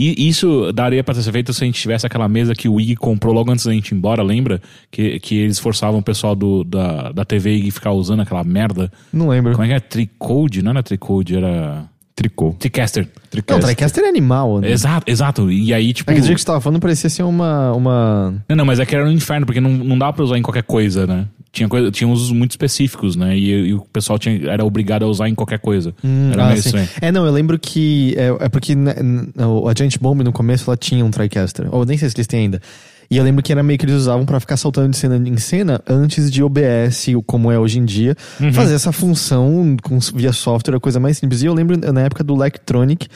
E isso daria pra ser feito se a gente tivesse aquela mesa que o Ig comprou logo antes da gente ir embora, lembra? Que, que eles forçavam o pessoal do, da, da TV Ig ficar usando aquela merda. Não lembro. Como é que é? Tricode? Não era Tricode, era. Tricô. Tricaster. Não, o TriCaster é animal, né? Exato, exato. E aí, tipo. Aquele dia que você tava falando parecia ser uma. uma... Não, não, mas é que era um inferno, porque não, não dava pra usar em qualquer coisa, né? Tinha, coisa, tinha usos muito específicos, né? E, e o pessoal tinha, era obrigado a usar em qualquer coisa. era Ah, meio sim. estranho. É, não, eu lembro que. É, é porque né, a Giant Bomb no começo ela tinha um TriCaster. Ou nem sei se eles têm ainda. E eu lembro que era meio que eles usavam pra ficar saltando de cena em cena antes de OBS, como é hoje em dia, Uhum. fazer essa função com, via software, a coisa mais simples. E eu lembro na época do Electronic.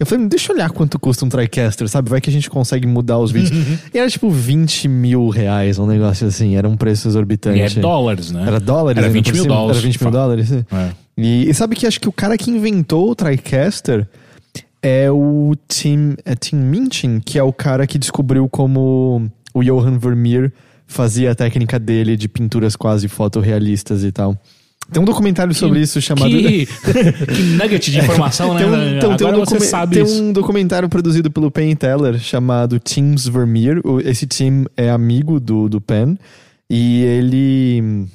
Eu falei, deixa eu olhar quanto custa um TriCaster, sabe? Vai que a gente consegue mudar os vídeos. Uhum. E era tipo 20 mil reais, um negócio assim. Era um preço exorbitante. E é dólares, né? Era dólares? Era ainda 20 por mil cima? dólares. Era 20 mil dólares? É. E, e sabe que acho que o cara que inventou o TriCaster é o Tim, é Tim Minchin, que é o cara que descobriu como o Johann Vermeer fazia a técnica dele de pinturas quase fotorrealistas e tal. Tem um documentário sobre isso chamado. Que, que nugget de informação, né? Tem um, então, tem um Agora você sabe tem isso. um documentário produzido pelo Penn Teller chamado Teams Vermeer. Esse Tim é amigo do, do Penn. E ele.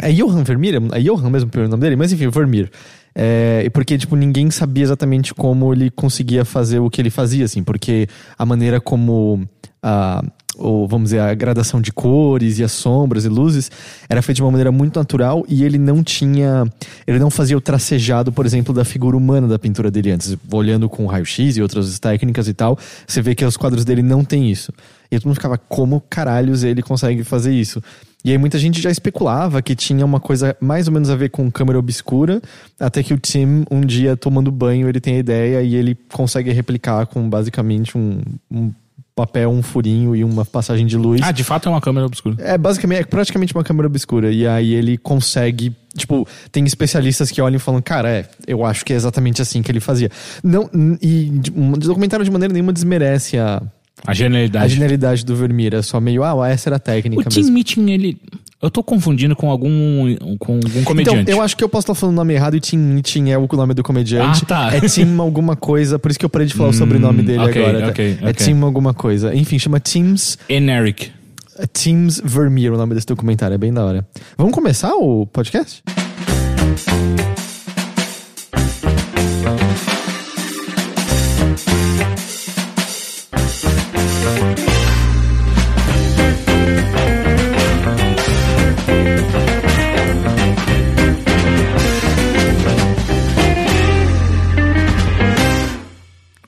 É Johann Vermeer? É Johann mesmo o nome dele? Mas enfim, Vermeer. É, porque, tipo, ninguém sabia exatamente como ele conseguia fazer o que ele fazia, assim, porque a maneira como a, ou, vamos dizer, a gradação de cores e as sombras e luzes era feita de uma maneira muito natural e ele não tinha, ele não fazia o tracejado, por exemplo, da figura humana da pintura dele antes. Olhando com raio-x e outras técnicas e tal, você vê que os quadros dele não tem isso. E todo mundo ficava, como caralhos ele consegue fazer isso? E aí muita gente já especulava que tinha uma coisa mais ou menos a ver com câmera obscura, até que o Tim, um dia tomando banho, ele tem a ideia e ele consegue replicar com basicamente um, um papel, um furinho e uma passagem de luz. Ah, de fato é uma câmera obscura. É basicamente, é praticamente uma câmera obscura. E aí ele consegue. Tipo, tem especialistas que olham e falam, cara, é, eu acho que é exatamente assim que ele fazia. Não, e um documentário de maneira nenhuma desmerece a, A a genialidade. genialidade do Vermeer. É só meio, ah, essa era a O técnica Team mesmo. Meeting, ele. Eu tô confundindo com algum, com algum Então, comediante. eu acho que eu posso estar falando o nome errado e Tim Meeting é o nome do comediante. Ah, tá. É Tim alguma coisa, por isso que eu parei de falar o sobrenome dele ok, agora. tá? ok, é ok. Tim alguma coisa. Enfim, chama Teams, And Eric. é Teams Vermeer, o nome desse documentário. É bem da hora. Vamos começar o podcast?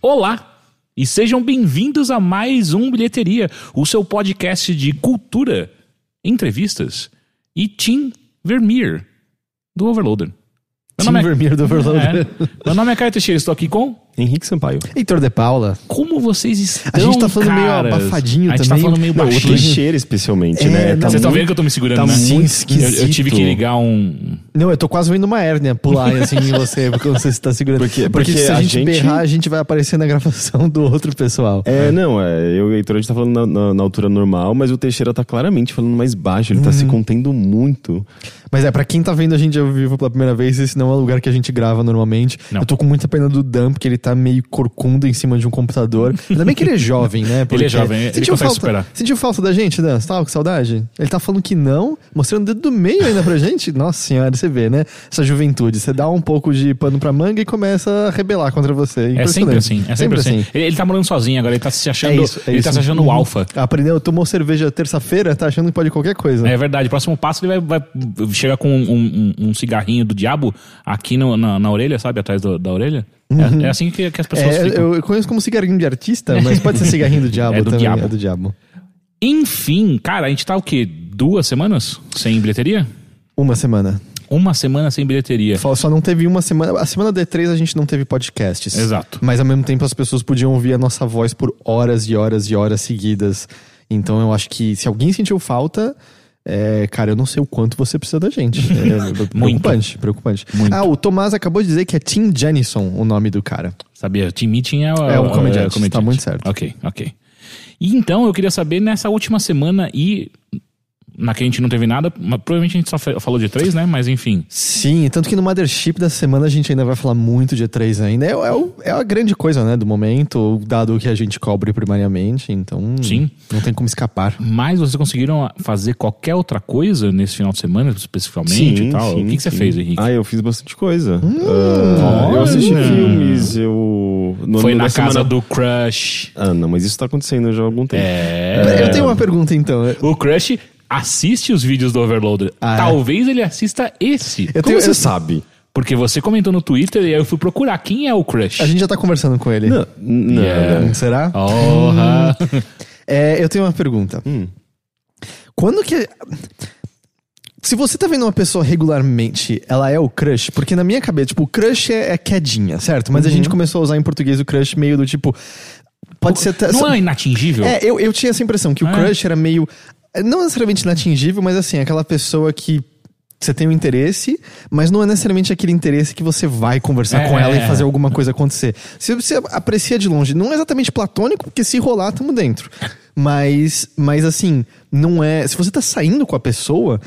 Olá! E sejam bem-vindos a mais um Bilheteria, o seu podcast de cultura, entrevistas e Tim Vermeer, do Overloader. Meu Tim é- Vermeer do Overloader. É. Meu nome é Caio Teixeira, estou aqui com. Henrique Sampaio. Heitor de Paula. Como vocês estão? A gente tá falando meio caras? abafadinho A gente também. tá falando meio Não, o baixinho. Teixeira especialmente, É, né? não, Vocês estão muito- vendo que eu tô me segurando, tá né? muito eu, esquisito. eu tive que ligar um. Não, eu tô quase vendo uma hérnia pular assim em você, porque você está segurando. Porque- porque, porque se a, a gente, gente- berrar, a gente vai aparecer na gravação do outro pessoal. É, não, é, eu e o Heitor, a gente tá falando na, na- na altura normal, mas o Teixeira tá claramente falando mais baixo, ele tá se contendo muito. Mas é, pra quem tá vendo a gente ao vivo pela primeira vez, esse não é o lugar que a gente grava normalmente. Não. Eu tô com muita pena do Dan, porque ele tá meio corcunda em cima de um computador. Ainda bem que ele é jovem, né? Porque... Ele é jovem, ele Sentiu consegue falta, superar. Sentiu falta da gente, Dan? Você tava com saudade? Ele tá falando que não, mostrando o dedo do meio ainda pra gente. Nossa senhora, você vê, né? Essa juventude. Você dá um pouco de pano pra manga e começa a rebelar contra você. É sempre assim. É sempre, assim. Ele, ele tá morando sozinho agora, ele tá se achando. É isso, é ele isso. tá se achando o alfa. Aprendeu, tomou cerveja terça-feira, tá achando que pode qualquer coisa. É verdade. Próximo passo ele vai, vai chegar com um, um- um cigarrinho do diabo aqui no- na, na orelha, sabe? Atrás do- da orelha. É, é assim que, que as pessoas É, ficam. eu, eu conheço como cigarrinho de artista, mas pode ser cigarrinho do diabo É do também. diabo. É do diabo. Enfim, cara, a gente tá o quê? Duas semanas sem bilheteria? Uma semana. Uma semana sem bilheteria. Só não teve uma semana. A semana D3 a gente não teve podcasts. Exato. Mas ao mesmo tempo as pessoas podiam ouvir a nossa voz por horas e horas e horas seguidas. Então eu acho que se alguém sentiu falta. É, cara, eu não sei o quanto você precisa da gente. É preocupante, preocupante. Muito. Ah, o Tomás acabou de dizer que é Tim Jennison o nome do cara. Sabia? Team Meeting é, o- É um comediante, tá muito certo. Ok, ok. E então eu queria saber nessa última semana e Na que a gente não teve nada, mas provavelmente a gente só falou de três, né? Mas enfim. Sim, tanto que no Mothership da semana a gente ainda vai falar muito de E3 ainda. É, é, o- é a grande coisa, né, do momento, dado o que a gente cobre primariamente, então Sim. não tem como escapar. Mas vocês conseguiram fazer qualquer outra coisa nesse final de semana, especificamente e tal? o que, que você sim. fez, Henrique? Ah, eu fiz bastante coisa. Hum. Ah, eu assisti filmes, eu. no- Foi na casa semana- do Crush. Ah, não, mas isso tá acontecendo já há algum tempo. É. Eu tenho uma pergunta então. O Crush assiste os vídeos do Overloader. Ah, é? Talvez ele assista esse. Eu Como tenho, você eu- sabe? Porque você comentou no Twitter e aí eu fui procurar quem é o Crush. a gente já tá conversando com ele. Não, não. Yeah. Será? Porra. É, eu tenho uma pergunta. Hum. Quando que. Se você tá vendo uma pessoa regularmente, ela é o crush? Porque na minha cabeça, tipo, o crush é, é quedinha, certo? Mas a gente começou a usar em português o crush meio do tipo. Pode ser. até- Não é inatingível? É, eu, eu tinha essa impressão que o É. crush era meio. Não necessariamente inatingível, mas assim, aquela pessoa que. Você tem um interesse, mas não é necessariamente aquele interesse que você vai conversar É. com ela e fazer alguma coisa acontecer. Se você aprecia de longe, não é exatamente platônico, porque se rolar, tamo dentro. Mas, mas assim, não é. Se você tá saindo com a pessoa,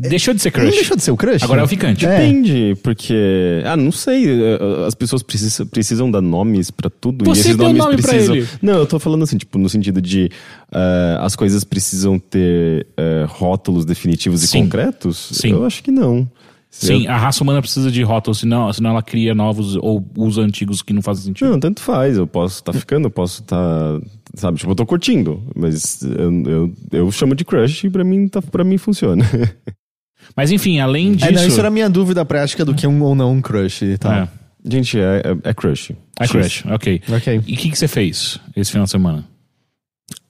Deixou de ser não Crush. deixou de ser o crush. Agora é o ficante. É. Depende, porque. Ah, não sei. eh, As pessoas precisam, precisam dar nomes pra tudo. Você e esses deu nomes nome pra precisam. ele. Não, eu tô falando assim, tipo, no sentido de. eh, as coisas precisam ter eh, rótulos definitivos Sim. e concretos? Sim. Eu acho que não. Sim, a raça humana precisa de rótulos, senão, senão ela cria novos ou usa antigos que não fazem sentido. Não, tanto faz. Eu posso estar ficando, eu posso estar. sabe, tipo, eu tô curtindo. Mas eu, eu, eu chamo de crush e pra mim, tá, pra mim funciona. Mas enfim, além disso. É, não, isso era a minha dúvida prática do que um ou não um crush e tal. É, Gente, é, é, é crush. é Crush, ok. Ok. E o que, que você fez esse final de semana?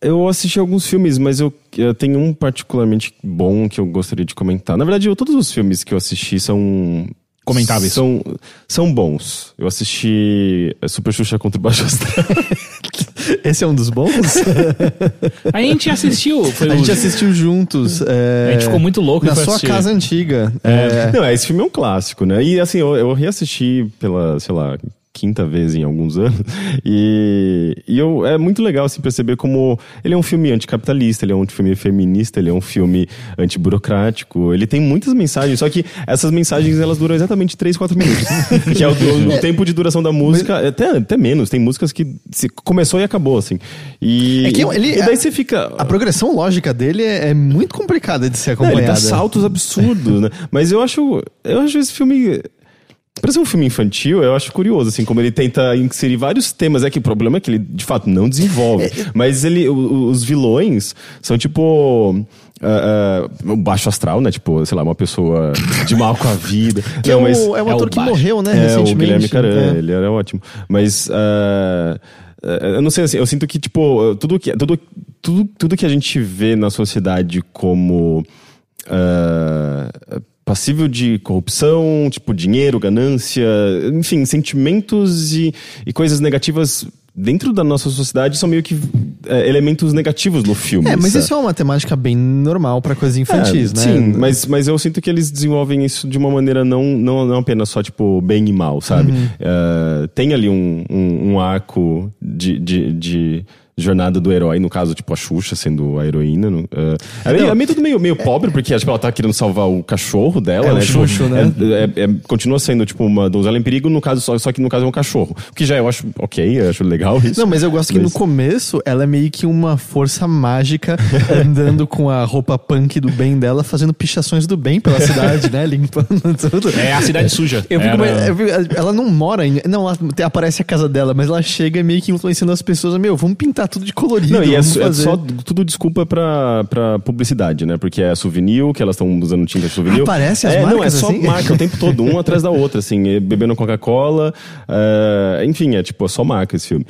Eu assisti alguns filmes, mas eu, eu tenho um particularmente bom que eu gostaria de comentar. Na verdade, eu- todos os filmes que eu assisti são. Comentáveis. São, são bons. Eu assisti eh, Super Xuxa contra o Baixo Astral. Esse é um dos bons? A gente assistiu. Foi a gente assistiu juntos. é, A gente ficou muito louco Na sua assistir. casa antiga. É. Não, esse filme é um clássico, né? E assim, eu, eu reassisti pela, sei lá, quinta vez em alguns anos. E, e eu, é muito legal assim, perceber como ele é um filme anticapitalista, ele é um filme feminista, ele é um filme antiburocrático. Ele tem muitas mensagens, só que essas mensagens elas duram exatamente 3, 4 minutos. que é o, o- tempo de duração da música, até, até menos. Tem músicas que se- começou e acabou, assim. E, É que ele- e daí você fica. A progressão lógica dele é, é muito complicada de ser Não, ele acompanhada. dá saltos absurdos, né? Mas eu acho, eu acho esse filme. Pra ser um filme infantil, eu acho curioso, assim, como ele tenta inserir vários temas. É que o problema é que ele, de fato, não desenvolve. Mas ele, o- os vilões são tipo. ah, o baixo astral, né? Tipo, sei lá, uma pessoa de mal com a vida. Que Não, é, mas- o, é o é ator o que baixo. morreu, né, é, recentemente. o Guilherme Caran, É. ele era ótimo. Mas, ah, eu não sei, assim, eu sinto que, tipo, tudo que, tudo, tudo, tudo que a gente vê na sociedade como passível de corrupção, tipo, dinheiro, ganância, enfim, sentimentos e, e coisas negativas dentro da nossa sociedade são meio que eh, elementos negativos no filme. É, mas sabe? isso é uma temática bem normal pra coisas infantis, É, né? Sim, mas, mas eu sinto que eles desenvolvem isso de uma maneira não, não, não apenas só, tipo, bem e mal, sabe? Uhum. Eh, tem ali um, um, um arco de, de, de jornada do herói, no caso, tipo, a Xuxa sendo a heroína. no- eh, é, meio, Não. é meio tudo meio, meio pobre, porque tipo, ela tá querendo salvar o cachorro dela, É, o né? Tipo, Xuxo, né? é- é- é- continua sendo, tipo, uma donzela em perigo, no caso, só, só que no caso é um cachorro. O que já eu acho ok, eu acho legal isso. Não, mas eu gosto que no Mas- começo ela é meio que uma força mágica andando com a roupa punk do bem dela, fazendo pichações do bem pela cidade, né? Limpando tudo. É a cidade suja. Eu fico, Era- mas- eu fico- ela não mora em. Não, ela aparece a casa dela, mas ela chega meio que influenciando as pessoas. Meu, vamos pintar tudo de colorido. Não, e é, é só tudo desculpa pra, pra publicidade, né? Porque é souvenir, que elas estão usando tinta de souvenir. Aparece as é, Não, é marcas só assim? marca o tempo todo, um atrás da outra, assim, bebendo Coca-Cola. é, enfim, é tipo, é só marca esse filme.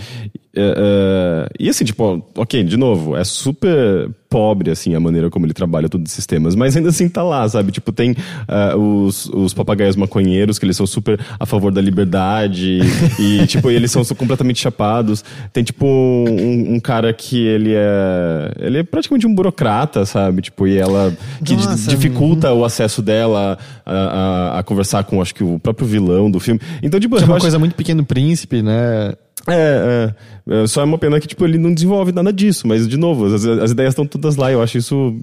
É, e assim, tipo, ok, de novo, é super pobre, assim, a maneira como ele trabalha todos esses temas, mas ainda assim tá lá, sabe? Tipo, tem ah, os, os papagaios maconheiros, que eles são super a favor da liberdade, e, tipo, eles são completamente chapados. Tem, tipo, um, um cara que ele é. Ele é praticamente um burocrata, sabe? Tipo, e ela. que Nossa, dificulta o acesso dela a, a- a conversar com, acho que, o próprio vilão do filme. Então, tipo, Que é uma acho- coisa muito pequeno príncipe, né? É, é, é, só é uma pena que tipo, ele não desenvolve nada disso, mas de novo, as, as ideias estão todas lá, eu acho isso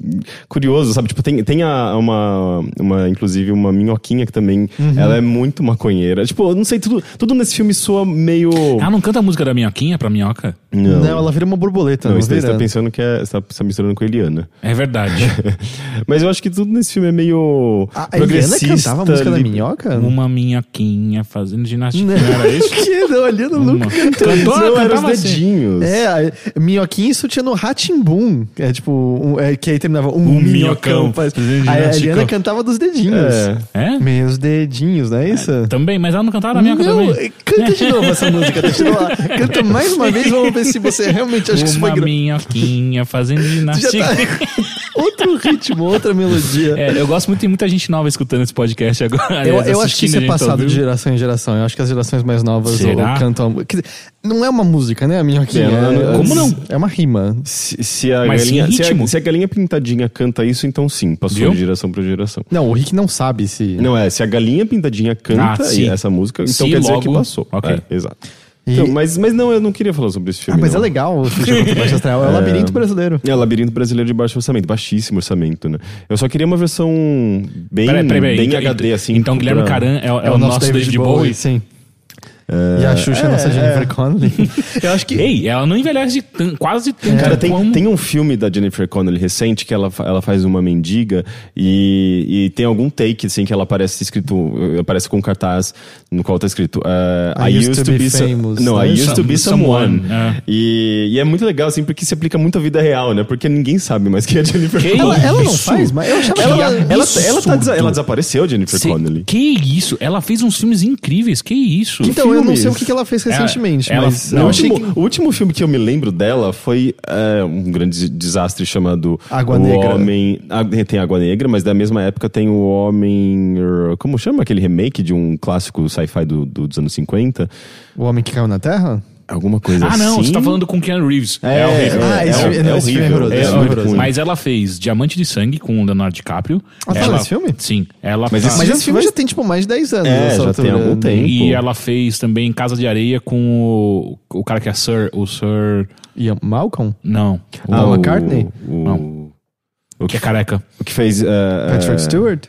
curioso, sabe? Tipo, tem, tem a, uma, uma, inclusive, uma minhoquinha que também, ela é muito maconheira. Tipo, eu não sei, tudo, tudo nesse filme soa meio... Ela não canta a música da minhoquinha pra minhoca? Não, Não, ela vira uma borboleta. não não isso daí você tá pensando que é, você tá, você tá misturando com a Eliana. É verdade. mas eu acho que tudo nesse filme é meio A a Eliana progressista. cantava a música da li- minhoca? Uma minhoquinha fazendo ginástica. Não. Era isso? que? Não, a Eliana nunca cantou Cantou, cantava dedinhos. É, a minhoquinha isso tinha no Ratimbum. É tipo, um, é, que aí terminava um, Um minhocão. minhocão a. Eliana cantava dos dedinhos. É. É? Meus dedinhos, não é isso? Também, mas ela não cantava da minhoca não, também. canta de novo essa música. Deixa eu lá. Canta mais uma vez, vamos ver se você realmente acha que isso foi Uma gra- minhoquinha fazendo Já ginástica. Outro ritmo, outra melodia. É, eu gosto muito, tem muita gente nova escutando esse podcast agora. Eu, eu acho que isso é passado ouviu. de geração em geração. Eu acho que as gerações mais novas cantam. quer dizer, não é uma música, né? A minhoquinha. É, é- Como não? É uma rima. Se, se a Mas galinha, se, a, se a galinha pintadinha canta isso, então sim, passou Viu? de geração pra geração. Não, o Rick não sabe se. Não é, se a galinha pintadinha canta Ah, sim. essa música, então quer dizer que logo- passou. ok. É, exato. E- Então, mas, mas não, eu não queria falar sobre esse Ah, filme. mas não. é legal o contra o Baixo Astral. É o labirinto brasileiro. É, Labirinto Brasileiro de baixo orçamento, baixíssimo orçamento, né? Eu só queria uma versão bem, Peraí, peraí, bem Então- HD, assim. Então, Guilherme pra- Caran é, o- é o nosso David Bowie. Sim. E a Xuxa é nossa é, Jennifer Connelly. Eu acho que. Ei, ela não envelhece tan- quase tanto. Cara, tem, como- tem um filme da Jennifer Connelly recente que ela, ela faz uma mendiga e, e tem algum take, assim, que ela aparece escrito, aparece com um cartaz no qual tá escrito uh, I, used, to be, so- famous, Não, né? I used to be Some- someone. someone, é. E, e é muito legal, assim, porque se aplica muito à vida real, né? Porque ninguém sabe mais quem é a Jennifer Que Connelly. Ela, ela não faz, mas eu achava Ela, que ela, ela, ela, tá ela desapareceu, a Jennifer Cê- Connelly. Que isso? Ela fez uns filmes incríveis. Que isso? Então, eu não sei o que que ela fez recentemente, ela- mas não, eu o, achei último, que... o último filme que eu me lembro dela foi é, um grande desastre chamado Água O Negra. Homem. Tem Água Negra, mas da mesma época tem o Homem. Como chama aquele remake de um clássico sci-fi do, do- dos anos 50? O Homem que Caiu na Terra? Alguma coisa Ah, assim. não, você tá falando com Keanu Reeves. É, horrível. é, Ah, esse é, é não, esse filme é horrível. É ruim. Mas ela fez Diamante de Sangue com o Leonardo DiCaprio. Ah, tá ela, nesse filme? Sim. Ela Mas esse- Mas esse filme já tem, tipo, mais de 10 anos. É, já tem algum tempo. E ela fez também Casa de Areia com o, o cara que é Sir. O Sir. A Malcolm? Não. O, Ah, o McCartney? O, Não. o que é careca. o que fez. eh, Patrick eh, Stewart?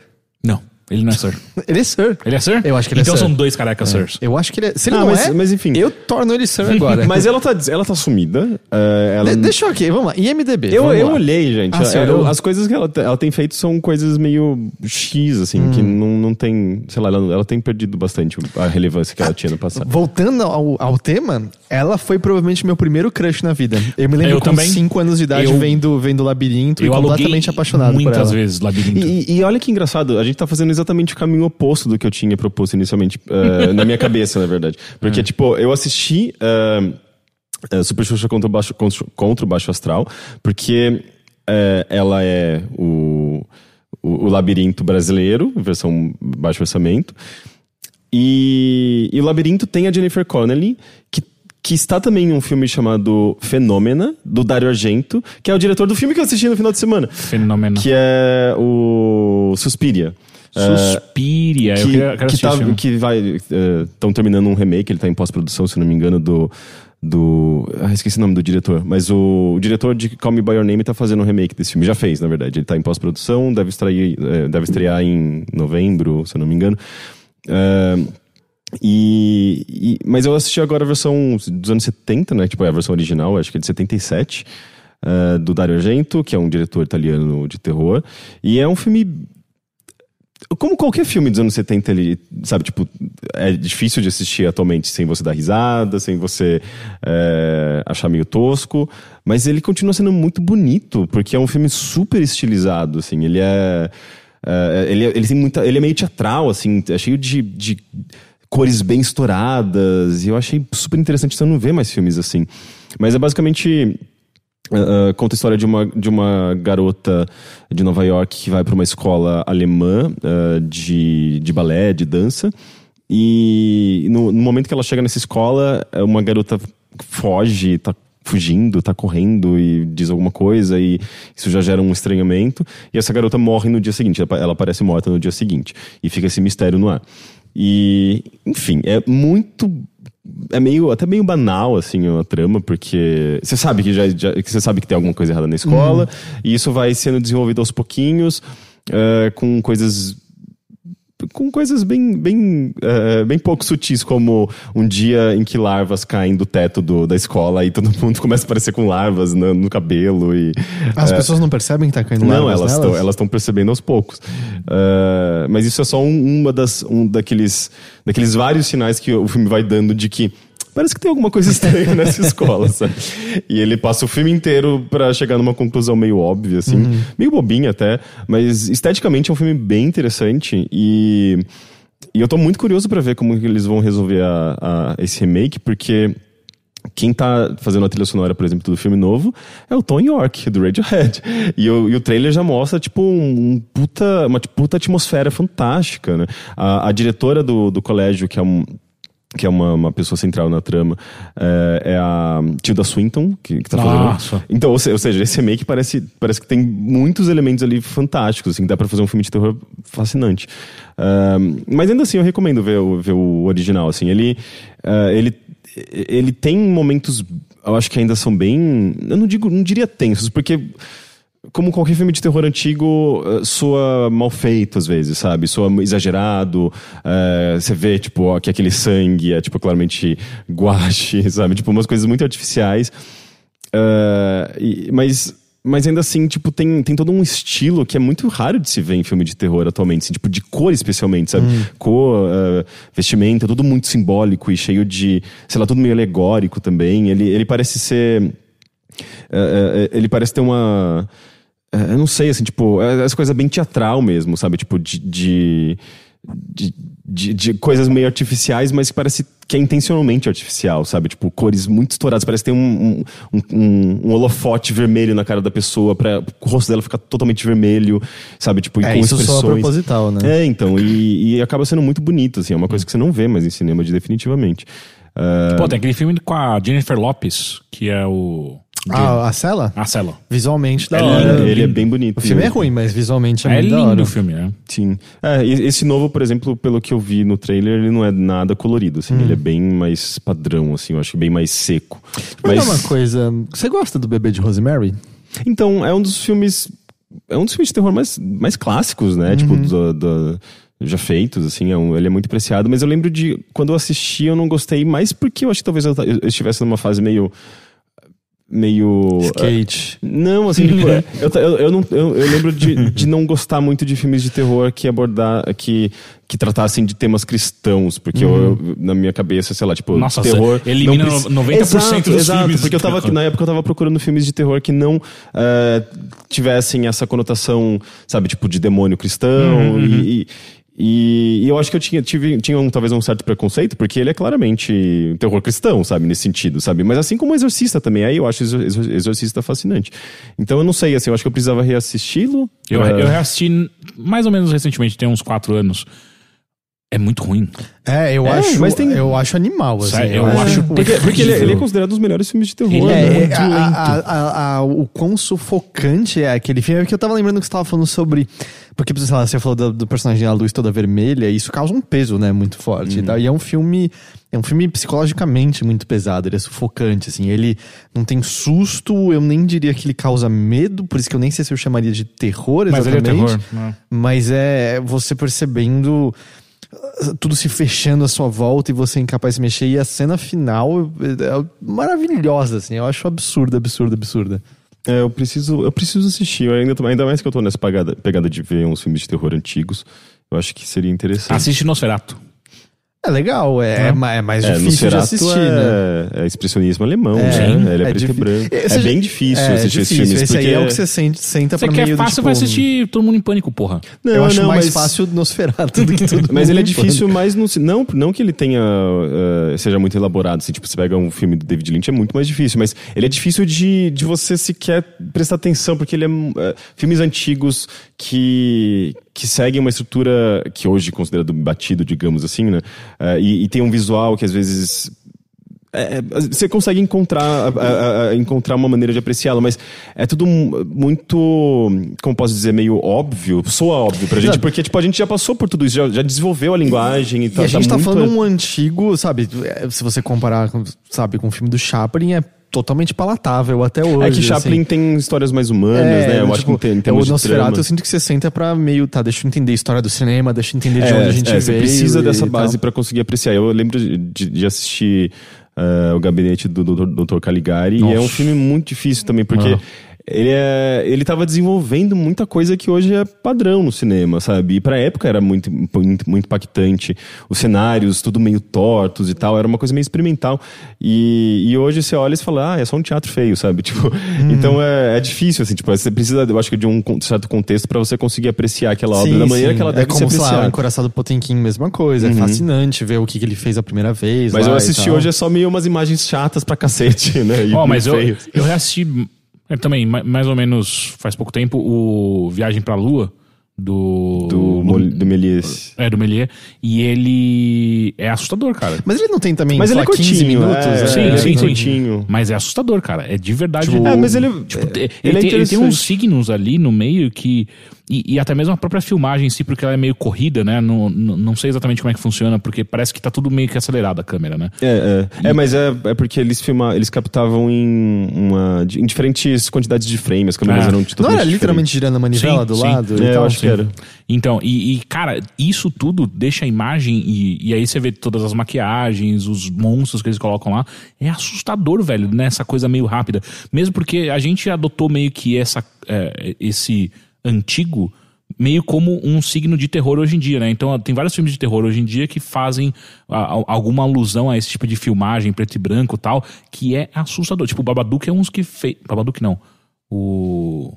Ele não é Sir. Ele é Sir. Ele é Sir? Eu acho que ele é então Sir. são dois carecas Sirs. Eu acho que ele é... Se ele Ah, não mas- é, mas enfim. eu torno ele Sir agora. Mas ela tá, ela tá sumida. eh, ela De- deixa eu aqui, vamos lá. IMDB, Eu, eu lá. olhei, gente. Ah, você Eu- olhou? as coisas que ela, ela tem feito são coisas meio X, assim, que Hum. não, não tem. Sei lá, ela, ela tem perdido bastante a relevância que ela tinha no passado. Voltando ao, ao tema, ela foi provavelmente meu primeiro crush na vida. Eu me lembro Eu com também. 5 anos de idade Eu- vendo, vendo Labirinto e Eu aluguei completamente apaixonado por muitas ela. vezes Labirinto. E, e olha que engraçado, a gente tá fazendo exatamente o caminho oposto do que eu tinha proposto inicialmente, eh, na minha cabeça, na verdade. Porque, tipo, eu assisti eh, Super Xuxa contra o Baixo, contra, contra o Baixo Astral, porque eh, ela é o, o, o labirinto brasileiro, versão baixo orçamento. E, e o Labirinto tem a Jennifer Connelly, que, que está também em um filme chamado Fenômena, do Dario Argento, que é o diretor do filme que eu assisti no final de semana. Fenomenal. Que é o Suspiria. Suspiria. eu que, quero, eu quero que, assistir tá, que vai. Estão terminando um remake, ele tá em pós-produção, se não me engano, do. Do. Ah, esqueci o nome do diretor. Mas o, o diretor de Call Me By Your Name tá fazendo um remake desse filme. Já fez, na verdade. Ele tá em pós-produção, deve, extrair, eh, deve estrear em novembro, se eu não me engano. Eh, e, e- mas eu assisti agora a versão dos anos 70, né? Tipo, é a versão original, acho que é de 77, eh, do Dario Argento, que é um diretor italiano de terror. E é um filme como qualquer filme dos anos 70, ele, sabe, tipo, é difícil de assistir atualmente sem você dar risada, sem você é, achar meio tosco, mas ele continua sendo muito bonito, porque é um filme super estilizado, assim, ele é... é, ele, é- ele tem muita... Ele é meio teatral, assim, é cheio de... de cores bem estouradas, e eu achei super interessante você não ver mais filmes assim. Mas é basicamente Uh, conta a história de uma, de uma garota de Nova York que vai para uma escola alemã uh, de, de balé, de dança. E no, no momento que ela chega nessa escola, é uma garota foge, tá fugindo, tá correndo e diz alguma coisa e isso já gera um estranhamento. E essa garota morre no dia seguinte, ela aparece morta no dia seguinte. E fica esse mistério no ar. E, enfim, é muito é meio até meio banal assim a trama porque você sabe que já, já que você sabe que tem alguma coisa errada na escola Uhum. e isso vai sendo desenvolvido aos pouquinhos eh, com coisas com coisas bem bem eh, bem pouco sutis como um dia em que larvas caem do teto do, da escola e todo mundo começa a aparecer com larvas no, no cabelo e As pessoas não percebem que tá caindo não, larvas estão elas estão percebendo aos poucos. Uh, mas isso é só um, uma das um daqueles daqueles vários sinais que o filme vai dando de que parece que tem alguma coisa estranha nessa escola, sabe? E ele passa o filme inteiro pra chegar numa conclusão meio óbvia, assim, meio bobinha até, mas esteticamente é um filme bem interessante e e eu tô muito curioso pra ver como que eles vão resolver a, a- esse remake, porque quem tá fazendo a trilha sonora, por exemplo, do filme novo é o Tom York, do Radiohead. E o, e o trailer já mostra, tipo, um, um puta, uma puta atmosfera fantástica, né? A, a diretora do, do colégio, que é um que é uma, uma pessoa central na trama, é, é a Tilda Swinton, que, que tá Nossa. fazendo. Então, ou se- ou seja, esse remake parece, parece que tem muitos elementos ali fantásticos, assim, que dá pra fazer um filme de terror fascinante. Ahn, mas ainda assim, eu recomendo ver, o- ver o original, assim, ele, ah, ele, ele tem momentos, eu acho que ainda são bem, eu não digo, não diria tensos, porque como qualquer filme de terror antigo, eh, soa mal feito às vezes, sabe? Soa exagerado. eh, Você vê, tipo, que aquele sangue é, tipo, claramente guache, sabe? Tipo, umas coisas muito artificiais. Eh, e- mas, mas ainda assim, tipo, tem, tem todo um estilo que é muito raro de se ver em filme de terror atualmente, assim, tipo, de cor especialmente, sabe? Cor, eh, vestimenta, tudo muito simbólico e cheio de, sei lá, tudo meio alegórico também. Ele, ele parece ser. É, é, ele parece ter uma. É, eu não sei, assim, tipo, é essa coisa bem teatral mesmo, sabe? Tipo, de. de de, de- de coisas meio artificiais, mas que parece que é intencionalmente artificial, sabe? Tipo, cores muito estouradas. Parece que tem um, um, um, um holofote vermelho na cara da pessoa, pra o rosto dela ficar totalmente vermelho, sabe? Tipo, e É, com isso expressões. proposital, né? É, então, e, e acaba sendo muito bonito, assim, é uma coisa que você não vê mais em cinema, de- definitivamente. Ah, Pô, tem aquele filme com a Jennifer Lopes, que é o. Ah, a cela? A Cela. Visualmente da É hora. lindo, ele é bem bonito. O filme é ruim, mas visualmente é, É muito da lindo hora. o filme, né? Sim. É, esse novo, por exemplo, pelo que eu vi no trailer, ele não é nada colorido, assim. Ele é bem mais padrão, assim. Eu acho que bem mais seco. Mas uma coisa, você gosta do Bebê de Rosemary? Então, é um dos filmes... É um dos filmes de terror mais, mais clássicos, né? Tipo, da... da- já feitos, assim, é um- ele é muito apreciado, mas eu lembro de quando eu assisti eu não gostei mais porque eu acho que talvez eu, eu estivesse numa fase meio meio Skate. não, assim, tipo, é, eu, eu, eu, não, eu, eu lembro de, de não gostar muito de filmes de terror que abordar, que, que tratassem de temas cristãos, porque eu, eu- na minha cabeça, sei lá, tipo, Nossa, terror. elimina não preci- 90% exato, dos exato, filmes porque eu tava, na época eu tava procurando filmes de terror que não eh, tivessem essa conotação, sabe, tipo, de demônio cristão e- e e, e eu acho que eu tinha, tive, tinha um, talvez um certo preconceito, porque ele é claramente um terror cristão, sabe? Nesse sentido, sabe? Mas assim como o Exorcista também, aí eu acho o Exor- Exor- Exorcista fascinante. Então eu não sei, assim, eu acho que eu precisava reassisti-lo. Eu, pra- eu reassisti mais ou menos recentemente, tem uns quatro anos. É muito ruim. É, eu É, acho, mas tem- eu acho animal, assim. Sério, eu acho- acho Porque, porque ele, é- ele é considerado um dos melhores filmes de terror. Ele né? é É, muito a- lento. a- a- a- o quão sufocante é aquele filme, é porque eu tava lembrando que você tava falando sobre. Porque, sei lá, você falou do, do personagem da luz toda vermelha, e isso causa um peso, né, muito forte. E, tal. e é um filme. É um filme psicologicamente muito pesado, ele é sufocante, assim. Ele não tem susto, eu nem diria que ele causa medo, por isso que eu nem sei se eu chamaria de terror Mas ele é exatamente. terror. né? Mas é você percebendo tudo se fechando à sua volta e você incapaz de se mexer. E a cena final é maravilhosa, assim. Eu acho absurda, absurda, absurda. É, eu preciso, eu preciso assistir. Eu ainda, tô- ainda mais que eu tô nessa pegada, pegada de ver uns filmes de terror antigos. Eu acho que seria interessante. Assiste Nosferatu. É legal, é, é ma- é mais É, difícil de assistir, é, né? é expressionismo alemão, É, né? Ele é, é preto e branco. É, É, bem difícil é, assistir esses difícil. filmes. Esse porque aí é o que você sente, senta Você pra meio do, fácil, tipo, vai assistir Todo Mundo em Pânico, porra. Não, eu acho não, mais mas- fácil Nosferatu do que tudo. Mas ele é difícil mais no. Não, não que ele tenha. eh, seja muito elaborado. Assim, tipo, você pega um filme do David Lynch, é muito mais difícil. Mas ele é difícil de, de você sequer prestar atenção, porque ele é. eh, filmes antigos que. Que seguem uma estrutura que hoje é considerado batido, digamos assim, né? Eh, e, e tem um visual que às vezes. é, você consegue encontrar, a- a- encontrar uma maneira de apreciá-lo, mas é tudo mu- muito, como posso dizer, meio óbvio, soa óbvio pra gente, porque tipo, a gente já passou por tudo isso, já, já desenvolveu a linguagem e, E tá, a gente tá, muito- falando um antigo, sabe? é, Se você comparar, com, sabe, com o filme do Chaplin, é totalmente palatável até hoje. É que Chaplin assim. tem histórias mais humanas, É, né? Eu acho tipo, que tem, é tem o de Nosferatu, eu sinto que você senta pra meio, tá, deixa eu entender a história do cinema, deixa eu entender de onde a gente é, Você veio. precisa e dessa base pra conseguir apreciar. Eu lembro de, de assistir eh, o gabinete do Dr. Caligari e é um Nossa. filme muito difícil também, porque Ah. Ele, é, ele tava desenvolvendo muita coisa que hoje é padrão no cinema, sabe? E pra época era muito, muito, muito impactante. Os cenários, tudo meio tortos e tal, era uma coisa meio experimental. E, e hoje você olha e você fala, ah, é só um teatro feio, sabe? Tipo, então é, é difícil, assim, tipo, você precisa, eu acho que de um certo contexto pra você conseguir apreciar aquela obra Sim, da maneira sim. que ela é deve como, ser sei lá, o apreciada. Encoraçado Potemkin, mesma coisa. É fascinante ver o que, que ele fez a primeira vez. Mas lá eu assisti hoje é só meio umas imagens chatas pra cacete, né? E Ó, mas eu, eu reassisti é, também, ma- mais ou menos faz pouco tempo, o Viagem pra Lua do. Do, do Méliès. É, do Melier. E ele é assustador, cara. Mas ele não tem também, Mas ele é lá, 15 curtinho, minutos? é, sim, é sim, sim. curtinho. Mas é assustador, cara. É de verdade. Tipo, É, mas ele, Tipo, ele ele, é tem, ele tem uns signos ali no meio que. E, e até mesmo a própria filmagem em si, porque ela é meio corrida, né? Não, não, não sei exatamente como é que funciona, porque parece que tá tudo meio que acelerado a câmera, né? É, é. É, mas é, é porque eles filma, eles captavam em, uma, em diferentes quantidades de frames, as câmeras Ah. eram Não totalmente era literalmente girando a manivela Sim, do sim. lado? e É, eu acho que era. Então, e, e, cara, isso tudo deixa a imagem, e, e aí você vê todas as maquiagens, os monstros que eles colocam lá, é assustador, velho, né? Essa coisa meio rápida. Mesmo porque a gente adotou meio que essa, é, esse antigo meio como um signo de terror hoje em dia, né? Então tem vários filmes de terror hoje em dia que fazem a- a- alguma alusão a esse tipo de filmagem preto e branco e tal, que é assustador. Tipo, o Babadook é uns que fez... Babadook não. O...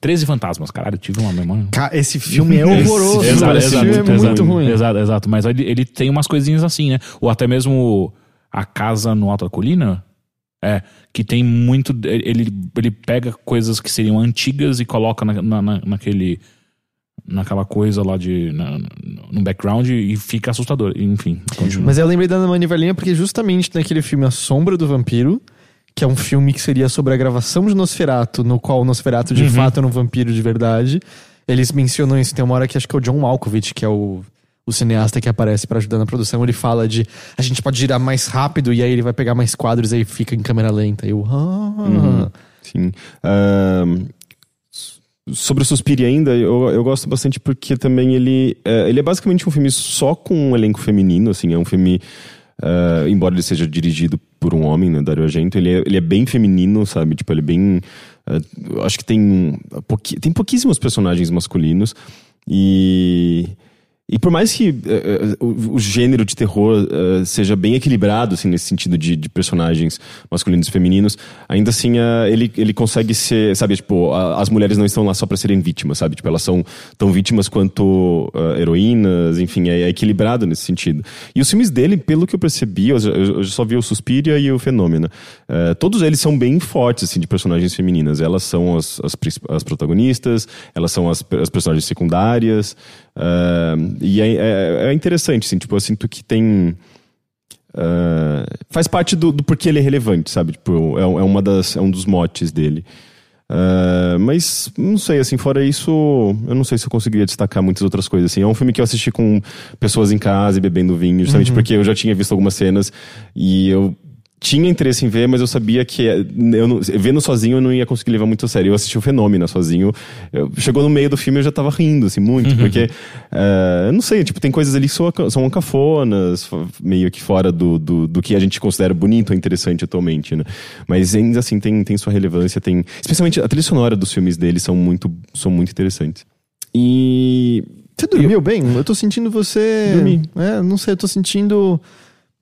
13 Fantasmas, caralho, eu tive uma memória... Esse filme é horroroso. Exato, esse exato, filme é exato, muito ruim. Exato, exato. Mas ele, ele tem umas coisinhas assim, né? Ou até mesmo a casa no Alto da Colina. É, que tem muito. Ele, ele pega coisas que seriam antigas e coloca na, na, na- naquele. Naquela coisa lá de. Na, no background e fica assustador. Enfim, continua. Mas eu lembrei da Manivelinha porque justamente naquele filme A Sombra do Vampiro, que é um filme que seria sobre a gravação de Nosferato, no qual o Nosferato de fato era um vampiro de verdade. Eles mencionam isso, tem uma hora que acho que é o John Malkovich, que é o, o cineasta que aparece pra ajudar na produção, ele fala de a gente pode girar mais rápido e aí ele vai pegar mais quadros e aí fica em câmera lenta. Eu, ah. Sim. Ahn, sobre o Suspiri ainda, eu, eu gosto bastante porque também ele, é, ele é basicamente um filme só com um elenco feminino, assim, é um filme, ah, embora ele seja dirigido por um homem, né, Dario Argento, ele é, ele é bem feminino, sabe, tipo, ele é bem, ah, acho que tem, pouqui- tem pouquíssimos personagens masculinos e... E por mais que eh, o, o gênero de terror eh, seja bem equilibrado, assim, nesse sentido de, de personagens masculinos e femininos, ainda assim eh, ele, ele consegue ser, sabe, tipo, a- as mulheres não estão lá só pra serem vítimas, sabe? Tipo, elas são tão vítimas quanto heroínas, enfim, é, é equilibrado nesse sentido. E os filmes dele, pelo que eu percebi, eu, eu- eu só vi o Suspiria e o Fenômeno. todos eles são bem fortes, assim, de personagens femininas. Elas são as, as, as protagonistas, elas são as, as personagens secundárias. E é, é- é interessante, assim, tipo, eu sinto que tem. ah, faz parte do, do porquê ele é relevante, sabe? Tipo, é, um- é uma das, é um dos motes dele. Ah, mas não sei, assim, fora isso, eu não sei se eu conseguiria destacar muitas outras coisas. Assim. É um filme que eu assisti com pessoas em casa e bebendo vinho, justamente porque eu já tinha visto algumas cenas e eu tinha interesse em ver, mas eu sabia que eh, eu não, vendo sozinho eu não ia conseguir levar muito a sério. Eu assisti o Fenômeno sozinho. Eu- chegou no meio do filme eu já tava rindo, assim, muito, porque, eh, eu não sei, tipo, tem coisas ali que são, são cafonas, meio que fora do, do, do que a gente considera bonito ou interessante atualmente, né? Mas ainda assim tem, tem sua relevância, tem. Especialmente a trilha sonora dos filmes dele são muito, são muito interessantes. E. Você dormiu bem? Eu tô sentindo você. Dormi. É, não sei, eu tô sentindo.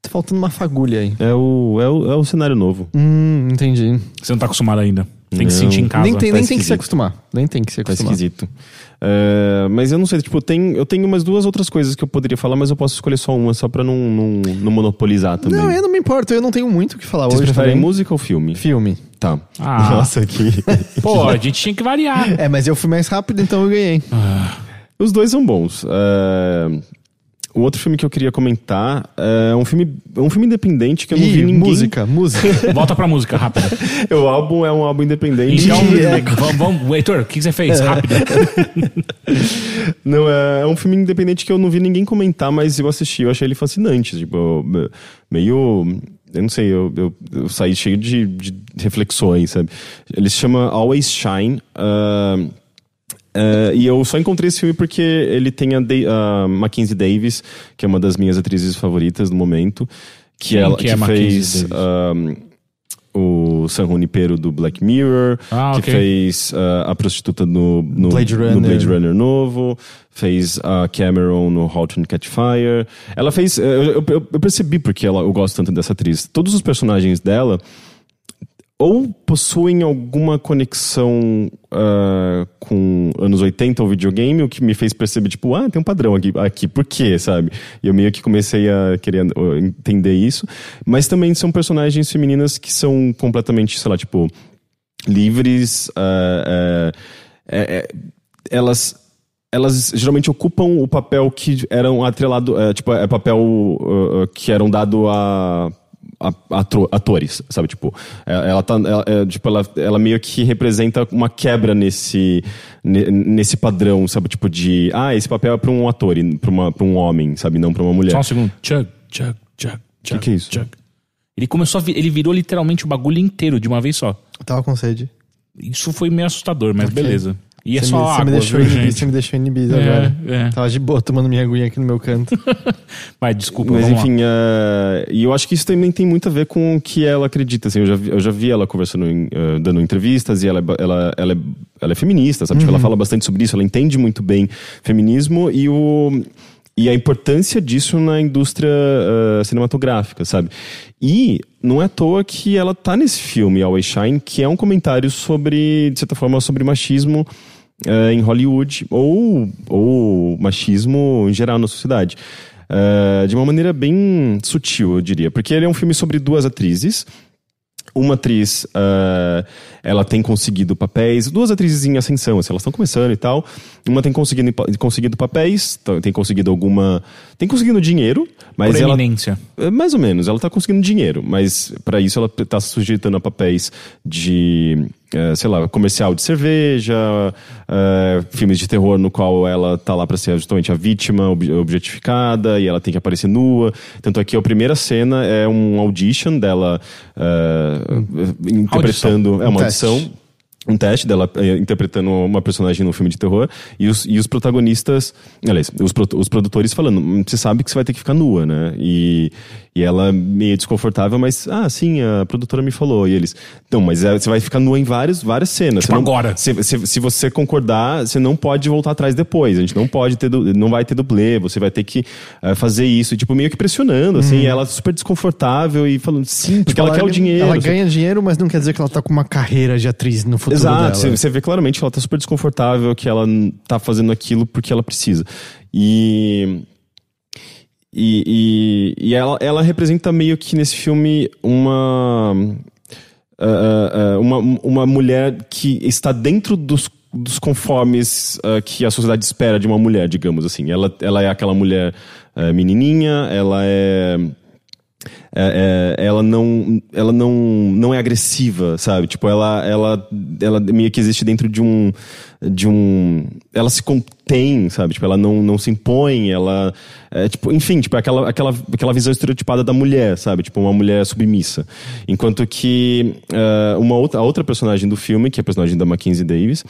Tá faltando uma fagulha aí. É o, é o, é o cenário novo. Hum, entendi. Você não tá acostumado ainda. Tem que se Não. sentir em casa. nem tem, tá nem tem que se esquisito. acostumar. Nem tem que se Tá acostumar. esquisito. É, mas eu não sei, tipo, tem, eu tenho umas duas outras coisas que eu poderia falar, mas eu posso escolher só uma, só pra não, não, não monopolizar também. Não, eu não me importo, eu não tenho muito o que falar Vocês hoje. preferem também. música ou filme? Filme. Tá. Ah. Nossa, que. Pô, a gente tinha que variar. É, mas eu fui mais rápido, então eu ganhei. Os dois são bons. É, o outro filme que eu queria comentar é um filme, um filme independente que eu não vi Ih, ninguém. música, música. Volta pra música, rápido. o álbum é um álbum independente. Então, É. vamos, vamos, Heitor, o que que você fez? Rápido. Não, é, é um filme independente que eu não vi ninguém comentar, mas eu assisti, eu achei ele fascinante. Tipo, me- meio. Eu não sei, eu, eu, eu saí cheio de, de reflexões, sabe? Ele se chama Always Shine. ah, ah, e eu só encontrei esse filme porque ele tem a, Da- a Mackenzie Davis, que é uma das minhas atrizes favoritas no momento. Que Quem ela que que, é fez ah, o San Junipero do Black Mirror, Ah, que ok. fez ah, a prostituta no, no, Blade no Runner. Blade Runner novo, fez a Cameron no Halt and Catch Fire. Ela fez. Eu, eu, eu- eu percebi porque ela, eu gosto tanto dessa atriz. Todos os personagens dela ou possuem alguma conexão ah, com anos 80 ou videogame, o que me fez perceber, tipo, ah, tem um padrão aqui, aqui por quê, sabe? E eu meio que comecei a querer entender isso. Mas também são personagens femininas que são completamente, sei lá, tipo, livres, ah, ah, é- é- elas elas geralmente ocupam o papel que eram atrelado, é, tipo, é papel uh, uh, que eram dado a- atro- atores, sabe? Tipo, é- ela tá, ela, é, tipo, ela, ela meio que representa uma quebra nesse, ne- nesse padrão, sabe? Tipo de, ah, esse papel é para um ator e para uma, pra um homem, sabe? Não para uma mulher. Só um segundo. Chug, chug, chug, chug. que é isso? chug. Ele começou a ele virou literalmente o bagulho inteiro de uma vez só. Eu tava com sede. Isso foi meio assustador, mas Ok. beleza. E é Você só me, você água, me deixou viu, você me deixou inibido É, agora. é. Tava de boa tomando minha aguinha aqui no meu canto. Vai, desculpa, Mas enfim, eh, e eu acho que isso também tem muito a ver com o que ela acredita. Assim, eu, já vi, eu já vi ela conversando, em, eh, dando entrevistas e ela, é ela, ela, é, ela é feminista, sabe? Tipo, ela fala bastante sobre isso, ela entende muito bem feminismo e o. E a importância disso na indústria eh, cinematográfica, sabe? E não é à toa que ela tá nesse filme, Always Shine, que é um comentário sobre, de certa forma, sobre machismo eh, em Hollywood ou, ou machismo em geral na sociedade. Eh, de uma maneira bem sutil, eu diria. Porque ele é um filme sobre duas atrizes. Uma atriz, eh, ela tem conseguido papéis, duas atrizes em ascensão, assim, elas estão começando e tal. Uma tem conseguido, conseguido papéis, tem conseguido alguma. Tem conseguido dinheiro, mas ela. Proeminência. É, Mais ou menos, ela tá conseguindo dinheiro, mas para isso ela tá se sujeitando a papéis de, eh, sei lá, comercial de cerveja, eh, filmes de terror no qual ela tá lá para ser justamente a vítima ob- objetificada e ela tem que aparecer nua. Tanto é que a primeira cena é um audition dela eh, interpretando. É uma Um audição um teste dela eh, interpretando uma personagem no filme de terror e os, e os protagonistas, aliás, os, pro- os produtores falando, "Hum, você sabe que você vai ter que ficar nua, né? E, e ela meio desconfortável, mas, ah, sim, a produtora me falou. E eles, não, mas é, você vai ficar nua em várias, várias cenas. Tipo não- agora. Se, se, se você concordar, você não pode voltar atrás depois. A gente não pode ter, não vai ter dublê, você vai ter que eh, fazer isso. Tipo, meio que pressionando, assim, ela super desconfortável e falando, sim, porque Tipo, ela, quer o dinheiro. Ela ganha dinheiro, mas não quer dizer que ela tá com uma carreira de atriz no futuro Exato, dela. você, você vê claramente que ela tá super desconfortável, que ela tá fazendo aquilo porque ela precisa. E. E, e, e ela, ela representa meio que nesse filme uma. ah, ah, uma, uma mulher que está dentro dos, dos conformes ah, que a sociedade espera de uma mulher, digamos assim. Ela, ela é aquela mulher ah, menininha, ela é é, é, ela não ela não não é agressiva sabe? Tipo ela ela ela meio que existe dentro de um de um ela se contém sabe? Tipo ela não, não se impõe ela é, tipo enfim tipo aquela aquela aquela visão estereotipada da mulher sabe? Tipo uma mulher submissa. Enquanto que é, uma outra a outra personagem do filme que é a personagem da Mackenzie Davis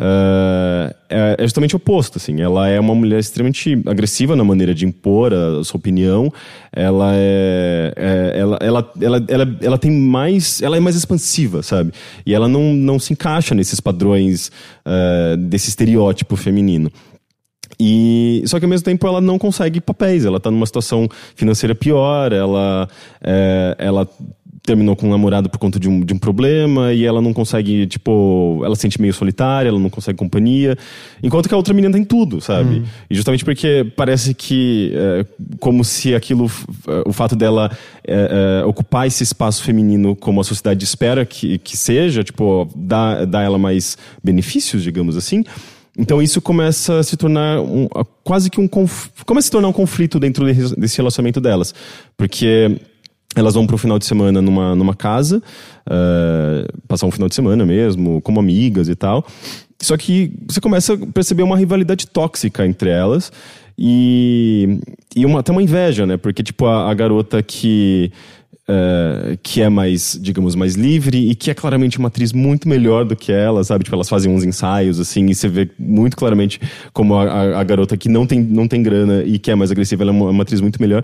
é, é justamente o oposto assim. Ela é uma mulher extremamente agressiva na maneira de impor a sua opinião. Ela é, é- ela, ela, ela, ela, ela tem mais ela é mais expansiva sabe? E ela não, não se encaixa nesses padrões eh, desse estereótipo feminino. E só que ao mesmo tempo ela não consegue papéis. Ela tá numa situação financeira pior ela é, ela terminou com um namorado por conta de um, de um problema e ela não consegue, tipo, ela se sente meio solitária, ela não consegue companhia, enquanto que a outra menina tem tudo, sabe? E justamente porque parece que, é, como se aquilo, f- o fato dela é, é, ocupar esse espaço feminino como a sociedade espera que, que seja, tipo, dá, dá ela mais benefícios, digamos assim, Então isso começa a se tornar um, quase que um conf- começa a se tornar um conflito dentro de- desse relacionamento delas, porque elas vão pro final de semana numa, numa casa, eh, passar um final de semana mesmo, como amigas e tal. Só que você começa a perceber uma rivalidade tóxica entre elas e, e uma, até uma inveja, né? Porque, tipo, a, a garota que, eh, que é mais, digamos, mais livre e que é claramente uma atriz muito melhor do que ela, sabe? Tipo, elas fazem uns ensaios, assim, e você vê muito claramente como a, a- a garota que não tem, não tem grana e que é mais agressiva, ela é uma, uma atriz muito melhor.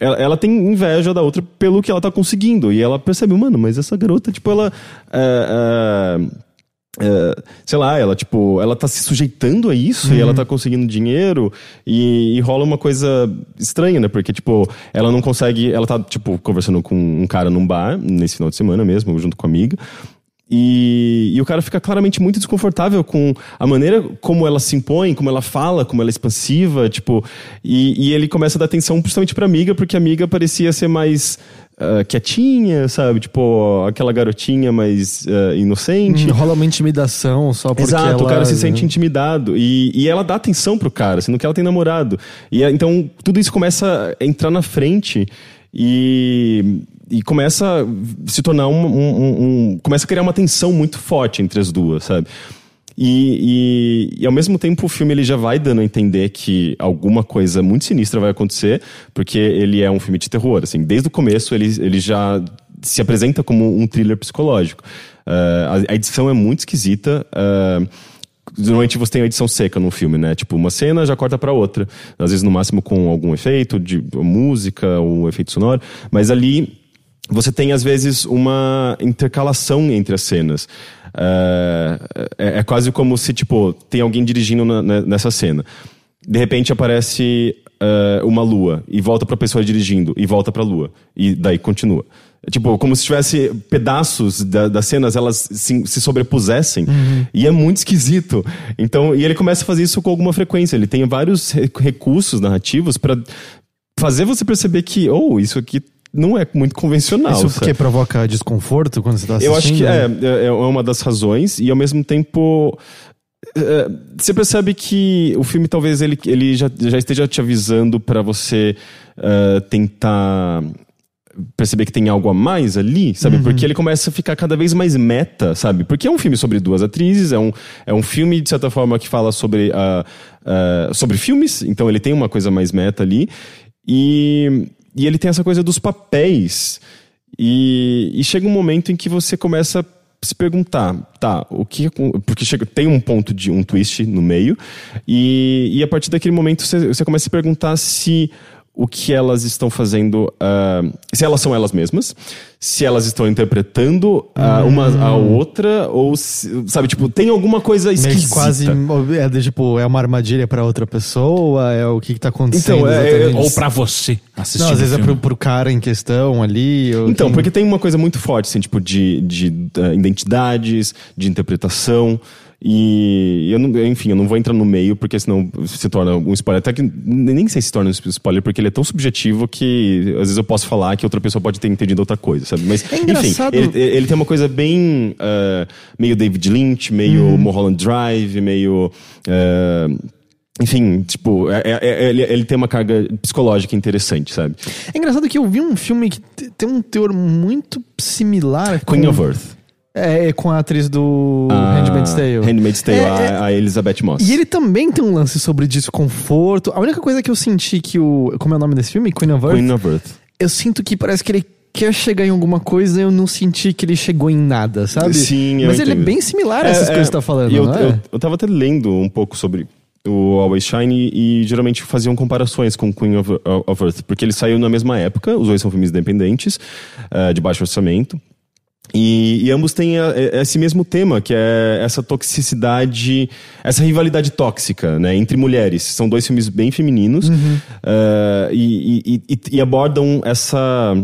Ela, ela tem inveja da outra pelo que ela tá conseguindo. E ela percebe, mano, mas essa garota, tipo, ela. é, é, é, sei lá, ela tipo, ela tá se sujeitando a isso e ela tá conseguindo dinheiro e, e rola uma coisa estranha, né? Porque, tipo, ela não consegue. Ela tá, tipo, conversando com um cara num bar, nesse final de semana mesmo, junto com a amiga. E, e o cara fica claramente muito desconfortável com a maneira como ela se impõe, como ela fala, como ela é expansiva, tipo, e, e ele começa a dar atenção principalmente pra amiga, porque a amiga parecia ser mais ah, quietinha, sabe? Tipo, aquela garotinha mais ah, inocente. Hum, rola uma intimidação só porque Exato, ela... o cara se sente intimidado. E, e ela dá atenção pro cara, sendo que ela tem namorado. E é- então tudo isso começa a entrar na frente e, e começa a se tornar um, um- um- um- Começa a criar uma tensão muito forte entre as duas, sabe? E, e, e, ao mesmo tempo o filme ele já vai dando a entender que alguma coisa muito sinistra vai acontecer, porque ele é um filme de terror. Assim, desde o começo ele, ele já se apresenta como um thriller psicológico. Ah, a, a edição é muito esquisita. ah, Normalmente você tem a edição seca no filme, né? Tipo, uma cena já corta pra outra. Às vezes, no máximo, com algum efeito de música ou efeito sonoro. Mas ali você tem, às vezes, uma intercalação entre as cenas. É, é- é quase como se, tipo, tem alguém dirigindo na- na- nessa cena. De repente aparece é, uma lua e volta pra pessoa dirigindo e volta pra lua. E daí continua. É Tipo, como se tivesse pedaços da- das cenas, elas se, se sobrepusessem. E é muito esquisito. Então, e ele começa a fazer isso com alguma frequência. Ele tem vários re- recursos narrativos pra fazer você perceber que, oh, isso aqui não é muito convencional. Isso sabe? porque provoca desconforto quando você tá assistindo? Eu acho que é, é, é uma das razões, e ao mesmo tempo. é, Você percebe que o filme talvez ele, ele já, já esteja te avisando pra você é, tentar perceber que tem algo a mais ali, sabe? Porque ele começa a ficar cada vez mais meta, sabe? Porque é um filme sobre duas atrizes, é um, é um filme, de certa forma, que fala sobre, ah, ah, sobre filmes, então ele tem uma coisa mais meta ali. E, e ele tem essa coisa dos papéis. E, e chega um momento em que você começa a se perguntar, tá, o que acon- porque chega, tem um ponto de um twist no meio e, e a partir daquele momento você, você começa a se perguntar se o que elas estão fazendo, ah, se elas são elas mesmas, se elas estão interpretando ah, uma a outra ou se- sabe, tipo, tem alguma coisa Meio esquisita. que quase é, de, tipo, é uma armadilha pra outra pessoa, é o que, que tá acontecendo Então, é- exatamente. Ou pra você assistindo Não, às vezes é filme. pro, pro cara em questão ali. Então, quem- porque tem uma coisa muito forte, assim, tipo, de, de eh, identidades, de interpretação. E eu não, enfim, eu não vou entrar no meio, porque senão se torna um spoiler. Até que nem sei se torna um spoiler, porque ele é tão subjetivo que às vezes eu posso falar que outra pessoa pode ter entendido outra coisa, sabe? Mas, É enfim, ele, ele tem uma coisa bem. eh, meio David Lynch, meio Mulholland Drive, meio. eh, enfim, tipo, é- é- é- ele, ele tem uma carga psicológica interessante, sabe? É engraçado que eu vi um filme que te- tem um teor muito similar com, Queen of Earth. É, com a atriz do Ah, Handmaid's Tale. Handmaid's Tale, É, a, é- a Elizabeth Moss. E ele também tem um lance sobre desconforto. A única coisa que eu senti que o. Como é o nome desse filme? Queen of Earth? Queen of Earth. Eu sinto que parece que ele quer chegar em alguma coisa e eu não senti que ele chegou em nada, sabe? Sim, eu Mas ele é entendo. bem similar a essas coisas que você tá falando, eu, não é? eu, eu tava até lendo um pouco sobre o Always Shine e geralmente faziam comparações com Queen of, of Earth, porque ele saiu na mesma época, os dois são filmes independentes, eh, de baixo orçamento. E, e ambos têm a- a- esse mesmo tema, que é essa toxicidade, essa rivalidade tóxica, né, entre mulheres. São dois filmes bem femininos eh, e, e- e- e abordam essa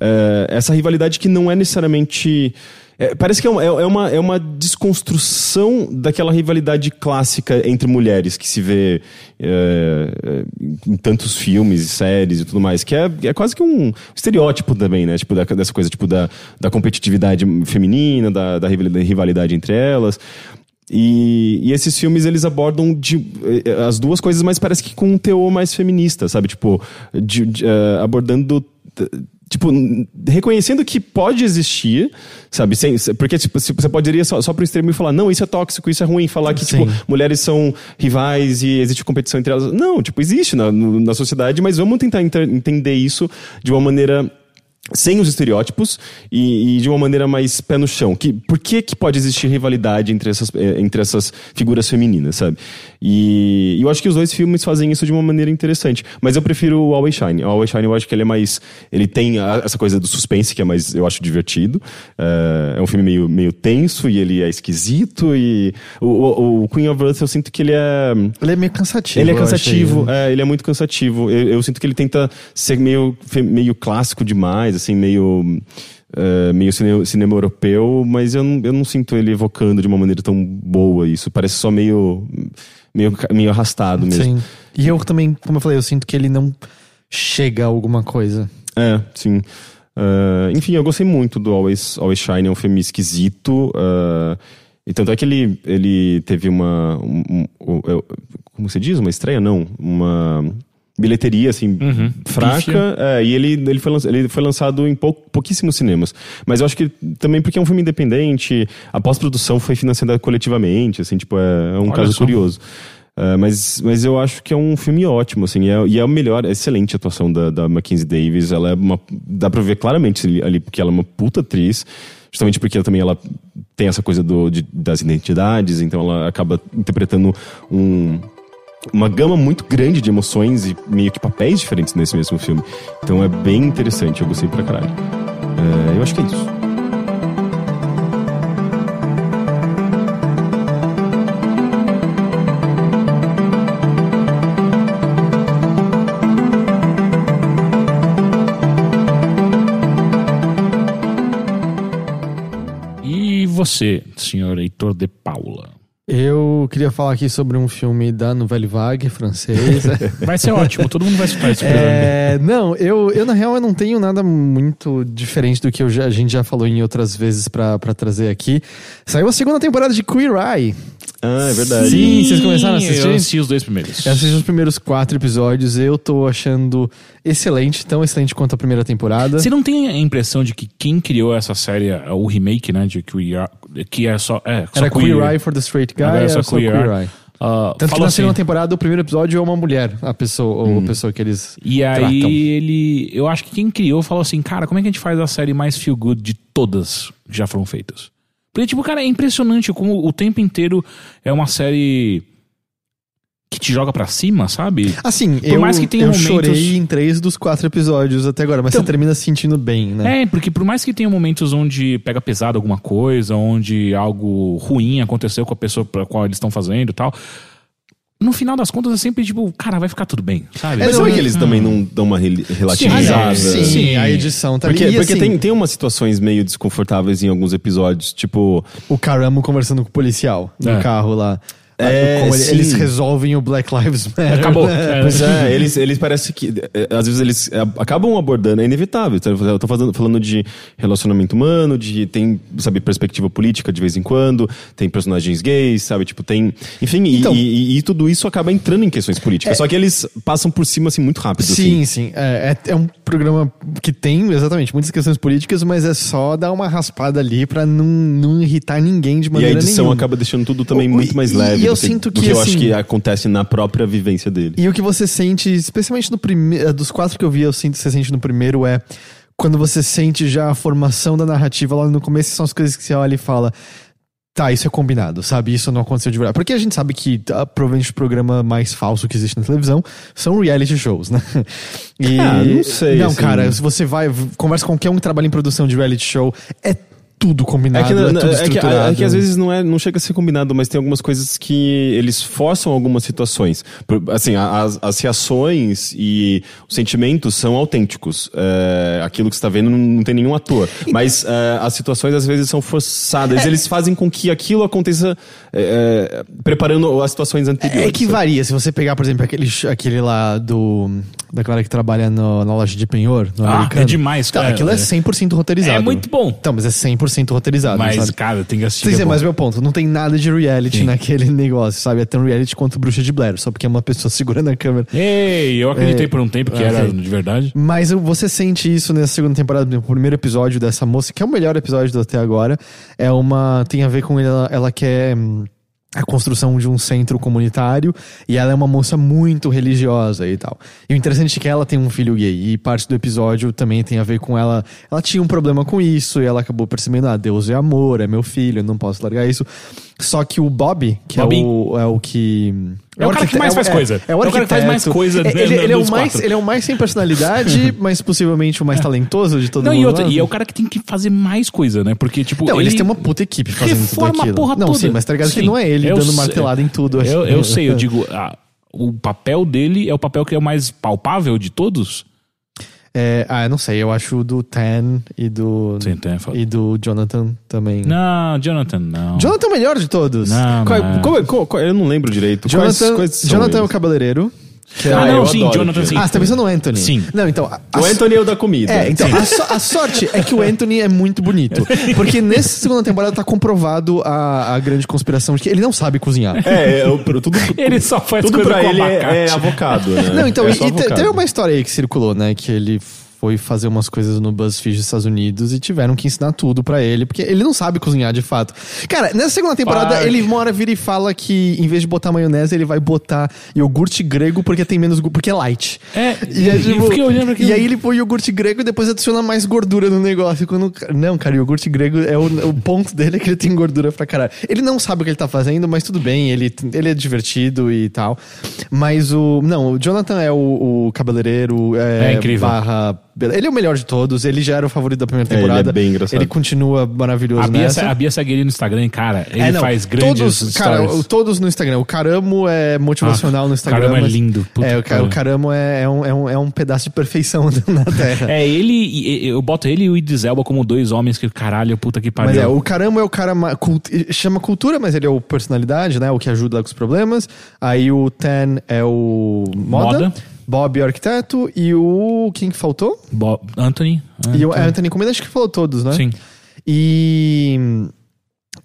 eh, essa rivalidade que não é necessariamente é, parece que é uma, é- é uma, é uma desconstrução daquela rivalidade clássica entre mulheres que se vê é, é, em tantos filmes e séries e tudo mais, que é, é quase que um estereótipo também, né? Tipo, da- dessa coisa tipo, da, da competitividade feminina, da, da rivalidade- entre elas. E, e esses filmes eles abordam de, eh, as duas coisas, mas parece que com um teor mais feminista, sabe? Tipo, de- de, eh, abordando. Tipo, reconhecendo que pode existir, sabe? Sem, se- porque tipo, você pode ir só, só pro extremo e falar, não, isso é tóxico, isso é ruim. Falar que, Sim. tipo, mulheres são rivais e existe competição entre elas. Não, tipo, existe na, na sociedade, mas vamos tentar entender isso de uma maneira sem os estereótipos e, e de uma maneira mais pé no chão. Que, por que, que pode existir rivalidade entre essas, eh, entre essas figuras femininas, sabe? E, e eu acho que os dois filmes fazem isso de uma maneira interessante. Mas eu prefiro o Always Shine. O Always Shine eu acho que ele é mais... Ele tem a- essa coisa do suspense que é mais, eu acho, divertido. É, é um filme meio, meio tenso e ele é esquisito e... O, o, o Queen of Earth eu sinto que ele é... Ele é meio cansativo. Ele é cansativo, achei. é, ele é muito cansativo. Eu, eu sinto que ele tenta ser meio, meio clássico demais, assim, meio. é, meio cine- cinema europeu, mas eu não, eu não sinto ele evocando de uma maneira tão boa isso. Parece só meio. meio, meio arrastado mesmo. Sim. E eu também, como eu falei, eu sinto que ele não chega a alguma coisa. É, sim. Ah, enfim, eu gostei muito do Always, Always Shine, é um filme esquisito. ah, e tanto é que ele, ele teve uma. um- um- um- como você diz? Uma estreia? Não. Uma bilheteria, assim, fraca. é, e ele, ele, foi, lança- ele foi lançado em pou, pouquíssimos cinemas. Mas eu acho que também porque é um filme independente, a pós-produção foi financiada coletivamente, assim, tipo, é, é um Olha caso só. curioso. Uh, mas, mas eu acho que é um filme ótimo, assim, e é, e é a melhor, é excelente a atuação da, da Mackenzie Davis. Ela é uma. Dá pra ver claramente ali- ali, porque ela é uma puta atriz, justamente porque ela também ela tem essa coisa do, de- das identidades, então ela acaba interpretando um, uma gama muito grande de emoções e meio que papéis diferentes nesse mesmo filme. Então é bem interessante, eu gostei pra caralho. É, eu acho que é isso. E você, senhor Heitor de Paula? Eu queria falar aqui sobre um filme da Nouvelle Vague, francês. Vai ser ótimo, todo mundo vai escutar esse programa. É, não, eu, eu na real eu não tenho nada muito diferente do que eu já- a gente já falou em outras vezes pra, pra trazer aqui. Saiu a segunda temporada de Queer Eye. Ah, é verdade. Sim, vocês começaram a assistir? Eu assisti os dois primeiros. Eu assisti os primeiros quatro episódios, eu tô achando excelente, tão excelente quanto a primeira temporada. Você não tem a impressão de que quem criou essa série, o remake, né, de Queer, que é só, é, só Era Queer Eye for the Straight Guy, Agora é só só Queer Queer Eye. Ah, Tanto que na assim, segunda temporada, o primeiro episódio é uma mulher, a pessoa, ou a pessoa que eles E aí tratam. ele. Eu acho que quem criou falou assim, cara, como é que a gente faz a série mais feel good de todas que já foram feitas? Porque, tipo, cara, é impressionante como o tempo inteiro é uma série que te joga pra cima, sabe? Assim, Por eu, mais que tenha eu momentos- chorei em três dos quatro episódios até agora, mas Então- você termina se sentindo bem, né? É, porque por mais que tenha momentos onde pega pesado alguma coisa, onde algo ruim aconteceu com a pessoa pra qual eles estão fazendo e tal. No final das contas é sempre tipo, cara, vai ficar tudo bem, sabe? Mas não, será é- que eles também não dão uma rel- relativizada? sim, Sim. a edição tá Porque, porque assim, tem, tem umas situações meio desconfortáveis em alguns episódios, tipo. o Caramo conversando com o policial no É. carro lá. É, Como sim. eles resolvem o Black Lives Matter. Acabou. né? É. Pois é, eles, eles parecem que. é, Às vezes eles é, acabam abordando, é inevitável. Então, Eu tô fazendo- falando de relacionamento humano, de. Tem, sabe, perspectiva política de vez em quando, tem personagens gays, sabe? Tipo, tem. Enfim, e- Então- e, e tudo isso acaba entrando em questões políticas. Só que eles passam por cima, assim, muito rápido. Sim, assim. sim. É, é, é um programa que tem, exatamente, muitas questões políticas, mas é só dar uma raspada ali pra não, não irritar ninguém de E a maneira edição nenhuma. acaba deixando tudo também O- muito mais e- leve e eu do que, sinto do que, que eu acho assim, que acontece na própria vivência dele. E o que você sente, especialmente no primeiro. Dos quatro que eu vi, eu sinto que você sente no primeiro é quando você sente já a formação da narrativa lá no começo, são as coisas que você olha e fala. Tá, isso é combinado, sabe? Isso não aconteceu de verdade. Porque a gente sabe que ah, provavelmente o programa mais falso que existe na televisão são reality shows, né? E... Ah, não sei, Não, assim. cara, se você vai, conversa com qualquer um que trabalha em produção de reality show, é tudo combinado, é, na- na- tudo é que, estruturado. é que às vezes não, é, não chega a ser combinado, mas tem algumas coisas que eles forçam algumas situações. Assim, as, as reações e os sentimentos são autênticos. É, aquilo que você está vendo não, não tem nenhum ator. Mas é, as situações às vezes são forçadas. Eles fazem com que aquilo aconteça é, é, preparando as situações anteriores. É que varia. Se você pegar, por exemplo, aquele, aquele lá do, Da galera que trabalha no- na loja de penhor, no Ah, americano. é demais, Tá, cara. aquilo é 100% roteirizado. É muito bom. Então, mas é 100% roteirizado, Mas, sabe? cara, tem que assistir. Sim, é mas meu ponto, não tem nada de reality Sim. naquele negócio, sabe? É tão reality quanto Bruxa de Blair, só porque é uma pessoa segurando a câmera. Ei, eu acreditei É, por um tempo que ok. era de verdade. Mas você sente isso nessa segunda temporada, no primeiro episódio dessa moça, que é o melhor episódio até agora. É uma. tem a ver com ela, ela quer. hum, A construção de um centro comunitário e ela é uma moça muito religiosa e tal. E o interessante é que ela tem um filho gay e parte do episódio também tem a ver com ela. Ela tinha um problema com isso e ela acabou percebendo: ah, Deus é amor, é meu filho, eu não posso largar isso. Só que o Bob, que Bobby. é o, é o que. É o cara que mais faz coisa. É o É o cara que faz mais coisa É, ele, é o mais, ele é o mais sem personalidade, mas possivelmente o mais talentoso de todo Não, mundo. e, outra, e é o cara que tem que fazer mais coisa, né? Porque, tipo. Não, ele eles têm uma puta equipe fazendo tudo aquilo. a porra não, toda. sim, mas tá ligado que Sim, não é ele eu dando sei. martelada em tudo. Eu, eu sei, eu digo. ah, o papel dele é o papel que é o mais palpável de todos? É, ah, eu não sei, eu acho o do Tan e do. Sim, Tan é. E do Jonathan também. Não, Jonathan, não. Jonathan é o melhor de todos. Não, Qual- não é. qual- qual- eu não lembro direito. Quais- Jonathan, quais são Jonathan é o cabeleireiro. É Ah, não, eu sim, Jonathan, sim. Ah, você tá pensando no Anthony? Sim. Não, então. a- a O Anthony é o da comida. É, então, a, so- a sorte é que o Anthony é muito bonito. Porque nessa segunda temporada tá comprovado a, a grande conspiração de que ele não sabe cozinhar. É, é, o- tudo, Ele só faz tudo coisa pra com ele é, abacate. é avocado, né? Não, então, é e, teve uma história aí que circulou, né? Que ele foi fazer umas coisas no BuzzFeed dos Estados Unidos e tiveram que ensinar tudo pra ele, porque ele não sabe cozinhar de fato. Cara, nessa segunda temporada, Para. ele uma hora vira e fala que em vez de botar maionese, ele vai botar iogurte grego porque tem menos. porque é light. É, E, é, tipo, eu fiquei olhando aquilo. e aí ele põe iogurte grego e depois adiciona mais gordura no negócio. Quando, não, cara, iogurte grego é o, o ponto dele é que ele tem gordura pra caralho. Ele não sabe o que ele tá fazendo, mas tudo bem, ele, ele é divertido e tal. Mas o. Não, o Jonathan é o, o cabeleireiro. É, É incrível. Barra, ele é o melhor de todos, ele já era o favorito da primeira É, ele é temporada. bem engraçado. Ele continua maravilhoso A Bia, nessa. a Bia segue ele no Instagram cara, ele É, não, faz grandes todos, cara, todos no Instagram. O Caramo é motivacional Ah, no Instagram. o Caramo é lindo, É, o, que ca- o. Caramo é, é um, é, um, é um pedaço de perfeição na Terra. É, ele eu boto ele e o Idris Elba como dois homens que, caralho, puta que pariu. Mas é, o Caramo é o cara cult- chama cultura, mas ele é o personalidade, né? O que ajuda com os problemas. Aí o Tan é o moda. Moda. Bob é o arquiteto. E o. Quem que faltou? Bo- Anthony. E o Anthony Comida, acho que falou todos, né? Sim. E.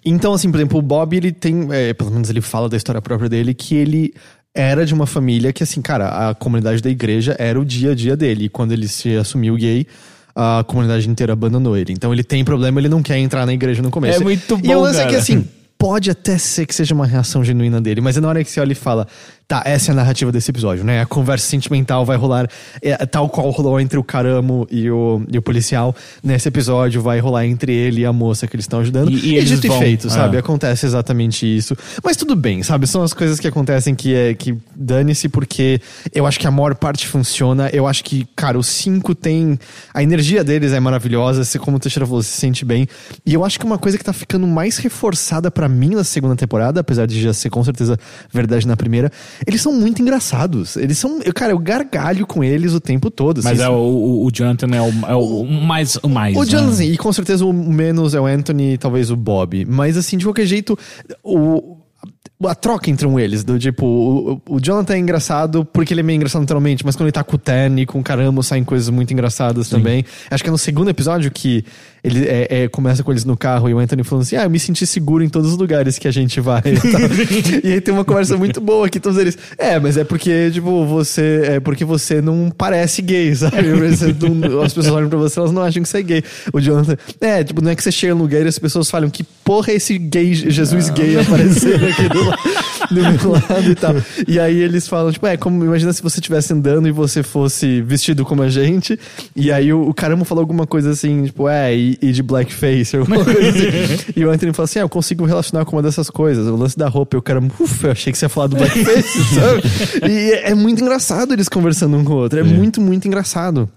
Então, assim, por exemplo, o Bob, ele tem. é, pelo menos ele fala da história própria dele, que ele era de uma família que, assim, cara, a comunidade da igreja era o dia a dia dele. E quando ele se assumiu gay, a comunidade inteira abandonou ele. Então ele tem problema, ele não quer entrar na igreja no começo. É muito E o bom, lance é que, cara. assim. Pode até ser que seja uma reação genuína dele, mas é na hora que você olha e fala, tá, essa é a narrativa desse episódio, né? A conversa sentimental vai rolar é, tal qual rolou entre o Caramo e o, e o policial. Nesse episódio vai rolar entre ele e a moça que eles estão ajudando. E- e eles dito vão, e feito, é. sabe? Acontece exatamente isso. Mas tudo bem, sabe? São as coisas que acontecem que é que dane-se, porque eu acho que a maior parte funciona. Eu acho que, cara, os cinco tem. A energia deles é maravilhosa. Você, como o Teixeira falou, se sente bem. E eu acho que uma coisa que tá ficando mais reforçada pra mim na segunda temporada, apesar de já ser com certeza verdade na primeira, eles são muito engraçados. Eles são. Eu, cara, eu gargalho com eles o tempo todo. Mas assim, é o, o, o Jonathan é o, é o mais. O mais o né? Jonathan, e com certeza o menos é o Anthony e talvez o Bob. Mas assim, de qualquer jeito, o. A troca entre um eles, do tipo, o, o Jonathan é engraçado porque ele é meio engraçado naturalmente, mas quando ele tá com o e com o Caramba saem coisas muito engraçadas também. Acho que é no segundo episódio que ele é, é, começa com eles no carro e o Anthony falando assim: Ah, eu me senti seguro em todos os lugares que a gente vai. E, e aí tem uma conversa muito boa que todos eles. É, mas é porque, tipo, você. É porque você não parece gay, sabe? Não- as pessoas olham pra você, elas não acham que você é gay. O Jonathan. É, tipo, não é que você chega no lugar e as pessoas falam que porra é esse gay, Jesus gay aparecendo aqui do, la- do meu lado e tal. E aí eles falam, tipo, é, como imagina se você estivesse andando e você fosse vestido como a gente. E aí o, o caramba falou alguma coisa assim, tipo, é, e, e de blackface, alguma coisa assim. e o Anthony falou assim: é, eu consigo relacionar com uma dessas coisas. O lance da roupa, e o cara, ufa, eu achei que você ia falar do blackface, sabe? E é, é muito engraçado eles conversando um com o outro. É, muito, muito engraçado.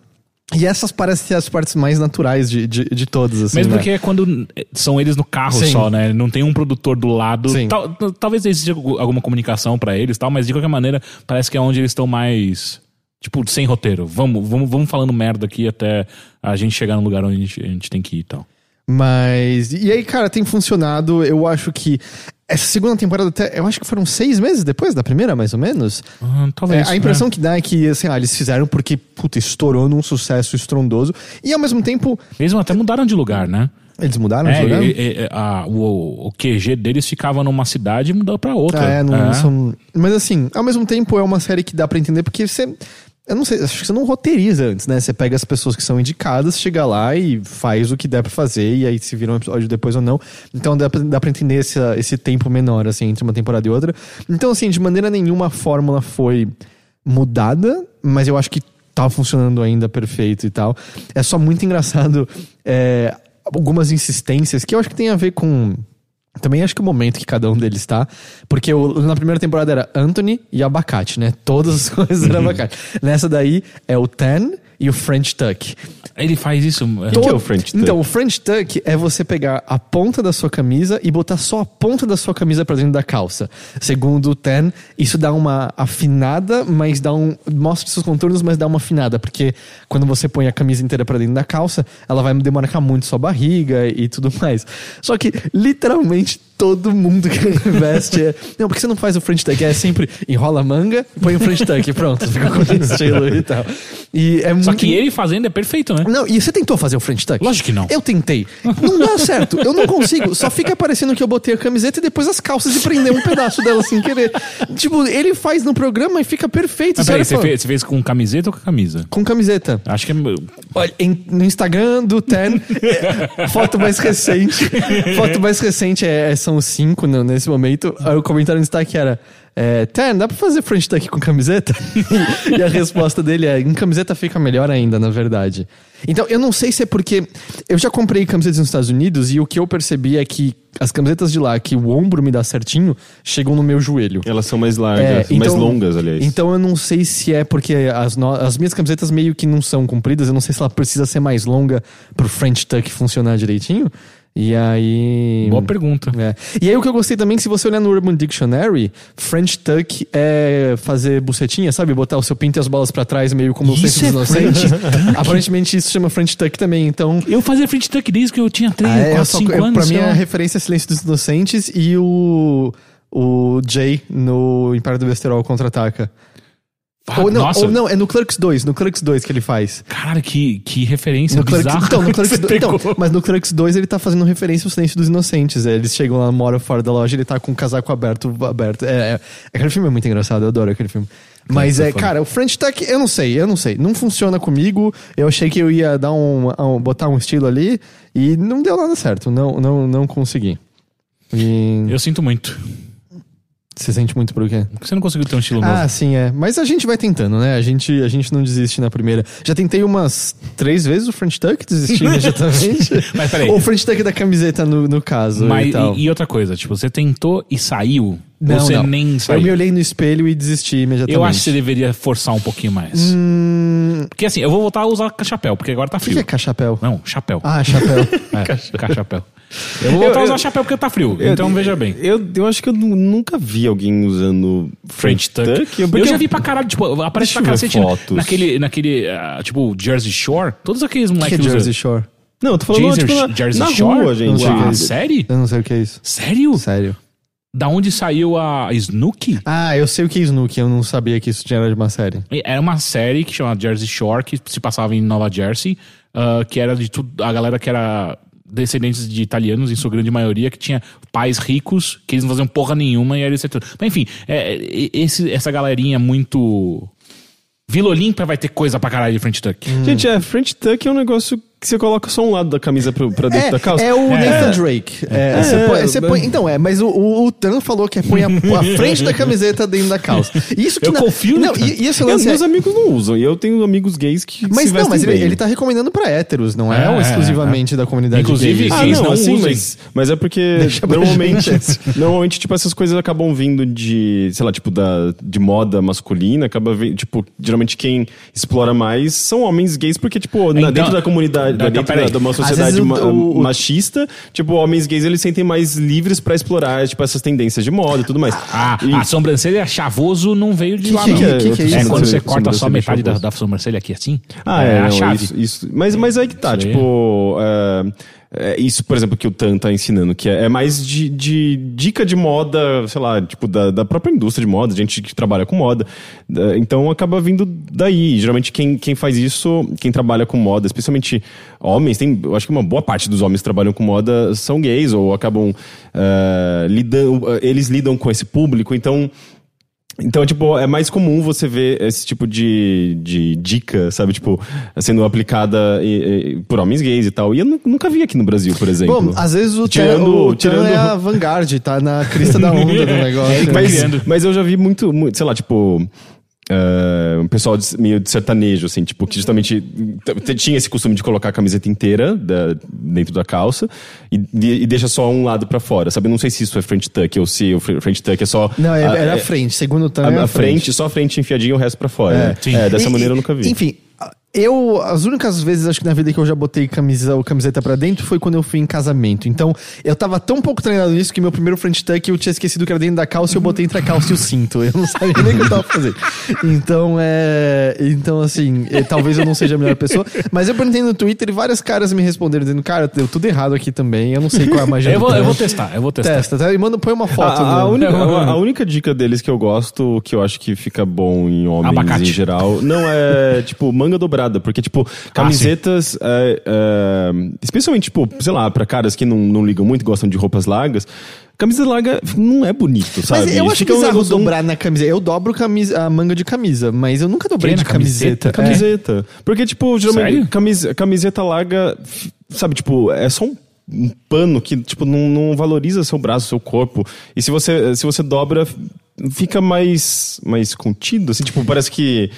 E essas parecem ser as partes mais naturais de, de, de todas, assim. Mesmo né? porque é quando são eles no carro Sim. só, né? Não tem um produtor do lado. Tal- talvez exista alguma comunicação pra eles tal, mas de qualquer maneira parece que é onde eles estão mais. Tipo, sem roteiro. Vamos, vamos, vamos falando merda aqui até a gente chegar no lugar onde a gente, a gente tem que ir e tal. Mas. E aí, cara, tem funcionado. Eu acho que essa segunda temporada, até, eu acho que foram seis meses depois da primeira, mais ou menos. Ah, É, talvez. a impressão que dá é que, assim, ah, eles fizeram porque, puta, estourou num sucesso estrondoso. E ao mesmo tempo, né? Eles até mudaram de lugar, né? eles mudaram É, de lugar? a- o, o QG deles ficava numa cidade e mudou pra outra. É, não, É. são- Mas assim, ao mesmo tempo é uma série que dá pra entender porque você. Eu não sei, acho que você não roteiriza antes, né? Você pega as pessoas que são indicadas, chega lá e faz o que der pra fazer, e aí se vira um episódio depois ou não. Então dá pra, dá pra entender esse, esse tempo menor, assim, entre uma temporada e outra. Então, assim, de maneira nenhuma a fórmula foi mudada, mas eu acho que tá funcionando ainda perfeito e tal. É só muito engraçado é, algumas insistências que eu acho que tem a ver com. Também acho que o momento que cada um deles tá. Porque na primeira temporada era Anthony e abacate, né? Todas as coisas eram abacate. Nessa daí é o Tan e o French Tuck. Ele faz isso. é, que é o French Tuck? Então, o French Tuck é você pegar a ponta da sua camisa e botar só a ponta da sua camisa pra dentro da calça. Segundo o Tan, isso dá uma afinada, mas dá um. mostra seus contornos, mas dá uma afinada. Porque quando você põe a camisa inteira pra dentro da calça, ela vai demarcar muito sua barriga e tudo mais. Só que, literalmente, todo mundo que veste é. Não, porque você não faz o French Tuck? É sempre enrola a manga, põe o French Tuck pronto, fica com esse estilo e tal. E é Só muito que ele fazendo é perfeito, né? não, e você tentou fazer o French Tuck? Lógico que não. Eu tentei. Não dá certo. Eu não consigo. Só fica parecendo que eu botei a camiseta e depois as calças e prender um pedaço dela sem querer. Tipo, ele faz no programa e fica perfeito. Mas peraí, você fez, você fez com camiseta ou com camisa? Com camiseta. Acho que é. Olha, em- no Instagram do Ten, é, foto mais recente. Foto mais recente é, é- são cinco né, nesse momento. Aí o comentário no destaque era. É, Ten, dá pra fazer French Tuck com camiseta? e a resposta dele é: em camiseta fica melhor ainda, na verdade. Então, eu não sei se é porque. Eu já comprei camisetas nos Estados Unidos e o que eu percebi é que as camisetas de lá, que o ombro me dá certinho, chegam no meu joelho. Elas são mais largas, É, mais então- longas, aliás. Então eu não sei se é porque as, no- as minhas camisetas meio que não são compridas, eu não sei se ela precisa ser mais longa pro French Tuck funcionar direitinho. E aí. Boa pergunta. É. E aí o que eu gostei também, se você olhar no Urban Dictionary, French Tuck é fazer bucetinha, sabe? Botar o seu pinto e as bolas pra trás, meio como o Isso dos é inocentes. Aparentemente isso chama French Tuck também, então. Eu fazia frente tuck desde que eu tinha 3, Ah, é, eu 4, só- 5 eu- anos. pra mim sei é a referência a Silêncio dos Inocentes e o. O Jay no Império do Besterol contra-ataca. Ah, ou, não, nossa, ou não, é no Clerks 2, no Clerks 2 que ele faz. Cara, que, que referência No Clerks, bizarra. então, no Clerks Você 2, então, mas no Clerks 2 ele tá fazendo referência ao Silêncio dos Inocentes. é, Eles chegam lá, moram fora da loja, ele tá com o casaco aberto. aberto. É, é, aquele filme é muito engraçado, eu adoro aquele filme. Mas é, foda. cara, o French Tuck, eu não sei, eu não sei. Não funciona comigo. Eu achei que eu ia dar um, um- botar um estilo ali e não deu nada certo. Não, não, não consegui. E Eu sinto muito. Você sente muito por quê? Porque você não conseguiu ter um estilo Ah, novo. sim, é. Mas a gente vai tentando, né? A gente, a gente não desiste na primeira. Já tentei umas três vezes o French Tuck, desisti imediatamente. Mas peraí. Ou o French Tuck da camiseta no, no caso Mas, e tal. e, outra coisa, tipo, você tentou e saiu. não, você não. nem Eu saiu. me olhei no espelho e desisti imediatamente. Eu acho que você deveria forçar um pouquinho mais. Hum, Porque assim, eu vou voltar a usar chapéu, porque agora tá o que frio. é cachapéu? Não, chapéu. Ah, chapéu. É, cachapéu. Eu vou voltar a Eu- usar eu- chapéu porque tá frio. Eu- então veja bem. Eu, eu acho que eu nu- nunca vi alguém usando French Tuck. Eu, já vi pra caralho, tipo, aparece pra cacete fotos. naquele, naquele ah, tipo, Jersey Shore. Todos aqueles O que moleques é Jersey Shore? Não, eu tô falando Jersey, tipo, na, Jersey na Shore? rua, gente. Não sei o que isso. série? Eu não sei o que é isso. Sério? Sério. Da onde saiu a Snooki? Ah, eu sei o que é Snook, eu não sabia que isso tinha era de uma série. Era uma série que chama Jersey Shore, que se passava em Nova Jersey, ah, que era de tudo. A galera que era descendentes de italianos, em sua grande maioria, que tinha pais ricos, que eles não faziam porra nenhuma e isso. tudo. Mas enfim, é, é, esse, essa galerinha muito. Vila Olímpia vai ter coisa pra caralho de French Tuck. Gente, é, French Tuck é um negócio que você coloca só um lado da camisa pro, pra dentro É, da calça. é o É. Nathan Drake. É, você põe- você põe- então, é, mas o, o, o Tan falou que é põe a, a frente da camiseta dentro da calça. Isso que Eu na- confio no Não, Tan. e, e Eu- é- meus amigos não usam. E eu tenho amigos gays que Mas se não, mas ele, bem. ele tá recomendando pra héteros, não é, É, é, exclusivamente da comunidade Inclusive, gay. Ah, não, não assim, mas, mas é porque Deixa normalmente, normalmente, tipo, essas coisas acabam vindo de, sei lá, tipo, da, de moda masculina, acaba vindo, tipo, geralmente quem explora mais são homens gays, porque, tipo, na- Então- dentro da comunidade, Então, dentro da, de uma sociedade ma- o- o- machista, tipo, homens gays, eles sentem mais livres pra explorar, tipo, essas tendências de moda e tudo mais. Ah, E- a sobrancelha chavoso não veio de Que lá, que- não. que- que- que é é isso? quando você corta só metade da, da sobrancelha aqui assim. Ah, é, a não, chave. Isso, isso. Mas, mas aí que tá, tipo. é, é isso, por exemplo, que o Tan tá ensinando, que é, é mais de, de dica de moda, sei lá, tipo, da, da própria indústria de moda, gente que trabalha com moda. Da- Então acaba vindo daí. Geralmente quem, quem faz isso, quem trabalha com moda, especialmente homens, tem, eu acho que uma boa parte dos homens que trabalham com moda são gays ou acabam eh, lidando, eles lidam com esse público, então. Então, tipo, é mais comum você ver esse tipo de, de dica, sabe? Tipo, sendo aplicada e- e- por homens gays e tal. E eu nu- nunca vi aqui no Brasil, por exemplo. Bom, às vezes o Tan Tirando- o Tan tirando- é a vanguard, tá na crista da onda do negócio. Vai mas, mas eu já vi muito, muito sei lá, tipo. Eh, um pessoal de- meio de sertanejo, assim, tipo, que justamente t- t- tinha esse costume de colocar a camiseta inteira da- dentro da calça e, de- e deixa só um lado pra fora, sabe? Não sei se isso é French tuck ou se o fr- French tuck é só. Não, é- a- era a é- frente. Segundo o Tan, a, é a frente, só a frente enfiadinha e o resto pra fora. É. né? É, dessa E- maneira eu nunca vi. Enfim, eu, as únicas vezes acho que na vida que eu já botei camisa ou camiseta pra dentro foi quando eu fui em casamento. Então, eu tava tão pouco treinado nisso que meu primeiro French tuck eu tinha esquecido que era dentro da calça e eu botei entre a calça e o cinto. Eu não sabia nem o que eu tava fazendo. Então, é. Então, assim, eh, talvez eu não seja a melhor pessoa. Mas eu perguntei no Twitter e vários caras me responderam dizendo, cara, deu tudo errado aqui também. Eu não sei qual é a magia. Eu vou, eu Tan." vou testar, eu vou testar. Testa, tá? E manda, põe uma foto. A, a no- única, É, a, a única dica deles que eu gosto, que eu acho que fica bom em homens Abacate. em geral, não é, tipo, manga dobrada. Porque, tipo, camisetas, é, é, especialmente, tipo, sei lá, pra caras que não, não ligam muito, gostam de roupas largas, camisa larga não é bonito, sabe? Mas eu acho Fica um bizarro negócio- dobrar na camiseta. Eu dobro camisa, a manga de camisa, mas eu nunca dobrei Que? de Na camiseta? camiseta. É. Camiseta. Porque, tipo, geralmente, camisa, camiseta larga, sabe, tipo, é só um, um pano que, tipo, não, não valoriza seu braço, seu corpo. E se você, se você dobra, fica mais, mais contido, assim, tipo, parece que...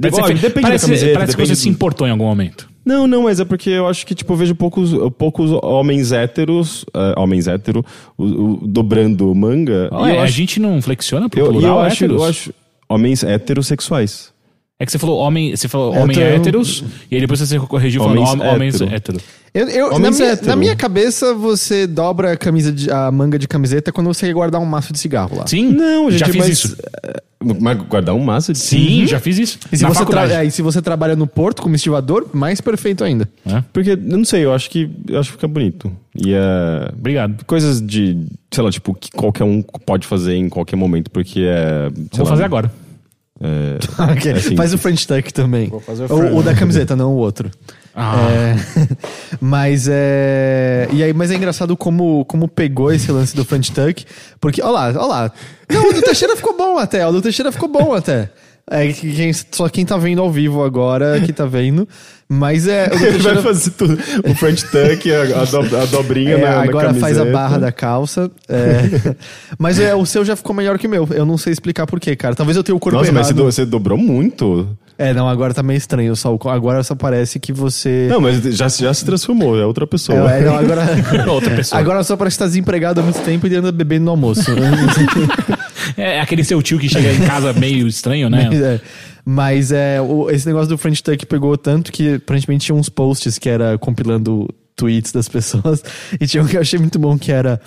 Parece, Igual, que- depende parece- da camiseta, parece que depende você se importou em algum momento. Não, não, mas é porque eu acho que, tipo, eu vejo poucos, poucos homens héteros, eh, homens hétero, o- o- dobrando manga. e Ué, eu a acho, gente não flexiona pro eu, plural eu acho, eu acho homens heterossexuais. É que você falou homem, você falou É, homem héteros, e aí depois você corrigiu falando Homens hom- homens hétero. héteros. Eu, eu- na, Homens minha, hétero. na minha cabeça, você dobra a, camisa de- a manga de camiseta quando você quer guardar um maço de cigarro lá. Sim, Não, gente, já fiz mas, isso. eh, Mas guardar um massa de Sim, já fiz isso. E se, Na você é, e se você trabalha no porto como estivador, mais perfeito ainda. É, Porque, eu não sei, eu acho que eu acho que fica bonito. E é. Obrigado. Coisas de, sei lá, tipo, que qualquer um pode fazer em qualquer momento, porque é. Vou lá, fazer agora. É- Ok, assim. Faz o French tuck também. fazer o o, French. o da camiseta, não o outro. Ah. É, mas é. E aí, mas é engraçado como, como pegou esse lance do French Tuck. Porque, olha lá, olha lá. Não, o do Teixeira ficou bom até. O do Teixeira ficou bom até. É, que quem- só quem tá vendo ao vivo agora que tá vendo. Mas é. Ele vai Teixeira, fazer tudo. O French tuck, a, a, do- a dobrinha é, na, na agora faz a barra da calça. é. mas é, o seu já ficou melhor que o meu. Eu não sei explicar porquê, cara. Talvez eu tenha o corpo Nossa, errado. mas você, do- você dobrou muito. É, não, agora tá meio estranho. Só, agora só parece que você. Não, mas já, já se transformou, é outra pessoa. É, não, agora. Outra pessoa. Agora só parece que tá desempregado há muito tempo e anda bebendo no almoço. né? É aquele seu tio que chega em casa meio estranho, né? É. Mas é, o- esse negócio do French Tuck pegou tanto que aparentemente tinha uns posts que era compilando tweets das pessoas. E tinha um que eu achei muito bom que era.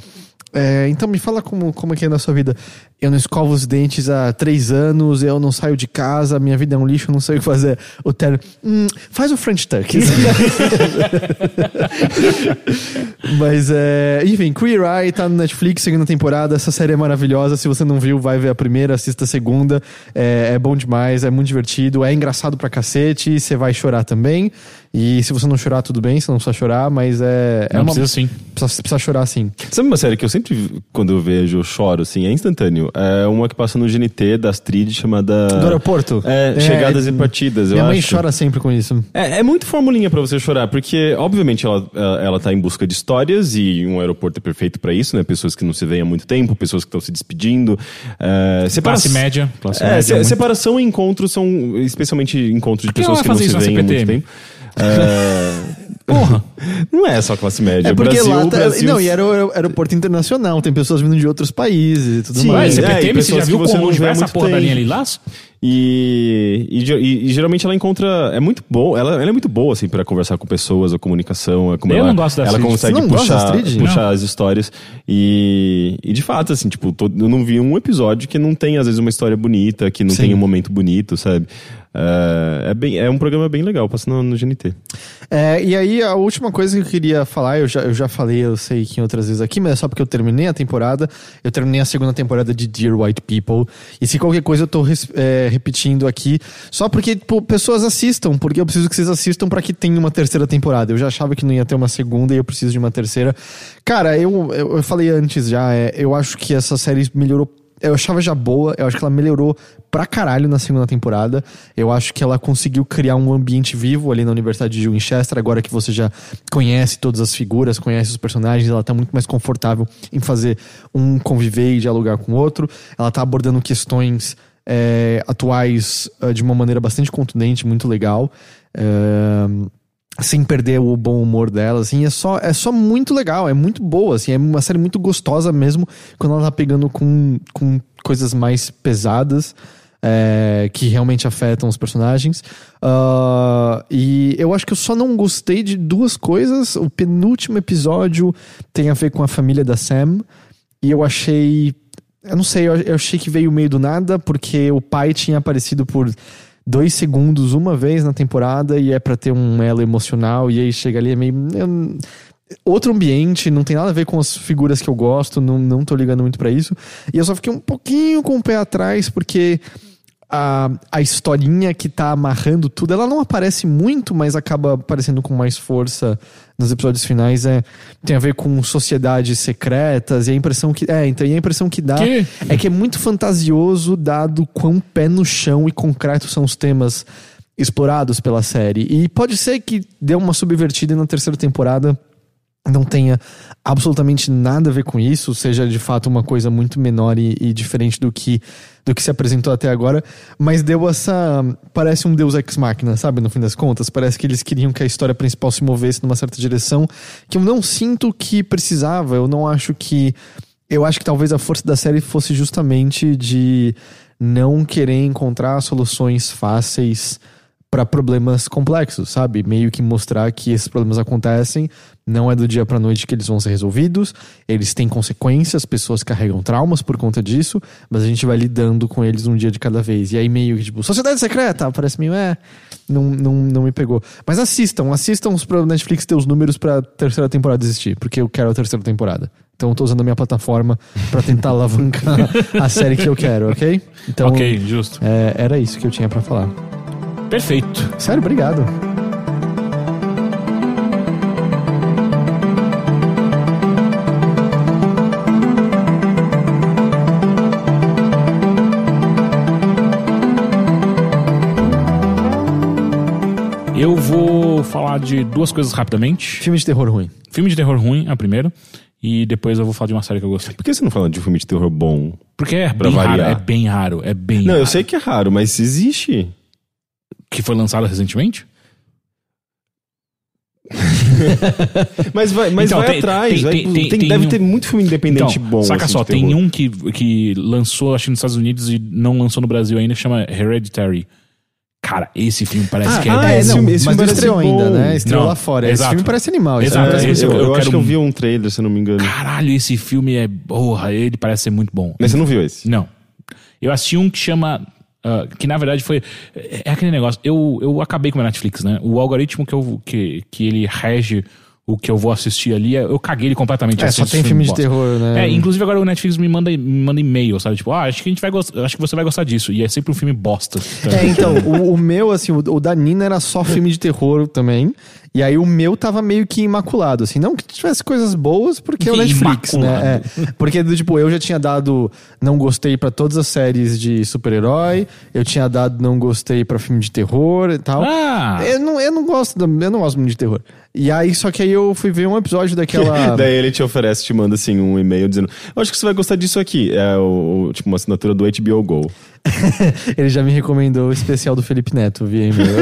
é, então me fala como, como é que é na sua vida. Eu não escovo os dentes há três anos, eu não saio de casa, minha vida é um lixo, eu não sei o que fazer. O Terry, hum, faz o French Tuck. Mas é. Enfim, Queer Eye tá no Netflix, segunda temporada. Essa série é maravilhosa. Se você não viu, vai ver a primeira, assista a segunda. É, é bom demais, é muito divertido, é engraçado pra cacete. Você vai chorar também. E se você não chorar, tudo bem, você não precisa chorar, mas é. é Não uma- precisa sim. Precisa, precisa chorar sim. Sabe uma série que eu sempre, quando eu vejo, eu choro, assim, é instantâneo? É uma que passa no GNT da Astrid chamada... Do aeroporto? É, Chegadas e Partidas, eu Minha mãe acho. chora sempre com isso. É, é muito formulinha pra você chorar, porque, obviamente, ela, ela tá em busca de histórias e um aeroporto é perfeito pra isso, né? Pessoas que não se veem há muito tempo, pessoas que estão se despedindo. É, separa- Classe média. Classe É, média. se- muito. separação e encontro são especialmente encontros de pessoas ela que não se veem há muito tempo. É, Porra. não é só classe média. É porque Brasil, lá tá, Brasil- Não, e era o aer- aeroporto internacional, tem pessoas vindo de outros países e tudo Sim, mais. É, CPTM, e você já pessoas viu como não vê há universo a muito porra da linha Lilás? E, e, e- e geralmente ela encontra. É muito boa. Ela, ela é muito boa, assim, pra conversar com pessoas, a comunicação. é Como Eu ela, não gosto da Ela consegue não puxar, puxar as histórias. E, e de fato, assim, tipo, todo- eu não vi um episódio que não tem, às vezes, uma história bonita, que não Sim. tem um momento bonito, sabe? É, é, bem, é um programa bem legal, passa no, no GNT. É, e aí, a última coisa que eu queria falar, eu já, eu já falei, eu sei que em outras vezes aqui, mas é só porque eu terminei a temporada. Eu terminei a segunda temporada de Dear White People. E se qualquer coisa eu tô é, repetindo aqui, só porque tipo, pessoas assistam, porque eu preciso que vocês assistam pra que tenha uma terceira temporada. Eu já achava que não ia ter uma segunda e eu preciso de uma terceira. Cara, eu, eu, eu falei antes já, é, eu acho que essa série melhorou eu achava já boa, eu acho que ela melhorou pra caralho na segunda temporada. Eu acho que ela conseguiu criar um ambiente vivo ali na Universidade de Winchester, agora que você já conhece todas as figuras, conhece os personagens, ela tá muito mais confortável em fazer um conviver e dialogar com o outro. Ela tá abordando questões é, atuais uh, de uma maneira bastante contundente, muito legal. Uh, sem perder o bom humor dela, assim, é só, é só muito legal, é muito boa, assim, é uma série muito gostosa mesmo quando ela tá pegando com, com coisas mais pesadas, é, que realmente afetam os personagens. Uh, e eu acho que eu só não gostei de duas coisas. O penúltimo episódio tem a ver com a família da Sam, e eu achei. Eu não sei, eu, achei que veio meio do nada, porque o pai tinha aparecido por dois segundos uma vez na temporada e é para ter um elo emocional e aí chega ali é meio eu, outro ambiente, não tem nada a ver com as figuras que eu gosto, não, não tô ligando muito para isso. E eu só fiquei um pouquinho com o pé atrás porque a, a historinha que tá amarrando tudo, ela não aparece muito, mas acaba aparecendo com mais força nos episódios finais. É, tem a ver com sociedades secretas, e a impressão que. É, então, e a impressão que dá Que? é que é muito fantasioso, dado quão pé no chão e concreto são os temas explorados pela série. E pode ser que dê uma subvertida na terceira temporada não tenha absolutamente nada a ver com isso, seja de fato uma coisa muito menor e, e, diferente do que, do que se apresentou até agora, mas deu essa. Parece um Deus Ex Machina, sabe? No fim das contas. Parece que eles queriam que a história principal se movesse numa certa direção que eu não sinto que precisava. Eu não acho que. Eu acho que talvez a força da série fosse justamente de não querer encontrar soluções fáceis para problemas complexos, sabe? Meio que mostrar que esses problemas acontecem, não é do dia para noite que eles vão ser resolvidos, eles têm consequências, pessoas carregam traumas por conta disso, mas a gente vai lidando com eles um dia de cada vez. E aí meio que tipo, sociedade secreta, parece meio é, não, não, não me pegou. Mas assistam, assistam para Netflix ter os números para terceira temporada existir, porque eu quero a terceira temporada. Então eu tô usando a minha plataforma para tentar alavancar a série que eu quero, ok? Então, ok, justo. É, era isso que eu tinha para falar. Perfeito. Sério, obrigado. Eu vou falar de duas coisas rapidamente. Filme de terror ruim. Filme de terror ruim, a primeira. E depois eu vou falar de uma série que eu gostei. Por que você não fala de um filme de terror bom? Porque é Pra bem raro, variar. é bem raro, é bem Não, raro. eu sei que é raro, mas existe. Que foi lançado recentemente? Mas vai, mas Então, vai tem- atrás. tem- vai- tem- tem- tem- deve tem ter muito filme independente então, bom. saca assim, só, tem terror. um que, que lançou, acho que nos Estados Unidos e não lançou no Brasil ainda, que chama Hereditary. Cara, esse filme parece que é... ah, esse não, filme- esse mas filme não estreou ainda, né? Estreou Não, lá fora. Esse exato. filme parece animal. esse Exato, filme parece esse eu, eu eu acho quero que eu um- vi um trailer, se eu não me engano. Caralho, esse filme é... Porra, ele parece ser muito bom. Mas você não viu esse? Não. Eu assisti um que chama. Ah, que na verdade foi. É é aquele negócio. Eu, eu acabei com a Netflix, né? O algoritmo que, eu, que, que ele rege o que eu vou assistir ali, eu caguei ele completamente. É, assisti só tem filme de bosta. terror, né? É, inclusive agora o Netflix me manda, me manda e-mail, sabe? Tipo, ah, acho que a gente vai gostar, acho que você vai gostar disso. E é sempre um filme bosta. É, então, o, o meu, assim, o, o da Nina era só filme de terror também. E aí o meu tava meio que imaculado, assim. Não que tivesse coisas boas, porque é o Netflix, né? É, porque, tipo, eu já tinha dado não gostei pra todas as séries de super-herói. Eu tinha dado não gostei pra filme de terror e tal. Ah! Eu não, eu não gosto, eu não gosto muito de terror. E aí, só que aí eu fui ver um episódio daquela. Daí ele te oferece, te manda assim um e-mail dizendo: Eu acho que você vai gostar disso aqui. É o, o- tipo uma assinatura do HBO Go. Ele já me recomendou o especial do Felipe Neto via e-mail.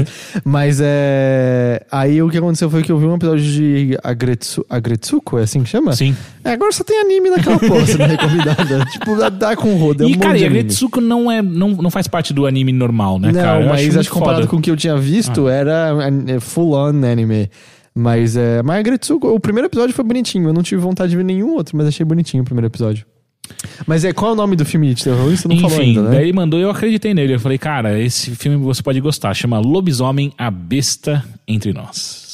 Mas é. Aí o que aconteceu foi que eu vi um episódio de Agretsu... Agretsuko, é assim que chama? Sim. É, agora só tem anime naquela porra sendo recomendada. tipo, dá, dá com roda. é um E, cara, e a anime. Gretsuko não, é, não, não faz parte do anime normal, né, Não, cara? Eu mas acho que comparado foda. Ah. com o que eu tinha visto, era é, full-on anime. Mas, é, mas a Gretsuko, o primeiro episódio foi bonitinho. Eu não tive vontade de ver nenhum outro, mas achei bonitinho o primeiro episódio. Mas é, qual é o nome do filme de terror? Isso não falou Enfim, ainda, né? daí ele mandou e eu acreditei nele. Eu falei, cara, esse filme você pode gostar. Chama Lobisomem, a Besta Entre Nós.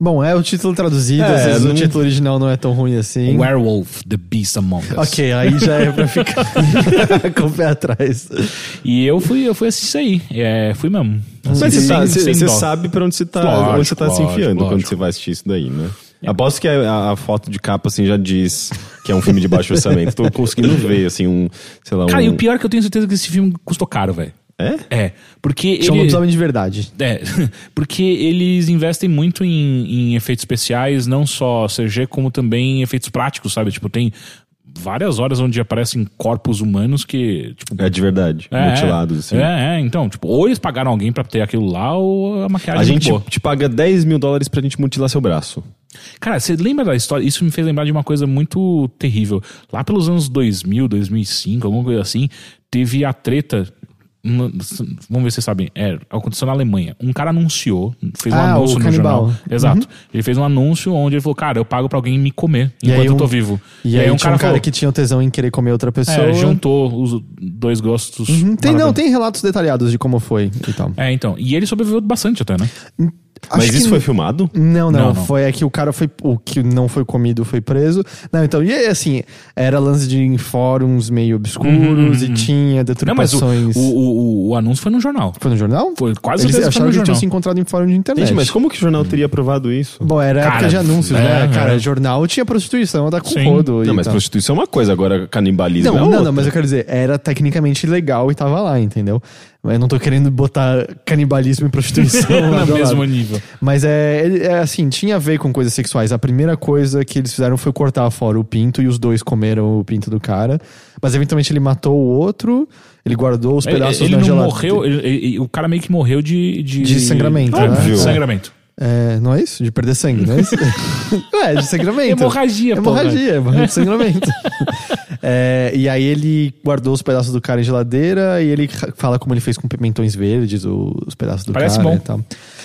Bom, é o título traduzido, É, às vezes não- o título original não é tão ruim assim. Werewolf, The Beast Among Us. Ok, aí já é pra ficar com o pé atrás. E eu fui, eu fui assistir isso aí. É, fui mesmo. Mas você, tá- você- você dó. sabe pra onde você tá, Lógico, onde você tá se lógico, enfiando quando lógico. você vai assistir isso daí, né? Aposto que a, a foto de capa assim já diz que é um filme de baixo orçamento. Tô conseguindo ver assim um, sei lá, um Cara, e o pior é que eu tenho certeza que esse filme custou caro, velho. É? É, porque Chama ele... lobisomem de verdade. É, porque eles investem muito em, em efeitos especiais, não só CG, como também em efeitos práticos, sabe? Tipo, tem várias horas onde aparecem corpos humanos que, tipo... É de verdade, é, mutilados assim. É, é, então, tipo, ou eles pagaram alguém pra ter aquilo lá, ou a maquiagem A é gente boa. te paga 10 mil dólares pra gente mutilar seu braço. Cara, você lembra da história? Isso me fez lembrar de uma coisa muito terrível. Lá pelos anos 2000, 2005, alguma coisa assim, teve a treta. No- Vamos ver se vocês sabem. É, aconteceu na Alemanha. Um cara anunciou, fez um Ah, anúncio o no jornal. Exato. Ele fez um anúncio onde ele falou: Cara, eu pago pra alguém me comer E enquanto aí eu tô um- vivo. E, aí, um tinha um cara falou, que tinha o tesão em querer comer outra pessoa. é, juntou os dois gostos. Uhum, Tem, não, tem relatos detalhados de como foi e tal. É, então. E ele sobreviveu bastante até, né? Mas isso que- foi filmado? Não, não, Não, não. Foi é que o cara foi. O que não foi comido foi preso. Não, então, e aí, assim, era lance de em fóruns meio obscuros e tinha Uhum, Não, mas o, deturpações. o, o, o anúncio foi no jornal. Foi no jornal? Foi quase Eles acharam no que tinham jornal. se encontrado em fórum de internet. Gente, mas como que o jornal teria aprovado isso? Bom, era Cara, época de anúncios, é, né? Cara, é. jornal tinha prostituição, tá com rodo. Não, mas tal. prostituição é uma coisa, agora canibalismo Não, é não, não, mas eu quero dizer, era tecnicamente legal e tava lá, entendeu? Eu não tô querendo botar canibalismo e prostituição no mesmo lado. nível. Mas é, ele- é assim, tinha a ver com coisas sexuais. A primeira coisa que eles fizeram foi cortar fora o pinto e os dois comeram o pinto do cara. Mas eventualmente ele matou o outro, ele guardou os Ele, pedaços ele na não geladeira. morreu, ele- ele- o cara meio que morreu de. De, De sangramento, É, né? de sangramento. É, não é isso? De perder sangue, não é isso? é, de sangramento. Hemorragia. Hemorragia, hemorragia de sangramento. É, e aí ele guardou os pedaços do cara em geladeira e ele fala como ele fez com pimentões verdes, os pedaços do Parece cara bom. e tal.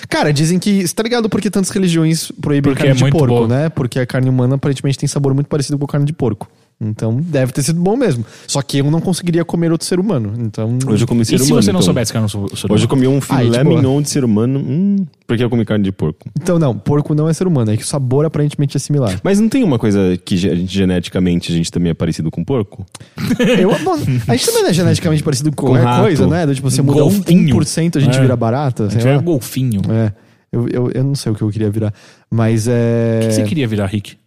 Cara, dizem que. Você tá ligado por que tantas religiões proíbem Porque carne é de muito porco, boa. né? Porque a carne humana aparentemente tem sabor muito parecido com carne de porco. Então deve ter sido bom mesmo. Só que eu não conseguiria comer outro ser humano. Então. Hoje eu comi ser E se humano. você não então. soubesse que era um ser humano? Hoje eu comi um filé de boa. mignon de ser humano. Hum, porque eu comi carne de porco. Então, não, porco não é ser humano, é que o sabor aparentemente é similar. Mas não tem uma coisa que a gente, geneticamente a gente também é parecido com porco? Eu, bom, a gente também não é geneticamente parecido com Com qualquer rato. coisa, né? Do Tipo, você muda um Golfinho. 1%, a gente É. vira barata. A gente é lá. golfinho. O É. Eu, eu, eu não sei o que eu queria virar. Mas é. que você queria virar, Rick?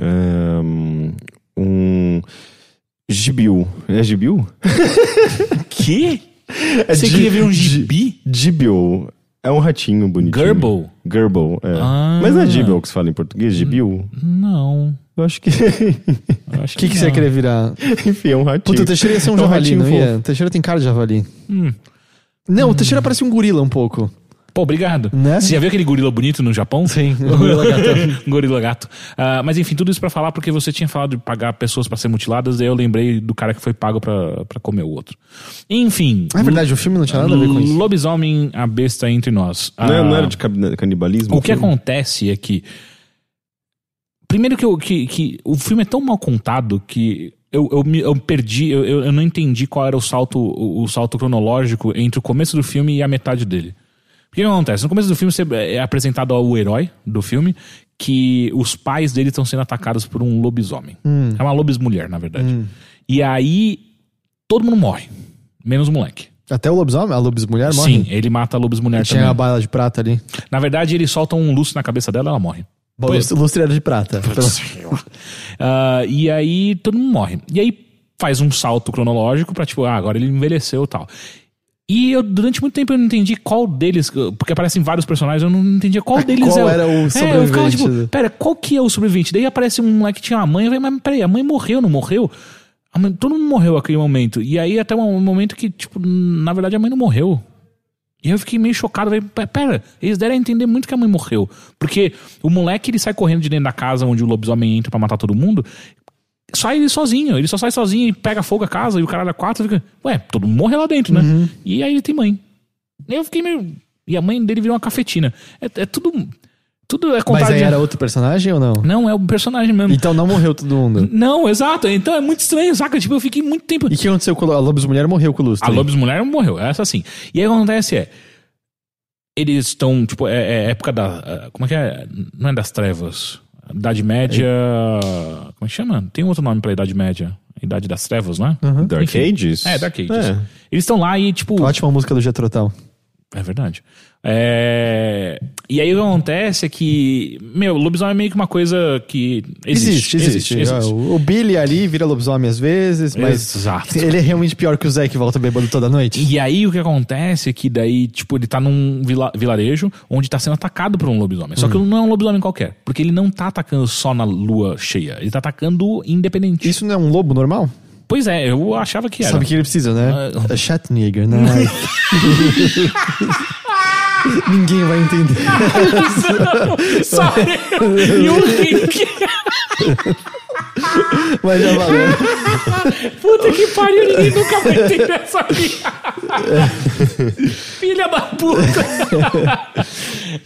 Ahn, Um. Gibiu. É gibiu? Que? É Você queria virar um gi- gibi? Gibiu. É um ratinho bonitinho. Gerbil? Gerbil, é. Ah. Mas não é gibiu que se fala em português? Gibiu? Não. Eu acho que. O que, que você ia não. querer virar? Enfim, é um ratinho. Puta, o Teixeira ia ser um É um javali, ratinho não ia? fofo. O Teixeira tem cara de javali. Hum. Não, o Teixeira parece um gorila um pouco. Pô, obrigado. Né? Você já viu aquele gorila bonito no Japão? Sim, o gorila gatão. Um gorila gato. Ah, mas enfim, tudo isso pra falar porque você tinha falado de pagar pessoas pra ser mutiladas, daí eu lembrei do cara que foi pago pra, pra comer o outro. Enfim. Ah, é verdade, o filme não tinha nada a ver com isso. Lobisomem, a besta entre nós. Não, é- não Ah, era de cab- canibalismo? O que filme? acontece é que. Primeiro que, eu, que, que o filme é tão mal contado que eu, eu, me- eu perdi, eu, eu eu não entendi qual era o salto, o, o salto cronológico entre o começo do filme e a metade dele. O que acontece? No começo do filme você é apresentado ao herói do filme que os pais dele estão sendo atacados por um lobisomem. É uma lobismulher, na verdade. E aí todo mundo morre, menos o moleque. Até o lobisomem, a lobismulher morre? Sim, ele mata a lobismulher Tinha também. a bala de prata ali. Na verdade, ele solta um lustre na cabeça dela e ela morre. Bom, lustre- era de prata. Ah, e aí todo mundo morre. E aí faz um salto cronológico pra tipo, ah, agora ele envelheceu e tal. E eu, durante muito tempo, eu não entendi qual deles, porque aparecem vários personagens, eu não entendia qual deles qual é era o É, eu ficava sobrevivente? tipo, pera, qual que é o sobrevivente? Daí aparece um moleque que tinha uma mãe, eu falei, mas peraí, a mãe morreu, não morreu? A mãe, todo mundo morreu naquele momento. E aí até um momento que, tipo, na verdade a mãe não morreu. E eu fiquei meio chocado. Falei, "Pe- pera, eles deram a entender muito que a mãe morreu. Porque o moleque, ele sai correndo de dentro da casa onde o lobisomem entra pra matar todo mundo. Sai ele sozinho. Ele só sai sozinho e pega fogo a casa e o caralho a quatro fica... Ué, todo mundo morre lá dentro, né? E aí ele tem mãe. Eu fiquei meio... E a mãe dele virou uma cafetina. É, é tudo... Tudo é Mas aí era outro personagem ou não? Não, é o personagem mesmo. Então não morreu todo mundo. Não, exato. Então é muito estranho, saca? Tipo, eu fiquei muito tempo. E o que aconteceu com a Lobos Mulher? Morreu com o Lustre. A Lobos Mulher morreu, essa sim. E aí o que acontece é. Eles estão, tipo, é, é época da. é, Como é que é? Não é das trevas. Idade Média. Como é que chama? Tem outro nome pra Idade Média. Idade das Trevas, não é? Dark Enfim. Ages? É, Dark Ages. É. Eles estão lá e, tipo. Ótima música do Jetrotal. É verdade. É, E aí o que acontece é que, meu, lobisomem é meio que uma coisa que existe. Existe, existe. Ah, O o Billy ali vira lobisomem às vezes, mas Exato. ele é realmente pior que o Zé que volta bêbado toda noite. E aí o que acontece é que daí, tipo, ele tá num vila- vilarejo onde tá sendo atacado por um lobisomem. Só que Hum. não é um lobisomem qualquer. Porque ele não tá atacando só na lua cheia. Ele tá atacando independente. Isso não é um lobo normal? Pois é, eu achava que era. Sabe o que ele precisa, né? Ah, A Schattenjäger, né? Ninguém vai entender. Só eu e o Rick. Mas já valeu. Puta que pariu, ninguém nunca vai entender essa piada. Filha da puta.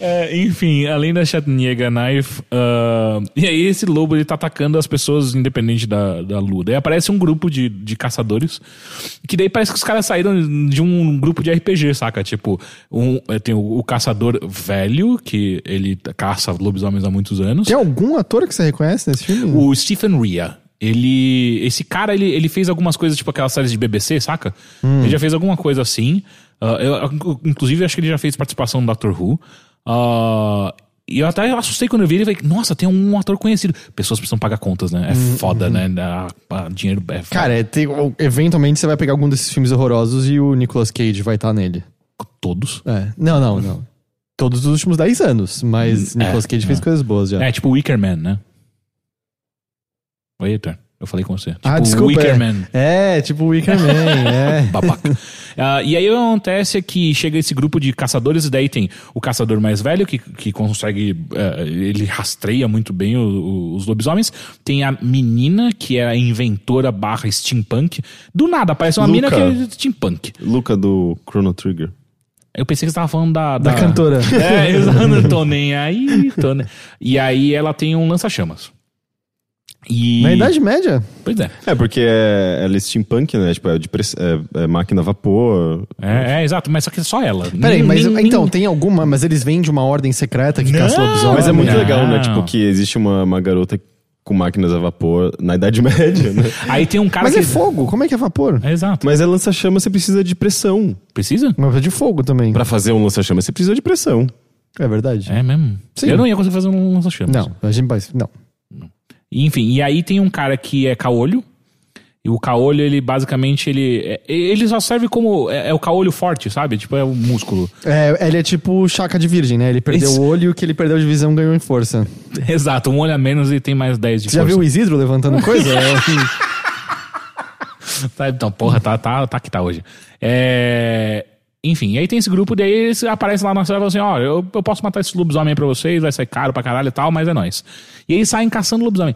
É, enfim, além da Chatniega Knife, ah, e aí esse lobo ele tá atacando as pessoas independente da, da lua. Daí aparece um grupo de, de caçadores, que daí parece que os caras saíram de um grupo de RPG, saca? Tipo, um, é, tem o, o caçador velho, que ele caça lobisomens há muitos anos. Tem algum ator que você reconhece nesse filme? O Stephen Rea. Ele. Esse cara, ele, ele fez algumas coisas, tipo aquelas séries de BBC, saca? Ele já fez alguma coisa assim. Ah, eu, inclusive, acho que ele já fez participação no Doctor Who. Ah, e eu até assustei quando eu vi ele falei, nossa, tem um ator conhecido. Pessoas precisam pagar contas, né? É foda, né? Dá- ah, dinheiro é foda. Cara, é, tem- eventualmente você vai pegar algum desses filmes horrorosos e o Nicolas Cage vai estar nele. todos. É. Não, não, não. Todos os últimos 10 anos, mas Nicolas Cage fez é. coisas boas já. É, tipo Wicker Man, né? Oi, Heitor. Eu falei com você. Tipo ah, desculpa. Wicker é. Man. É, tipo Wicker Man, é. Babaca. Ah, e aí o que acontece é que chega esse grupo de caçadores, e daí tem o caçador mais velho, que, que consegue. eh, ele rastreia muito bem o- o- os lobisomens. Tem a menina, que é a inventora barra steampunk. Do nada, aparece uma mina Luca. que é steampunk. Luca do Chrono Trigger. Eu pensei que você tava falando da. Da cantora. É, exato. Não tô nem aí. Tô nem... E aí ela tem um lança-chamas. E... Na Idade Média? Pois é. É, porque é, ela é steampunk, né? Tipo, é, de press- é- é máquina a vapor. É, é, exato, mas só que é só ela. Peraí, Nem- mas nem- então, nem- tem alguma, mas eles vêm de uma ordem secreta que caça Não, lobisomem. Mas é muito não. legal, né? Tipo, que existe uma, uma garota com máquinas a vapor na Idade Média, né? Aí tem um cara Mas que. é fogo, como é que é vapor? É, exato. Mas é lança-chama, você precisa de pressão. Precisa? Mas é de fogo também. Pra fazer um lança-chama, você precisa de pressão. É verdade. É mesmo? Sim. Eu não ia conseguir fazer um lança-chamas. Não, a gente vai. Não. Enfim, e aí tem um cara que é caolho. E o caolho, ele basicamente, ele, é- ele só serve como. É, é o caolho forte, sabe? Tipo, é o músculo. É, ele é tipo chaca de virgem, né? Ele perdeu o olho e o que ele perdeu de visão ganhou em força. Exato, um olho a menos e tem mais 10 de Você já força. viu o Isidro levantando coisa? É, assim, Tá, então, porra, tá, tá, tá que tá hoje. É... Enfim, aí tem esse grupo, daí eles aparecem lá na cidade e falam assim: ó, eu, eu posso matar esse lobisomem pra vocês, vai sair caro pra caralho e tal, mas é nóis. E eles saem caçando lobisomem.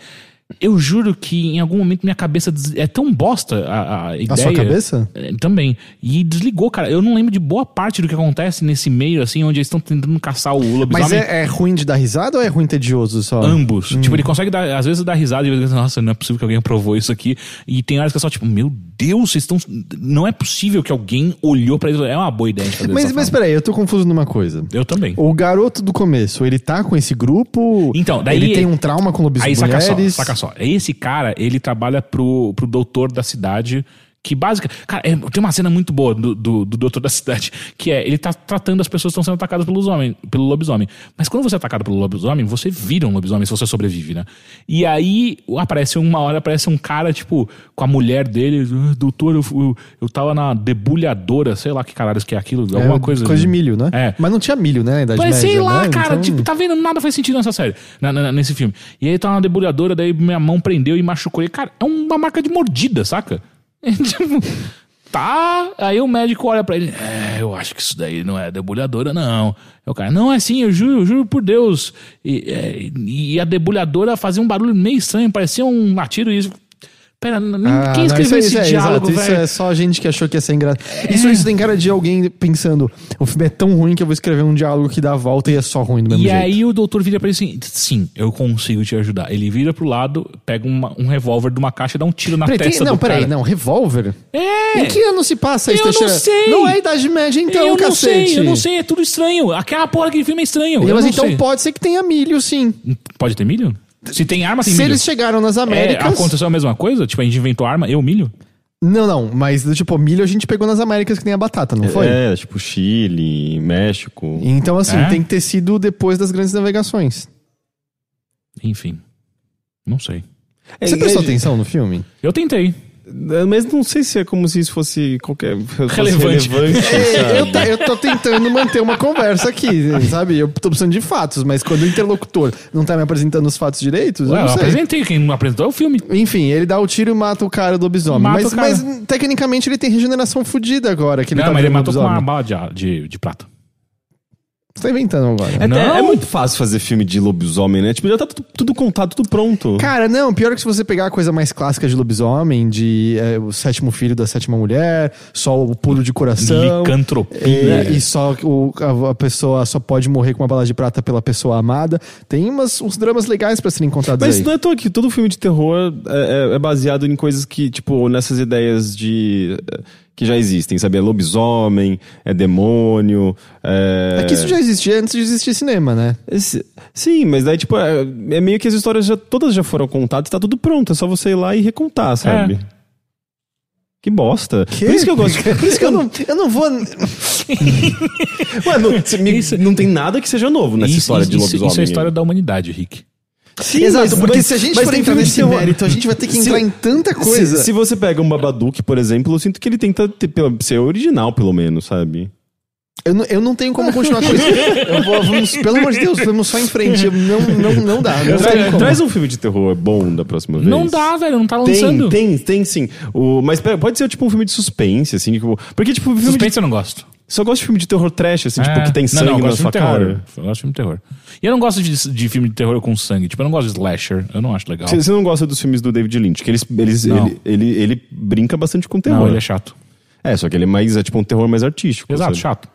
Eu juro que em algum momento minha cabeça des- é tão bosta a, a ideia. sua cabeça? É, também. E desligou, cara. Eu não lembro de boa parte do que acontece nesse meio, assim, onde eles estão tentando caçar o lobisomem. Mas é, é ruim de dar risada ou é ruim tedioso só? Ambos. Tipo, ele consegue dar, às vezes dar risada e dizer, nossa, não é possível que alguém aprovou isso aqui. E tem horas que é só tipo, meu Deus, vocês estão. Não é possível que alguém olhou pra isso. É uma boa ideia Mas, mas peraí, eu tô confuso numa coisa. Eu também. O garoto do começo, ele tá com esse grupo? Então, daí- Ele tem um trauma com Aí lobisomens? saca só, saca só. Esse cara, ele trabalha pro, pro doutor da cidade. Que básica. Cara, é- tem uma cena muito boa do, do, do doutor da cidade, que é ele tá tratando as pessoas que estão sendo atacadas pelos homem, pelo lobisomem. Mas quando você é atacado pelo lobisomem, você vira um lobisomem se você sobrevive, né? E aí aparece uma hora, aparece um cara, tipo, com a mulher dele, "Ah, doutor, eu, eu, eu tava na debulhadora, sei lá que caralho que é aquilo, alguma É, coisa. Coisa de milho, né? É. Mas não tinha milho, né? Na Idade Mas Média, sei lá, né? cara, Então- tipo, tá vendo? Nada faz sentido nessa série, na- na- nesse filme. E aí tá uma debulhadora, daí minha mão prendeu e machucou. E, cara, é uma marca de mordida, saca? É, tipo, tá. Aí o médico olha pra ele, é, eu acho que isso daí não é debulhadora, não. Aí o cara, não, é sim, eu juro, eu juro por Deus. E, é, e a debulhadora fazia um barulho meio estranho, parecia um latido e isso. Pera, n- Ah, quem não, escreveu isso esse é- é, diálogo, exato, Isso velho? é só a gente que achou que ia ser engraçado. Isso, isso tem cara de alguém pensando: o filme é tão ruim que eu vou escrever um diálogo que dá a volta e é só ruim do mesmo E jeito. aí o doutor vira pra ele assim: sim, eu consigo te ajudar. Ele vira pro lado, pega uma- um revólver de uma caixa e dá um tiro na Peraí, tem- testa não, do peraí, cara. não, revólver? É! Em que ano se passa isso, Eu não sei. Não é Idade Média, então, eu não cacete. sei, eu não sei, é tudo estranho. Aquela porra daquele filme é estranho. eu Mas não então sei. pode ser que tenha milho, sim. Pode ter milho? Se tem arma, tem Se milho. eles chegaram nas É, Américas. aconteceu a mesma coisa? Tipo, a gente inventou arma, eu milho? Não, não, mas tipo, milho a gente pegou nas Américas que nem a batata, não foi? É, tipo Chile, México. Então, assim, É? tem que ter sido depois das grandes navegações. Enfim. Não sei. Você É, prestou é- atenção no filme? Eu tentei. É, Mas não sei se é como se isso fosse qualquer. fosse Relevante. relevante, É, sabe? eu, tá- eu tô tentando manter uma conversa aqui, sabe? Eu tô precisando de fatos, mas quando o interlocutor não tá me apresentando os fatos direitos, eu Ué, eu não sei. apresentei, quem me apresentou é o filme. Enfim, ele dá o tiro e mata o cara do lobisomem. Mas, mas, tecnicamente ele tem regeneração fodida agora. Que ele não, tá mas ele matou com uma bala de, de, de prata. Você tá inventando agora. É, Não. é muito fácil fazer filme de lobisomem, né? Tipo, já tá tudo, tudo contado, tudo pronto. Cara, não, pior é que se você pegar a coisa mais clássica de lobisomem, de é, o sétimo filho da sétima mulher, só o puro de coração. Licantropia. E, e só o, a, a pessoa só pode morrer com uma bala de prata pela pessoa amada. Tem umas, uns dramas legais pra serem contados Mas aí. não é à toa que todo filme de terror é, é- é baseado em coisas que, tipo, nessas ideias de. Que já existem, sabe? É lobisomem, é demônio. É, É que isso já existia antes de existir cinema, né? Esse- sim, mas daí, tipo, é, é meio que as histórias já, todas já foram contadas, tá tudo pronto, é só você ir lá e recontar, sabe? É. Que bosta. Por isso que eu gosto. Por isso que eu eu, não. eu não vou. Ué, não, me- Isso- não tem nada que seja novo nessa Isso- história de isso- lobisomem. Isso é a história da humanidade, Rick. Sim, Exato, mas- porque mas- se a gente for entrar nesse mérito, a gente vai ter que Se- entrar em tanta coisa. Se, se você pega um Babadook, por exemplo, eu sinto que ele tenta ter- ser original, pelo menos, sabe? Eu, não, eu não tenho como continuar com isso. Eu vou- vamos, pelo amor de Deus, vamos só em frente. Eu Não, não, não dá. Não Tra- tem traz um filme de terror bom da próxima vez. Não dá, velho, não tá Tem, lançando. tem, tem sim. O, mas pera, pode ser tipo um filme de suspense, assim. Tipo, porque, tipo, filme de, Suspense eu não gosto. só gosto de filme de terror trash, assim, tipo, É. que tem Não, sangue não, eu na gosto de sua de cara. terror. Eu gosto de filme de terror. E eu não gosto de, de filme de terror com sangue. Tipo, eu não gosto de slasher. Eu não acho legal. Você não gosta dos filmes do David Lynch, que eles, eles, Não. ele, ele, ele brinca bastante com terror. Não, ele é chato. É, só que ele é mais, é tipo um terror mais artístico. Exato, sabe? chato.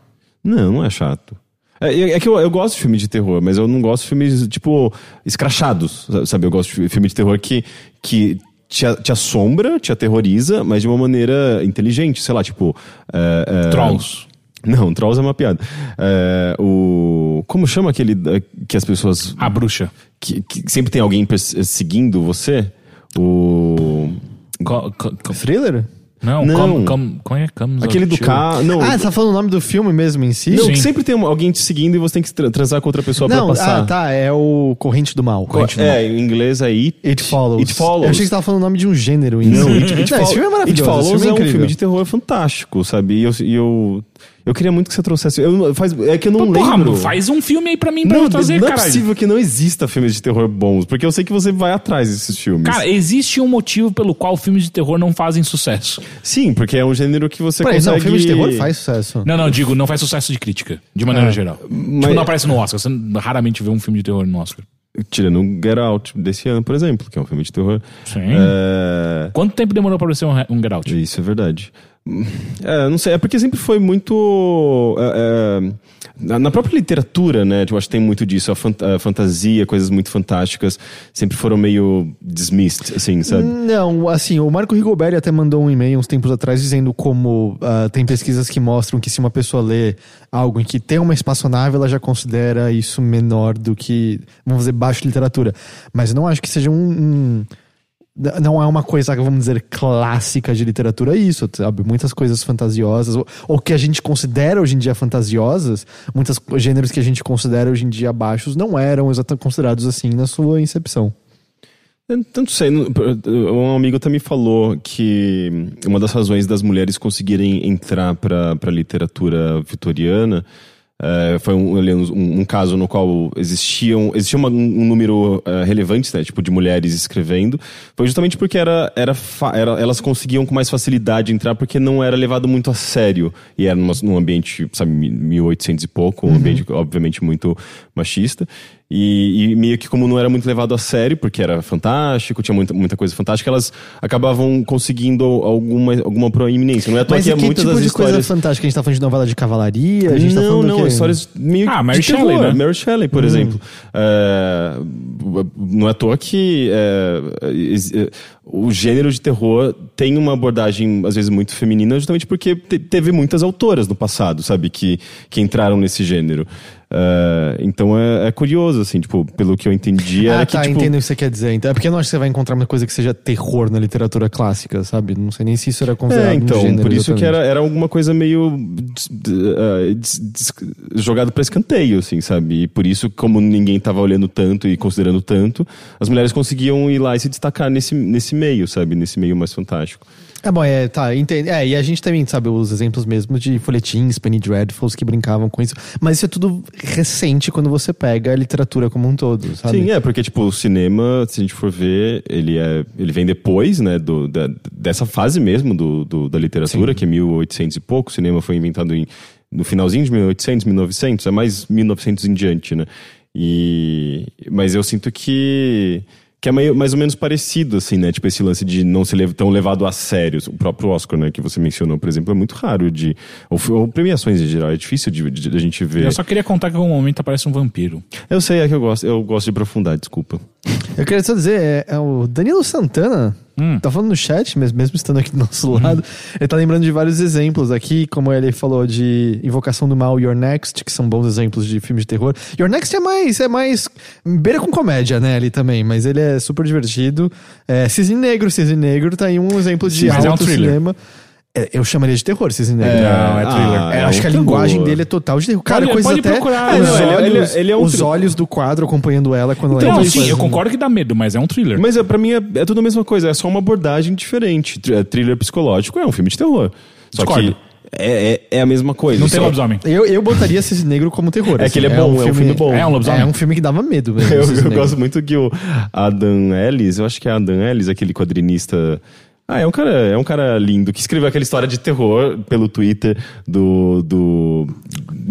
Não, não é chato. É, é que eu, eu gosto de filme de terror, mas eu não gosto de filmes, tipo, escrachados, sabe? Eu gosto de filme de terror que, que te, te assombra, te aterroriza, mas de uma maneira inteligente, sei lá, tipo... é, é, Trolls. Não, Trolls é uma piada. É, o... Como chama aquele que as pessoas... A bruxa. Que, que sempre tem alguém perseguindo você? O... Co, co, co- Thriller? Não, Não. Come, come, como é? Comes Aquele do carro... Não, Ah, você tá falando o nome do filme mesmo em si? não Sim. que sempre tem alguém te seguindo e você tem que tra- transar com outra pessoa Não, pra passar. ah, tá. É o Corrente do Mal. Corrente do Mal. É, em inglês é It, It Follows. It Follows. Eu achei que você tava falando o nome de um gênero em Não, si. It, It, Não, Follows, esse filme é maravilhoso. It Follows filme é, um filme de terror fantástico, sabe? E eu, e eu, eu queria muito que você trouxesse. Eu, faz, é que eu não Pô, porra, lembro. faz um filme aí pra mim pra não, eu trazer, não é caralho. possível que não exista filmes de terror bons, porque eu sei que você vai atrás desses filmes. Cara, existe um motivo pelo qual filmes de terror não fazem sucesso. Sim, porque é um gênero que você Peraí, consegue... não, filme de terror faz sucesso. Não, não, digo, não faz sucesso de crítica, de maneira geral. Tipo, mas- não aparece no Oscar. Você raramente vê um filme de terror no Oscar. Tirando o Get Out desse ano, por exemplo, que é um filme de terror. Sim. É... Quanto tempo demorou pra aparecer um, um Get Out? Isso é verdade. É, não sei, é porque sempre foi muito. é, é, na própria literatura, né? Eu acho que tem muito disso. A, fant- a fantasia, coisas muito fantásticas, sempre foram meio dismissed, assim, sabe? Não, assim, o Marco Rigobert até mandou um e-mail uns tempos atrás dizendo como ah, tem pesquisas que mostram que se uma pessoa lê algo em que tem uma espaçonave, ela já considera isso menor do que, vamos dizer, baixo literatura. Mas eu não acho que seja um. um- não é uma coisa, vamos dizer, clássica de literatura isso, sabe? Muitas coisas fantasiosas, ou, ou que a gente considera hoje em dia fantasiosas, muitos gêneros que a gente considera hoje em dia baixos não eram exatamente considerados assim na sua incepção. Não sei. Um amigo também falou que uma das razões das mulheres conseguirem entrar para a literatura vitoriana eh, foi um, um- um caso no qual existiam, existia uma- um número eh, relevante, né, tipo, de mulheres escrevendo. Foi justamente porque era, era, era- elas conseguiam com mais facilidade entrar porque não era levado muito a sério. E era numa- num ambiente, sabe, 1800 e pouco, um ambiente, obviamente, muito, machista. E, e meio que como não era muito levado a sério, porque era fantástico, tinha muita, muita coisa fantástica, elas acabavam conseguindo alguma, alguma proeminência. Não é à toa Mas que é muitas tipo das de coisa histórias... fantástica? A gente tá falando de novela de cavalaria? A gente tá não, falando do não, histórias meio Ah, Mary. Shelley, né? Mary Shelley, por exemplo. É, não é à toa que é, is- é, o gênero de terror tem uma abordagem, às vezes, muito feminina, justamente porque te- teve muitas autoras no passado, sabe, que, que entraram nesse gênero. É, então é, é curioso, assim, tipo, pelo que eu entendi, Ah, era tá, que, tipo, entendo o que você quer dizer. Então, é porque eu não acho que você vai encontrar uma coisa que seja terror na literatura clássica, sabe? Não sei nem se isso era considerado É, um então, gênero. por isso que exatamente. era, era alguma coisa meio eh, des- des- jogado pra escanteio, assim, sabe? E por isso, como ninguém tava olhando tanto e considerando tanto, as mulheres conseguiam ir lá e se destacar nesse, nesse meio, sabe? Nesse meio mais fantástico. É bom, é, tá, entende. É, e a gente também sabe os exemplos mesmo de folhetins, Penny Dreadfuls que brincavam com isso. Mas isso é tudo recente quando você pega a literatura como um todo, sabe? Sim, é, porque, tipo, o cinema, se a gente for ver, ele, é, ele vem depois, né, do, da- dessa fase mesmo do, do- da literatura, que é 1800 e pouco. O cinema foi inventado em, no finalzinho de 1800, 1900, é mais 1900 em diante, né? E, mas eu sinto que, que é meio, mais ou menos parecido, assim, né? Tipo, esse lance de não ser lev- tão levado a sério. O próprio Oscar, né, que você mencionou, por exemplo, é muito raro de... Ou, ou premiações em geral, é difícil de, de, de a gente ver. Eu só queria contar que em algum momento aparece um vampiro. Eu sei, é que eu gosto, eu gosto de aprofundar, desculpa. Eu queria só dizer, é, é o Danilo Santana, Hum. tá falando no chat, mas mesmo estando aqui do nosso lado, ele tá lembrando de vários exemplos aqui, como ele falou de Invocação do Mal Your Next, que são bons exemplos de filmes de terror. Your Next é mais, é mais beira com comédia, né, ali também, mas ele é super divertido. É, Cisne Negro, Cisne Negro tá aí um exemplo de Sim, mas é um alto thriller. É, eu chamaria de terror, Cisne Negro. Não, é thriller. ah, É, é acho um que a terror. linguagem dele é total de terror. Cara, Pode- pode até procurar, os, não, ele- olhos, ele- ele é um os olhos do quadro acompanhando ela quando ela Não, entra sim, fazendo- eu concordo que dá medo, mas é um thriller. Mas é, pra mim é, é tudo a mesma coisa, é só uma abordagem diferente. Tr- é, Thriller psicológico é um filme de terror. Só Discordo. que é, é, é a mesma coisa. não tem só- lobisomem. Eu, eu botaria Cisne Negro como terror. É que ele é bom, é um filme bom. É um lobisomem. É um filme que dava medo mesmo. Eu, eu gosto muito que o Adam Ellis, eu acho que é Adam Ellis, aquele quadrinista. Ah, é um cara, é um cara lindo que escreveu aquela história de terror pelo Twitter do do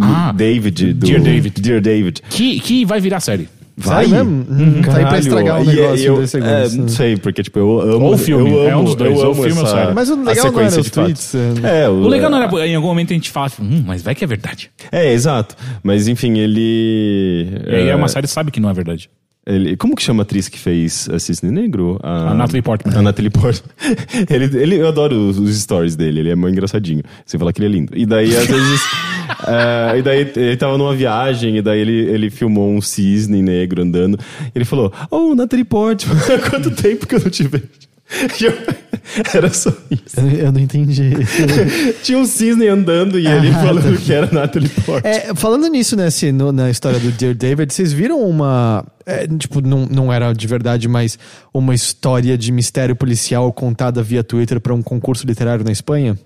Ah, David, do Dear David. Dear David. Que, que vai virar série. Sério mesmo? Hum, tá aí pra estragar o e- negócio eu, É, segundos. não sei, porque tipo, eu amo. Ou o filme, eu amo, é um dos dois, eu ou o amo filme ou essa- série. Mas o legal não era sequência os tweets. é. É, O legal não era, em algum momento a gente fala, hum, mas vai que é verdade. É, exato. Mas enfim, ele. E aí é uma série que sabe que não é verdade. Ele- como que chama a atriz que fez a Cisne Negro? A Natalie Portman. A Natalie Portman. ele, ele, eu adoro os, os stories dele, ele é muito engraçadinho. Você fala que ele é lindo. E daí, às vezes. é, e daí ele tava numa viagem, e daí ele, ele filmou um cisne negro andando. E ele falou: Oh, Natalie Portman, quanto tempo que eu não te vejo? Era só isso. Eu, eu não entendi. Tinha um cisne andando e ele falando que era Natalie Portman. É, falando nisso, né, assim, no- na história do Dear David, vocês viram uma. é, tipo, não, não era de verdade, mas uma história de mistério policial contada via Twitter pra um concurso literário na Espanha?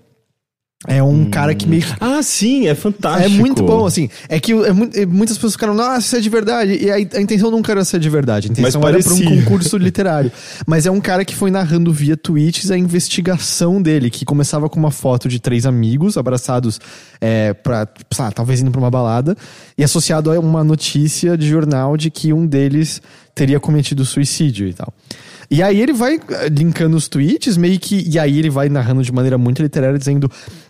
É um cara que meio que Ah, sim, é fantástico. É muito bom, assim. É que é é, muitas pessoas ficaram, nossa, isso é de verdade. E a, a intenção nunca era ser de verdade. A intenção Mas era pra um parecia. concurso literário. Mas é um cara que foi narrando via tweets a investigação dele, que começava com uma foto de três amigos abraçados é, pra, sei lá, talvez indo pra uma balada, e associado a uma notícia de jornal de que um deles teria cometido suicídio e tal. E aí ele vai eh, linkando os tweets, meio que. E aí ele vai narrando de maneira muito literária, dizendo: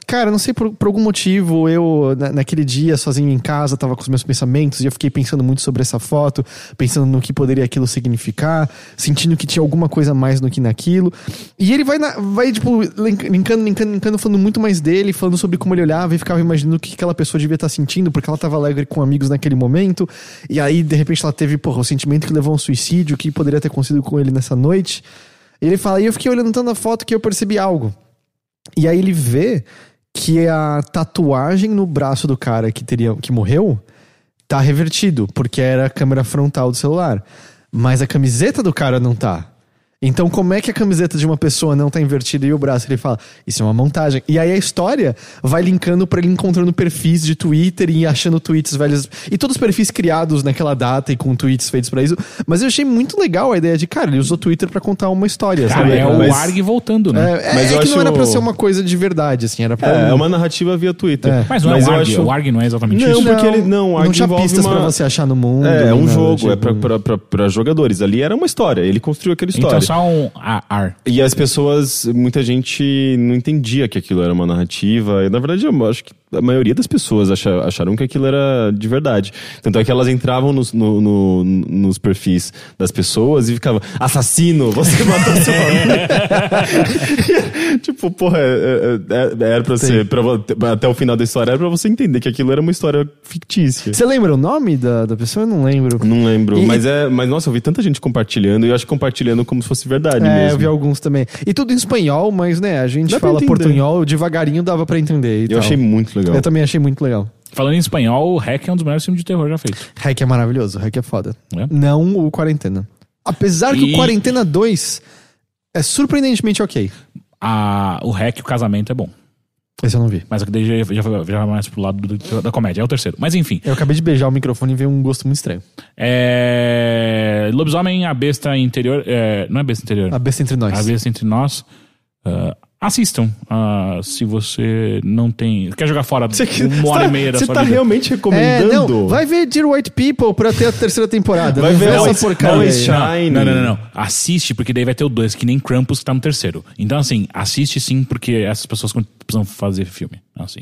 Cara, não sei por, por algum motivo, eu na- naquele dia, sozinho em casa, tava com os meus pensamentos e eu fiquei pensando muito sobre essa foto, pensando no que poderia aquilo significar, sentindo que tinha alguma coisa mais do que naquilo. E ele vai, na- vai tipo, link- linkando, linkando, linkando, falando muito mais dele, falando sobre como ele olhava e ficava imaginando o que aquela pessoa devia estar sentindo, porque ela tava alegre com amigos naquele momento. E aí, de repente, ela teve, porra, o sentimento que levou a um suicídio, o que poderia ter acontecido com ele nessa noite. Ele fala, e eu fiquei olhando tanto a foto que eu percebi algo. E aí ele vê que a tatuagem no braço do cara que teria que morreu tá revertido, porque era a câmera frontal do celular. Mas a camiseta do cara não tá. Então, como é que a camiseta de uma pessoa não tá invertida e o braço? Ele fala, isso é uma montagem. E aí a história vai linkando pra ele encontrando perfis de Twitter e achando tweets velhos. E todos os perfis criados naquela data e com tweets feitos pra isso. Mas eu achei muito legal a ideia de, cara, ele usou o Twitter pra contar uma história, Cara, sabe? é o mas- ARG voltando, né? É, é- Mas é eu que não era acho- pra ser uma coisa de verdade, assim, era pra. É, é uma narrativa via Twitter. É. Mas não é eu o ARG, acho- o ARG não é exatamente Não, isso. porque ele- não, o não ARG tinha envolve pistas uma- pra você achar no mundo. É, é um nada, jogo, tipo- é pra, pra, pra, pra jogadores. Ali era uma história, ele construiu aquela história. Então só um AR. E as pessoas, muita gente não entendia que aquilo era uma narrativa. E na verdade, eu acho que a maioria das pessoas acha- acharam que aquilo era de verdade. Tanto é que elas entravam nos, no- no- nos perfis das pessoas e ficavam: assassino, você matou seu amigo. tipo, porra, é- é- é- era pra ser. pra até o final da história era pra você entender que aquilo era uma história fictícia. Você lembra o nome da, da pessoa? Eu não lembro. Não lembro, E- mas é. Mas nossa, eu vi tanta gente compartilhando e eu acho que compartilhando como se fosse verdade É, mesmo. eu vi alguns também. E tudo em espanhol, mas né, a gente Dá fala portunhol, devagarinho dava pra entender. Eu achei muito legal. Eu também achei muito legal. Falando em espanhol, o Hack é um dos melhores filmes de terror já feitos. Hack é maravilhoso, Hack é foda. É? Não o Quarentena. Apesar que E- o Quarentena 2 é surpreendentemente ok. A, o Hack, o casamento é bom. Esse eu não vi. Mas daí já, já, já vai mais pro lado do- da comédia. É o terceiro. Mas enfim. Eu acabei de beijar o microfone e veio um gosto muito estranho. É... Lobisomem, a besta interior. é, Não é besta interior. A besta entre nós. A besta entre nós. ah, assistam. ah, se você não tem. Quer jogar fora uma hora e meia da Você sua tá vida. realmente É, recomendando? não, vai ver Dear White People pra ter a terceira temporada. Vai não ver essa porcaria. Shine. Não, não, não, não. Assiste, porque daí vai ter o dois, que nem Krampus que tá no terceiro. Então, assim, assiste sim, porque essas pessoas precisam fazer filme. Assim.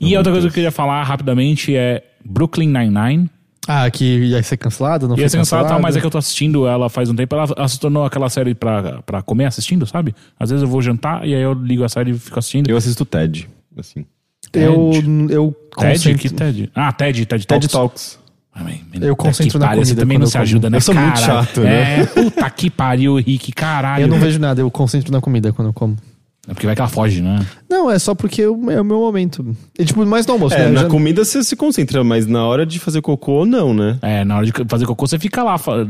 E a outra coisa que eu queria falar rapidamente é Brooklyn Nine-Nine. Ah, que ia ser cancelado? Não Ia ser cancelado, mas é que eu tô assistindo ela faz um tempo. Ela, ela se tornou aquela série pra, pra comer assistindo, sabe? Às vezes eu vou jantar e aí eu ligo a série e fico assistindo. Eu assisto TED, assim. Eu, eu Ted? Que TED? Ah, TED, TED TED Talks. Talks. Ai, mãe, Eu concentro na pariu, Você comida também não se ajuda, né? Eu sou muito Caralho. chato, né? É, puta que pariu, Rick, caralho. Eu não vejo nada, eu concentro na comida quando eu como. É porque vai que ela foge, né? Não, é só porque eu- é o meu momento. E tipo, mais no almoço, É, né? na Já- comida você se concentra, mas na hora de fazer cocô, não, né? É, na hora de fazer cocô, você fica lá fa-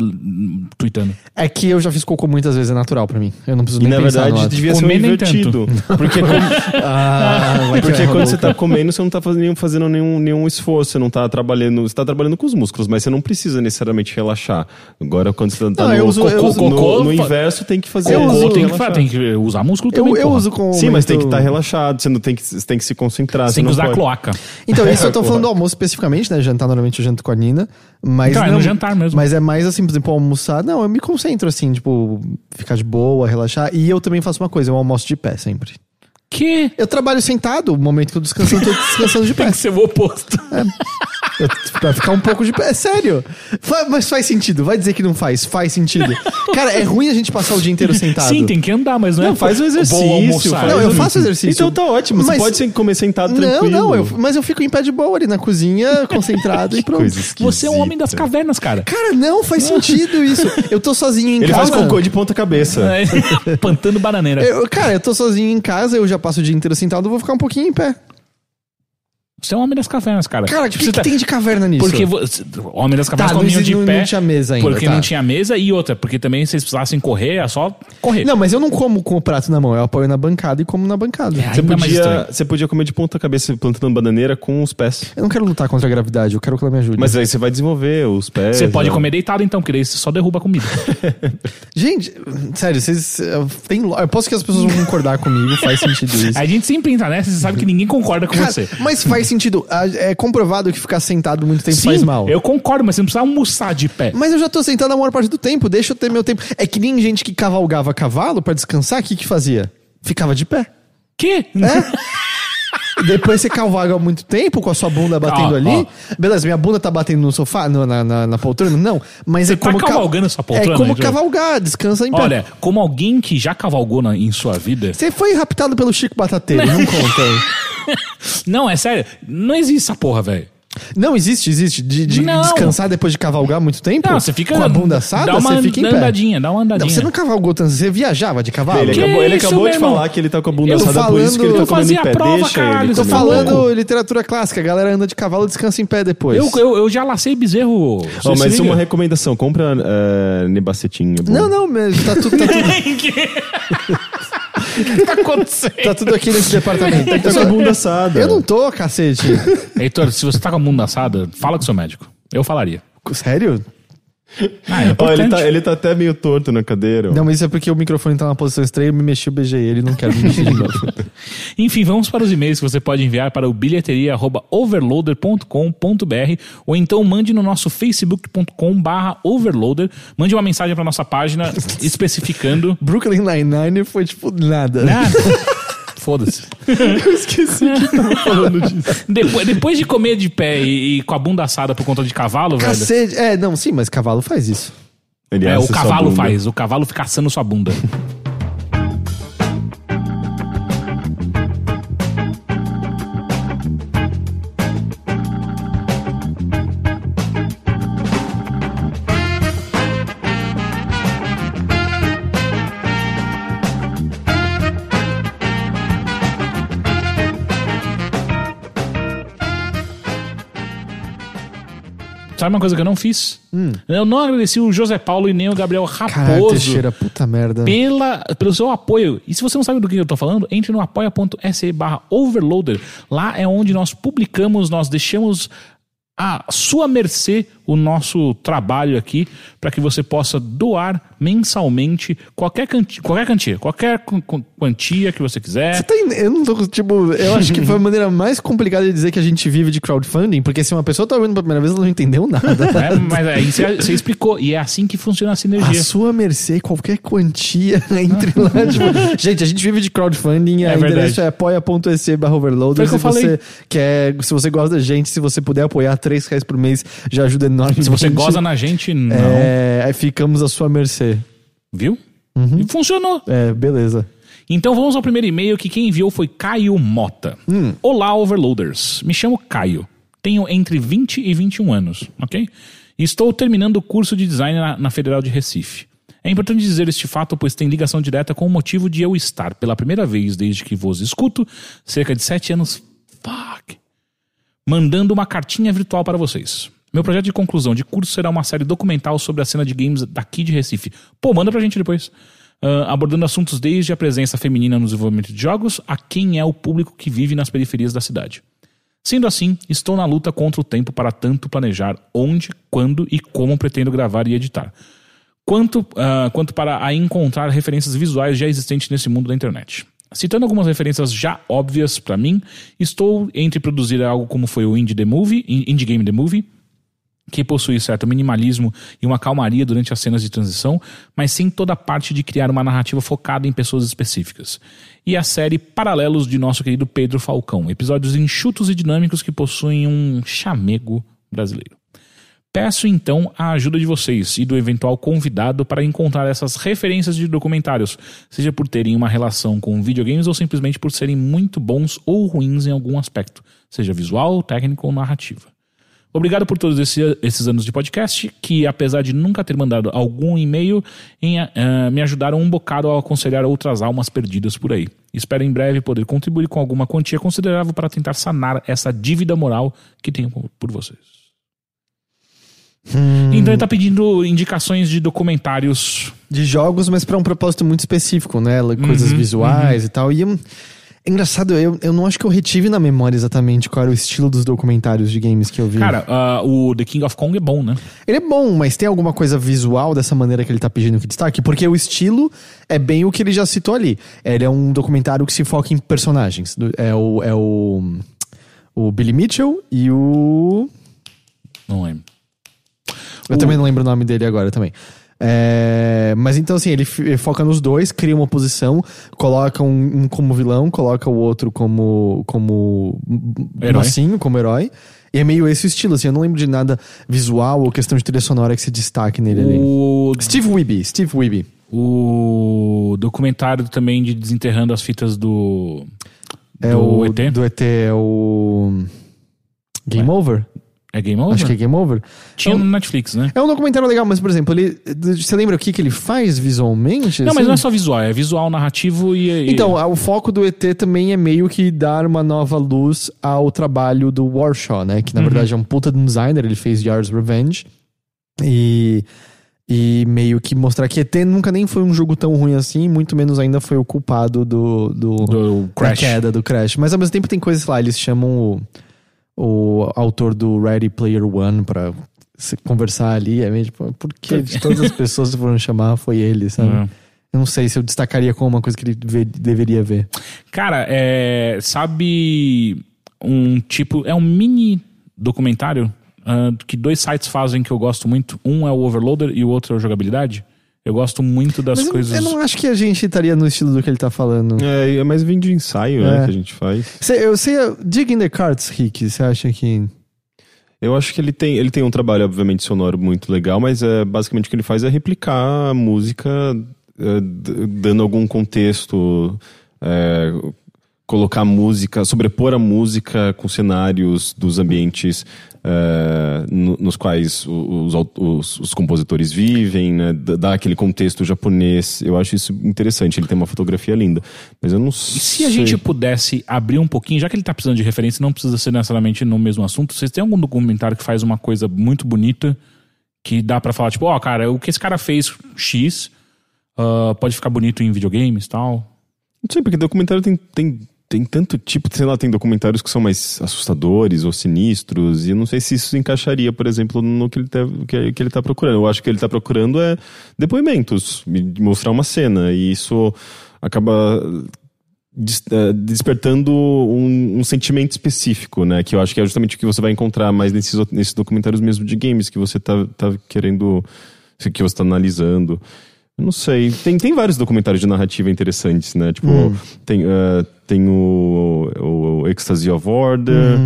tweetando. É que eu já fiz cocô muitas vezes, é natural pra mim. Eu não preciso E nem na pensar no verdade devia ser um Comer invertido. Porque, quando, Ah, porque é quando você louca. tá comendo, você não tá fazendo, nenhum- fazendo nenhum, nenhum esforço, você não tá trabalhando. Você tá trabalhando com os músculos, mas você não precisa necessariamente relaxar. Agora, quando você tá Não, no, eu uso- eu cocô- uso- no, cocô, no fa- inverso, tem que fazer. Eu uso- tem, que, tem que usar músculo Eu, também, eu porra. uso com. Sim, mas tem que estar relaxado, você não tem que, você tem que se concentrar. Você tem que não usar a pode- cloaca. Então, isso eu tô falando do almoço especificamente, né? Jantar, normalmente eu janto com a Nina. Mas Então, é não, no jantar mesmo. Mas é mais assim, por exemplo, almoçar. Não, eu me concentro assim, tipo, ficar de boa, relaxar. E eu também faço uma coisa, eu almoço de pé sempre. Que? Eu trabalho sentado, o momento que eu descanso, eu tô descansando de pé. Tem que ser o oposto. Eu, pra ficar um pouco de pé. É sério. Fa- mas faz sentido. Vai dizer que não faz. Faz sentido. Cara, é ruim a gente passar o dia inteiro sentado. Sim, tem que andar, mas não, é Não, faz o exercício, almoçar. faz Não, eu o- faço exercício. Então tá ótimo, você Mas- pode ser- comer sentado Não, tranquilo. não, eu- mas eu fico em pé de boa ali na cozinha, concentrado e pronto. Coisa Você é um homem das cavernas, cara. Cara, não faz sentido isso. Eu tô sozinho em Ele casa. faz cocô de ponta cabeça. É, Pantando bananeira. Eu- cara, eu tô sozinho em casa, eu já passo o dia inteiro sentado, eu vou ficar um pouquinho em pé. Você é um homem das cavernas, cara. Cara, o que, Você que tá- tem de caverna nisso? Porque você, homem das cavernas Tá, não comiam existe- de não- pé. não tinha mesa ainda, Porque tá. não tinha mesa e outra, porque também se vocês precisassem correr, é só correr. Não, mas eu não como com o prato na mão, eu apoio na bancada e como na bancada. É, Você podia, você podia comer de ponta cabeça plantando bananeira com os pés. Eu não quero lutar contra a gravidade, eu quero que ela me ajude. Mas aí você vai desenvolver os pés. Você pode né? comer deitado então, porque daí você só derruba a comida. Gente, sério, vocês. Tem, eu posso que as pessoas vão concordar comigo, faz sentido isso. a gente sempre entra nessa, você sabe que ninguém concorda com Cara, você. mas faz sentido. Ah, É comprovado que ficar sentado muito tempo Sim, faz mal. eu concordo, mas você não precisa almoçar de pé. Mas eu já tô sentado a maior parte do tempo, deixa eu ter meu tempo. É que nem gente que cavalgava cavalo pra descansar, o que que fazia? Ficava de pé. Que? Depois você cavalga há muito tempo com a sua bunda batendo Ó, ali. ó. Beleza, minha bunda tá batendo no sofá, no- na, na, na poltrona? Não. Mas é tá como. ca- cavalgando essa poltrona, É como então? cavalgar, descansa em pé. Olha, como alguém que já cavalgou na- em sua vida. Você foi raptado pelo Chico Batateiro, não conta. Não, é sério. Não existe essa porra, velho. Não, existe, existe. De, de Não. descansar depois de cavalgar muito tempo? Não, você fica. Com a bunda assada, dá uma você fica em pé. andadinha, dá uma andadinha. Não, você não cavalgou tanto, você viajava de cavalo. Ele Que acabou, ele isso, acabou de falar que ele tá com a bunda Eu assada, por isso que ele falando- tá comendo em pé. prova, Deixa caralho, ele tô falando- falando literatura clássica, a galera anda de cavalo e descansa em pé depois. Eu, eu, eu já lacei bezerro. Se mas liga? uma recomendação, compra uh, nebacetinho. é. Não, não, mas tá tudo, tá tudo, O que tá acontecendo? tá tudo aqui nesse departamento. Tá com a bunda assada. Eu não tô, cacete. Heitor, se você tá com a bunda assada, fala com o seu médico. Eu falaria. Sério? Ah, é ele, tá, ele tá até meio torto na cadeira. ó. Não, mas isso é porque o microfone tá na posição estranha, eu me mexi, eu beijei ele, não quero me mexer de novo. Enfim, vamos para os e-mails que você pode enviar para o bilheteria.overloader.com.br ou então mande no nosso facebook.com barra overloader. Mande uma mensagem para nossa página especificando. Brooklyn Nine-Nine foi tipo nada. Nada. Foda-se. Eu esqueci que tava falando disso. Depois, depois de comer de pé e, e com a bunda assada por conta de cavalo, velho. Cacete. É, não, sim, mas cavalo faz isso. Ele É, o sua cavalo bunda. faz. O cavalo fica assando sua bunda. Sabe uma coisa que eu não fiz? Eu não agradeci o José Paulo e nem o Gabriel Caralho, Raposo Teixeira, puta merda. pela, pelo seu apoio. E se você não sabe do que eu tô falando, entre no apoia.se barra overloader. Lá é onde nós publicamos, nós deixamos à sua mercê o nosso trabalho aqui para que você possa doar mensalmente qualquer quantia, qualquer quantia, qualquer qu- qu- quantia que você quiser. Você tá eu não tô, tipo, eu acho que foi a maneira mais complicada de dizer que a gente vive de crowdfunding, porque se uma pessoa tá ouvindo pela primeira vez, ela não entendeu nada. né? Mas aí você, você explicou, e é assim que funciona a A sinergia. sua mercê, qualquer quantia, entre lá. tipo, gente, a gente vive de crowdfunding, É a endereço é apoia.se barra overloader. Se você quer, se você gosta da gente, se você puder apoiar 3 reais por mês, já ajuda enormemente. Se você goza na gente, não. É, aí ficamos à sua mercê. Viu? E funcionou. É, beleza. Então vamos ao primeiro e-mail que quem enviou foi Caio Mota. Olá, Overloaders. Me chamo Caio. Tenho entre 20 e 21 anos, ok? Estou terminando o curso de design na, na Federal de Recife. É importante dizer este fato, pois tem ligação direta com o motivo de eu estar, pela primeira vez desde que vos escuto, cerca de 7 anos. Fuck! mandando uma cartinha virtual para vocês. Meu projeto de conclusão de curso será uma série documental sobre a cena de games daqui de Recife. Pô, manda pra gente depois. Ah, abordando assuntos desde a presença feminina no desenvolvimento de jogos a quem é o público que vive nas periferias da cidade. Sendo assim, estou na luta contra o tempo para tanto planejar onde, quando e como pretendo gravar e editar. Quanto, ah, quanto para a encontrar referências visuais já existentes nesse mundo da internet. Citando algumas referências já óbvias para mim, estou entre produzir algo como foi o Indie The Movie, Indie Game The Movie, que possui certo minimalismo e uma calmaria durante as cenas de transição, mas sem toda a parte de criar uma narrativa focada em pessoas específicas. E a série Paralelos de nosso querido Pedro Falcão, episódios enxutos e dinâmicos que possuem um chamego brasileiro. Peço então a ajuda de vocês e do eventual convidado para encontrar essas referências de documentários, seja por terem uma relação com videogames ou simplesmente por serem muito bons ou ruins em algum aspecto, seja visual, técnico ou narrativa. Obrigado por todos esse- esses anos de podcast, que apesar de nunca ter mandado algum e-mail, em, ah, me ajudaram um bocado a aconselhar outras almas perdidas por aí. Espero em breve poder contribuir com alguma quantia considerável para tentar sanar essa dívida moral que tenho por- vocês. Então ele tá pedindo indicações de documentários. De jogos, mas pra um propósito muito específico, né? Coisas Uhum, visuais e tal. E hum, engraçado, eu, eu não acho que eu retive na memória exatamente qual era o estilo dos documentários de games que eu vi. Cara, ah, o The King of Kong é bom, né? Ele é bom, mas tem alguma coisa visual dessa maneira que ele tá pedindo que destaque? Porque o estilo é bem o que ele já citou ali. Ele é um documentário que se foca em personagens. É o. É o, o Billy Mitchell e o. Não lembro. Eu O- também não lembro o nome dele agora também. É, mas então, assim, ele foca nos dois, cria uma oposição, coloca um, um como vilão, coloca o outro como, como Herói. mocinho, como herói. E é meio esse o estilo, assim, eu não lembro de nada visual ou questão de trilha sonora que se destaque nele ali. O, Steve Weeby, Steve Weeby. o documentário também de Desenterrando as Fitas do. É do o ET. do ET é o Game Over? É Game Over? Acho que é Game Over. Tinha Então- no Netflix, né? É um documentário legal, mas, por exemplo, ele. Você lembra o que, que ele faz visualmente? Não, mas assim? não é só visual, é visual, narrativo e. e- Então, o foco do ET também é meio que dar uma nova luz ao trabalho do Warshaw, né? Que na verdade é um puta de designer, ele fez Yard's Revenge. E, e meio que mostrar que ET nunca nem foi um jogo tão ruim assim, muito menos ainda foi o culpado do, do, do da Crash. queda do Crash. Mas ao mesmo tempo tem coisas lá, eles chamam o, o autor do Ready Player One pra se conversar ali. É meio tipo, por que de todas as pessoas que foram chamar foi ele, sabe? É. Eu não sei se eu destacaria como uma coisa que ele vê- deveria ver. Cara, é, sabe um tipo. É um mini documentário ah, que dois sites fazem que eu gosto muito. Um é o Overloader e o outro é o Jogabilidade. Eu gosto muito das Mas coisas. eu não acho que a gente estaria no estilo do que ele tá falando. É, é mais vídeo de ensaio, É. né, que a gente faz. Cê- eu sei, Dig in the Cards, Rick, você acha que... Eu acho que ele tem, ele tem um trabalho, obviamente, sonoro muito legal, mas é, basicamente o que ele faz é replicar a música, é, dando algum contexto, é, colocar a música, sobrepor a música com cenários dos ambientes é, no- nos quais os, os- os compositores vivem, né, d- dar aquele contexto japonês. Eu acho isso interessante. Ele tem uma fotografia linda, mas eu não E se a gente pudesse abrir um pouquinho, já que ele tá precisando de referência, não precisa ser necessariamente no mesmo assunto, vocês têm algum documentário que faz uma coisa muito bonita que dá pra falar, tipo, ó, cara, o que esse cara fez X ah, pode ficar bonito em videogames e tal. Não sei, porque documentário tem, tem, tem tanto tipo, sei lá, tem documentários que são mais assustadores ou sinistros, e não sei se isso encaixaria, por exemplo, no que ele, tá, que, ele tá procurando. Eu acho que ele tá procurando é depoimentos, me- mostrar uma cena, e isso acaba eh, despertando um, um sentimento específico, né? Que eu acho que é justamente o que você vai encontrar mais nesses, nesses documentários mesmo de games que você tá, tá querendo, que você tá analisando. Não sei. Tem, tem vários documentários de narrativa interessantes, né? Tipo, tem, eh, tem o, o, o Ecstasy of Order,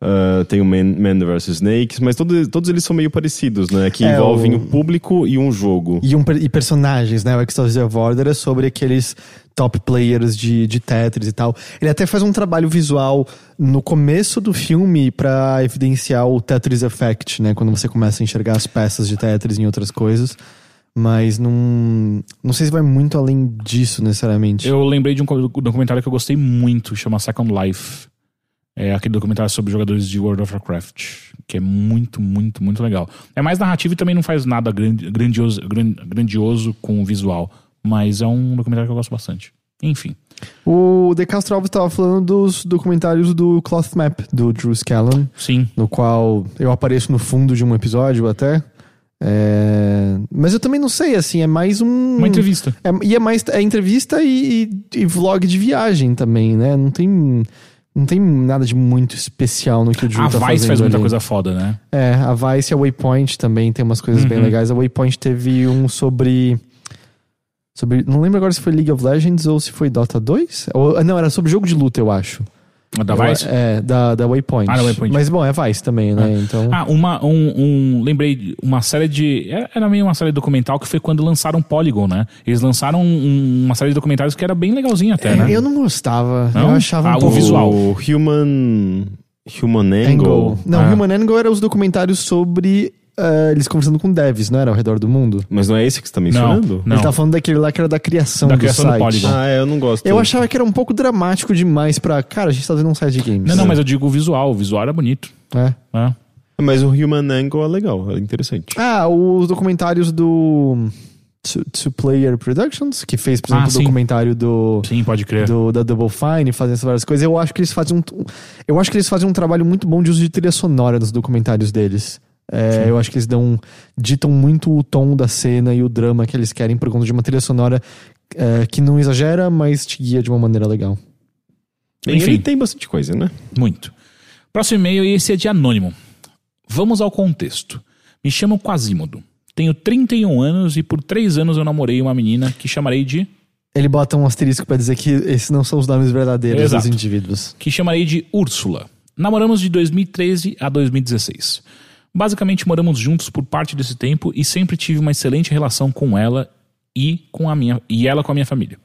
eh, tem o Man, Man vs. Snakes, mas todos, todos eles são meio parecidos, né? Que É, envolvem o- o... público e um jogo. E, um, e personagens, né? O Ecstasy of Order é sobre aqueles top players de, de Tetris e tal. Ele até faz um trabalho visual no começo do filme pra evidenciar o Tetris Effect, né? Quando você começa a enxergar as peças de Tetris em outras coisas. Mas não. Não sei se vai muito além disso, necessariamente. Eu lembrei de um documentário que eu gostei muito, chama Second Life. É aquele documentário sobre jogadores de World of Warcraft, que é muito, muito, muito legal. É mais narrativo e também não faz nada grandi- grandioso, gran- grandioso com o visual, mas é um documentário que eu gosto bastante. Enfim. O De Castro Alves estava falando dos documentários do Cloth Map, do Drew Scallon. Sim. no qual eu apareço no fundo de um episódio até. É, Mas eu também não sei, assim, é mais um. Uma entrevista. É, e é mais é entrevista e, e- e vlog de viagem também, né? Não tem, não tem nada de muito especial no que o Drew A tá Vice fazendo faz muita ali. coisa foda, né? É, a Vice e a Waypoint também tem umas coisas bem Uhum. legais. A Waypoint teve um sobre. Sobre. Não lembro agora se foi League of Legends ou se foi Dota 2. Ou, não, era sobre jogo de luta, eu acho. A da Vice? É, da, da Waypoint. Ah, da Waypoint. Mas bom, é Vice também, né? Então. Ah, uma, um, um- lembrei de uma série de. Era era meio uma série documental que foi quando lançaram Polygon, né? Eles lançaram um- uma série de documentários que era bem legalzinha até, né? É, Eu não gostava. Não? Eu achava um Ah, o pouco... visual. O Human. Human Angle. Angle. Não, Ah. Human Angle era os documentários sobre ah, eles conversando com devs, não era? Ao redor do mundo. Mas não é esse que você tá mencionando? Não. Ele tá falando daquele lá que era da criação Da do criação do site. Polygon. Ah, é, eu não gosto. Eu achava que era um pouco dramático demais pra... Cara, a gente tá fazendo um site de games. Não, não, mas eu digo o visual. O visual era bonito. É. né? Mas o Human Angle é legal, é interessante. Ah, os documentários do... Two, Two Player Productions, que fez, por Ah, exemplo, o sim. documentário do... Sim, pode crer. do, da Double Fine, fazendo essas várias coisas. Eu acho que eles fazem um, eu acho que eles fazem um trabalho muito bom de uso de trilha sonora nos documentários deles. É, eu acho que eles dão ditam muito o tom da cena e o drama que eles querem por conta de uma trilha sonora é, que não exagera, mas te guia de uma maneira legal. Bem, Enfim. ele tem bastante coisa, né? Muito. Próximo e-mail, e esse é de anônimo. Vamos ao contexto. Me chamo Quasimodo. Tenho 31 anos e por 3 anos eu namorei uma menina que chamarei de. Ele bota um asterisco pra dizer que esses não são os nomes verdadeiros Exato. dos indivíduos. que chamarei de Úrsula. Namoramos de 2013 a 2016. Basicamente moramos juntos por parte desse tempo e sempre tive uma excelente relação com ela e com a minha e ela com a minha família.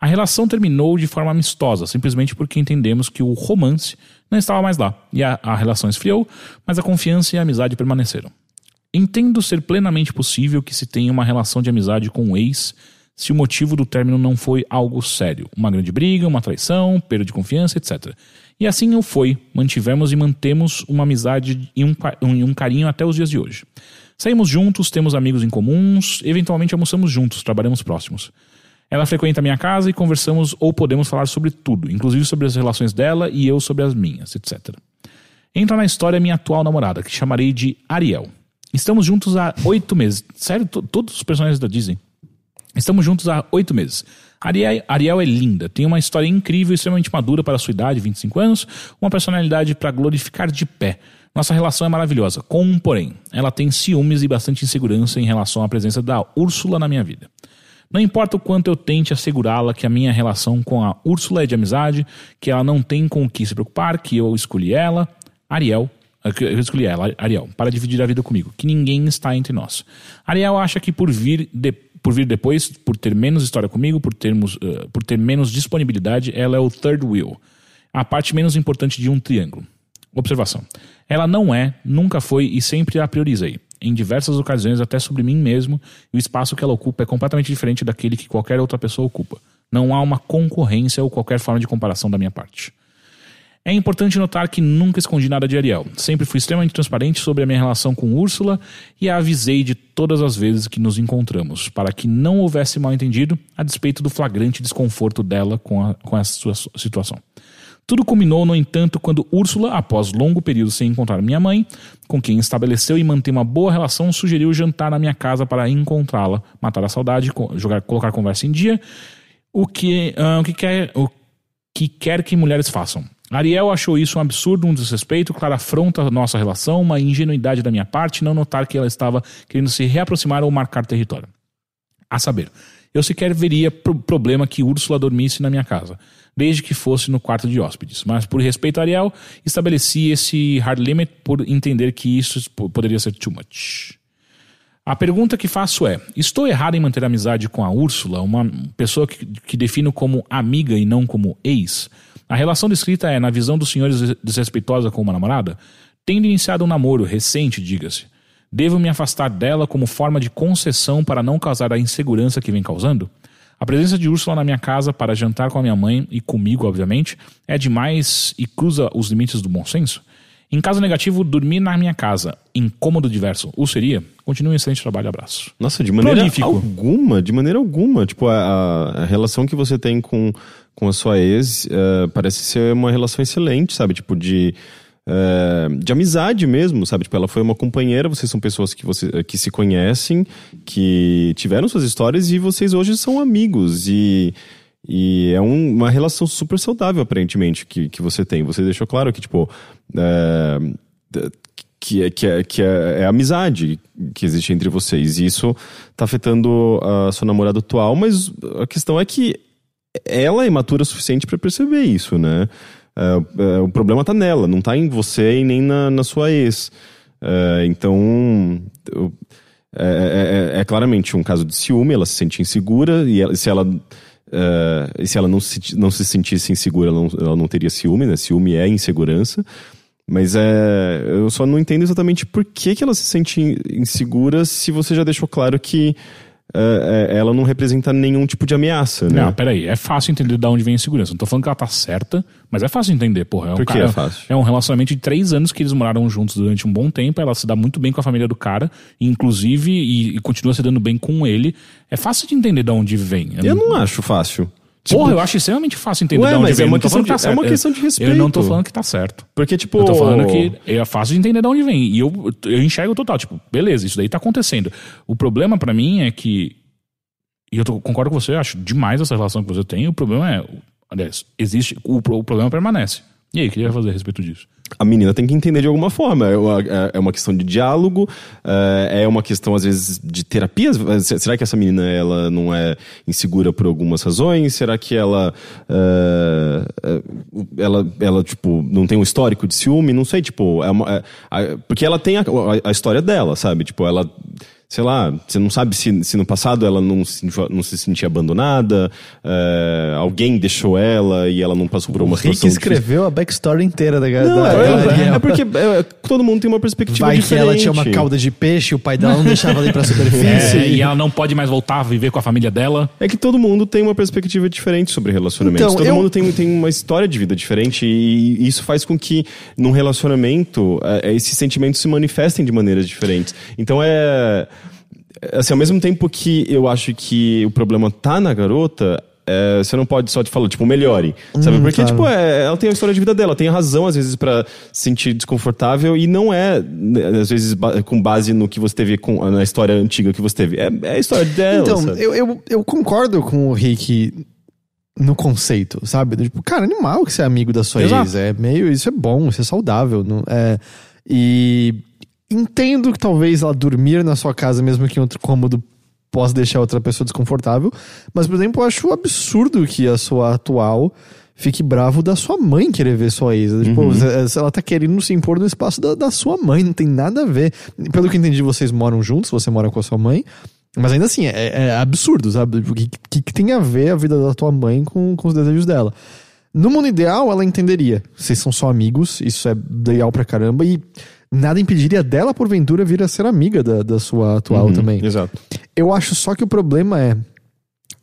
A relação terminou de forma amistosa, simplesmente porque entendemos que o romance não estava mais lá. E a, a relação esfriou, mas a confiança e a amizade permaneceram. Entendo ser plenamente possível que se tenha uma relação de amizade com um ex se o motivo do término não foi algo sério, uma grande briga, uma traição, perda de confiança, etc. E assim o foi, mantivemos e mantemos uma amizade e um, e um carinho até os dias de hoje. Saímos juntos, temos amigos em comuns, eventualmente almoçamos juntos, trabalhamos próximos. Ela frequenta a minha casa e conversamos ou podemos falar sobre tudo, inclusive sobre as relações dela e eu sobre as minhas, etc. Entra na história minha atual namorada, que chamarei de Ariel. Estamos juntos há oito meses. Sério, todos os personagens da Disney. Estamos juntos há oito meses. Ariel, Ariel é linda, tem uma história incrível e extremamente madura para sua idade, 25 anos, uma personalidade para glorificar de pé. Nossa relação é maravilhosa, com um porém. Ela tem ciúmes e bastante insegurança em relação à presença da Úrsula na minha vida. Não importa o quanto eu tente assegurá-la que a minha relação com a Úrsula é de amizade, que ela não tem com o que se preocupar, que eu escolhi ela, Ariel, eu escolhi ela, Ariel, para dividir a vida comigo, que ninguém está entre nós. Ariel acha que por vir de, por vir depois, por ter menos história comigo, por, termos, uh, por ter menos disponibilidade, ela é o third wheel, a parte menos importante de um triângulo. Observação. Ela não é, nunca foi e sempre a priorizei. Em diversas ocasiões, até sobre mim mesmo, e o espaço que ela ocupa é completamente diferente daquele que qualquer outra pessoa ocupa. Não há uma concorrência ou qualquer forma de comparação da minha parte. É importante notar que nunca escondi nada de Ariel. Sempre fui extremamente transparente sobre a minha relação com Úrsula e a avisei de todas as vezes que nos encontramos, para que não houvesse mal entendido, a despeito do flagrante desconforto dela com, a, com essa situação. Tudo culminou, no entanto, quando Úrsula, após longo período sem encontrar minha mãe, com quem estabeleceu e mantém uma boa relação, sugeriu jantar na minha casa para encontrá-la, matar a saudade, jogar, colocar a conversa em dia, o que, uh, o que quer, o que quer que mulheres façam. Ariel achou isso um absurdo, um desrespeito, claro, afronta a nossa relação, uma ingenuidade da minha parte não notar que ela estava querendo se reaproximar ou marcar território. A saber, eu sequer veria pro problema que Úrsula dormisse na minha casa, desde que fosse no quarto de hóspedes, mas por respeito a Ariel, estabeleci esse hard limit por entender que isso poderia ser too much. A pergunta que faço é: estou errado em manter amizade com a Úrsula, uma pessoa que, que defino como amiga e não como ex? A relação descrita é, na visão dos senhores, desrespeitosa com uma namorada? Tendo iniciado um namoro recente, diga-se. Devo me afastar dela como forma de concessão para não causar a insegurança que vem causando? A presença de Úrsula na minha casa para jantar com a minha mãe e comigo, obviamente, é demais e cruza os limites do bom senso? Em caso negativo, dormir na minha casa, incômodo diverso, ou seria? Continue um excelente trabalho, abraço. Nossa, de maneira Prolífico. alguma, de maneira alguma. Tipo, a, a relação que você tem com com a sua ex, uh, parece ser uma relação excelente, sabe? Tipo, de. Uh, de amizade mesmo, sabe? Tipo, ela foi uma companheira, vocês são pessoas que, você, que se conhecem, que tiveram suas histórias e vocês hoje são amigos. E, e é um, uma relação super saudável, aparentemente, que, que você tem. Você deixou claro que, tipo. Uh, que, é, que, é, que é, é amizade que existe entre vocês. E isso tá afetando a sua namorada atual, mas a questão é que ela é imatura o suficiente para perceber isso, né? Uh, uh, o problema tá nela, não tá em você e nem na, na sua ex. Uh, então, é, é, é, claramente um caso de ciúme, ela se sente insegura e ela, se ela. se ela não se, não se sentisse insegura, ela não, ela não teria ciúme, né? Ciúme é insegurança. Mas é, eu só não entendo exatamente por que, que ela se sente insegura se você já deixou claro que uh, ela não representa nenhum tipo de ameaça, né? Não, peraí, é fácil entender de onde vem a insegurança. Não tô falando que ela tá certa, mas é fácil entender, porra. É um Por que cara, é fácil? É um relacionamento de três anos que eles moraram juntos durante um bom tempo, ela se dá muito bem com a família do cara, inclusive, e, e continua se dando bem com ele. É fácil de entender de onde vem. Eu não acho fácil. Porra, Tipo, eu acho extremamente fácil entender Ué, de onde mas vem. é uma Eu não tô questão tá de- é uma questão de Eu respeito. não tô falando que tá certo. Porque, tipo. Eu tô falando que é fácil de entender de onde vem. E eu, eu enxergo total, tipo, beleza, isso daí tá acontecendo. O problema pra mim é que. E eu tô- concordo com você, acho demais essa relação que você tem. O problema é. Aliás, existe. O, o problema permanece. E aí, o que ele vai fazer a respeito disso? A menina tem que entender de alguma forma. É uma, é- uma questão de diálogo, é é uma questão, às vezes, de terapia. Se- Será que essa menina ela não é insegura por algumas razões? Será que ela, é, ela, ela tipo, não tem um histórico de ciúme? Não sei, tipo, é uma, é- porque ela tem a- a história dela, sabe? Tipo, ela sei lá, você não sabe se, se no passado ela não se, não se sentia abandonada, é, alguém deixou ela e ela não passou por uma O Rick situação difícil. escreveu a backstory inteira da Não, da, é, é- Ariel. é porque é, todo mundo tem uma perspectiva Vai que diferente. ela tinha uma cauda de peixe, o pai dela não deixava ela ir pra superfície. É, e ela não pode mais voltar a viver com a família dela. É que todo mundo tem uma perspectiva diferente sobre relacionamentos. Então, todo eu- mundo tem, tem uma história de vida diferente e isso faz com que num relacionamento eh, esses sentimentos se manifestem de maneiras diferentes. Então é assim, ao mesmo tempo que eu acho que o problema tá na garota, é, você não pode só te falar, tipo, melhore. Sabe? Porque, claro. tipo, é, ela tem a história de vida dela, ela tem razão, às vezes, pra se sentir desconfortável, e não é, né, às vezes, ba- com base no que você teve com, na história antiga que você teve. É, é a história dela. Então, sabe? eu, eu, eu concordo com o Rick no conceito, sabe? Tipo, cara, animal que você é amigo da sua Exato. ex. É meio. Isso é bom, isso é saudável. Não, é, e entendo que talvez ela dormir na sua casa, mesmo que em outro cômodo, possa deixar outra pessoa desconfortável. Mas, por exemplo, eu acho absurdo que a sua atual fique bravo da sua mãe querer ver sua ex. Tipo, se- ela tá querendo se impor no espaço da, da sua mãe, não tem nada a ver. Pelo que eu entendi, vocês moram juntos, você mora com a sua mãe. Mas ainda assim, é, é absurdo, sabe? O que, que, que tem a ver a vida da tua mãe com, com os desejos dela? No mundo ideal, ela entenderia. Vocês são só amigos, isso é legal pra caramba, e nada impediria dela, porventura, vir a ser amiga da, da sua atual Uhum, também. Exato. Eu acho só que o problema é.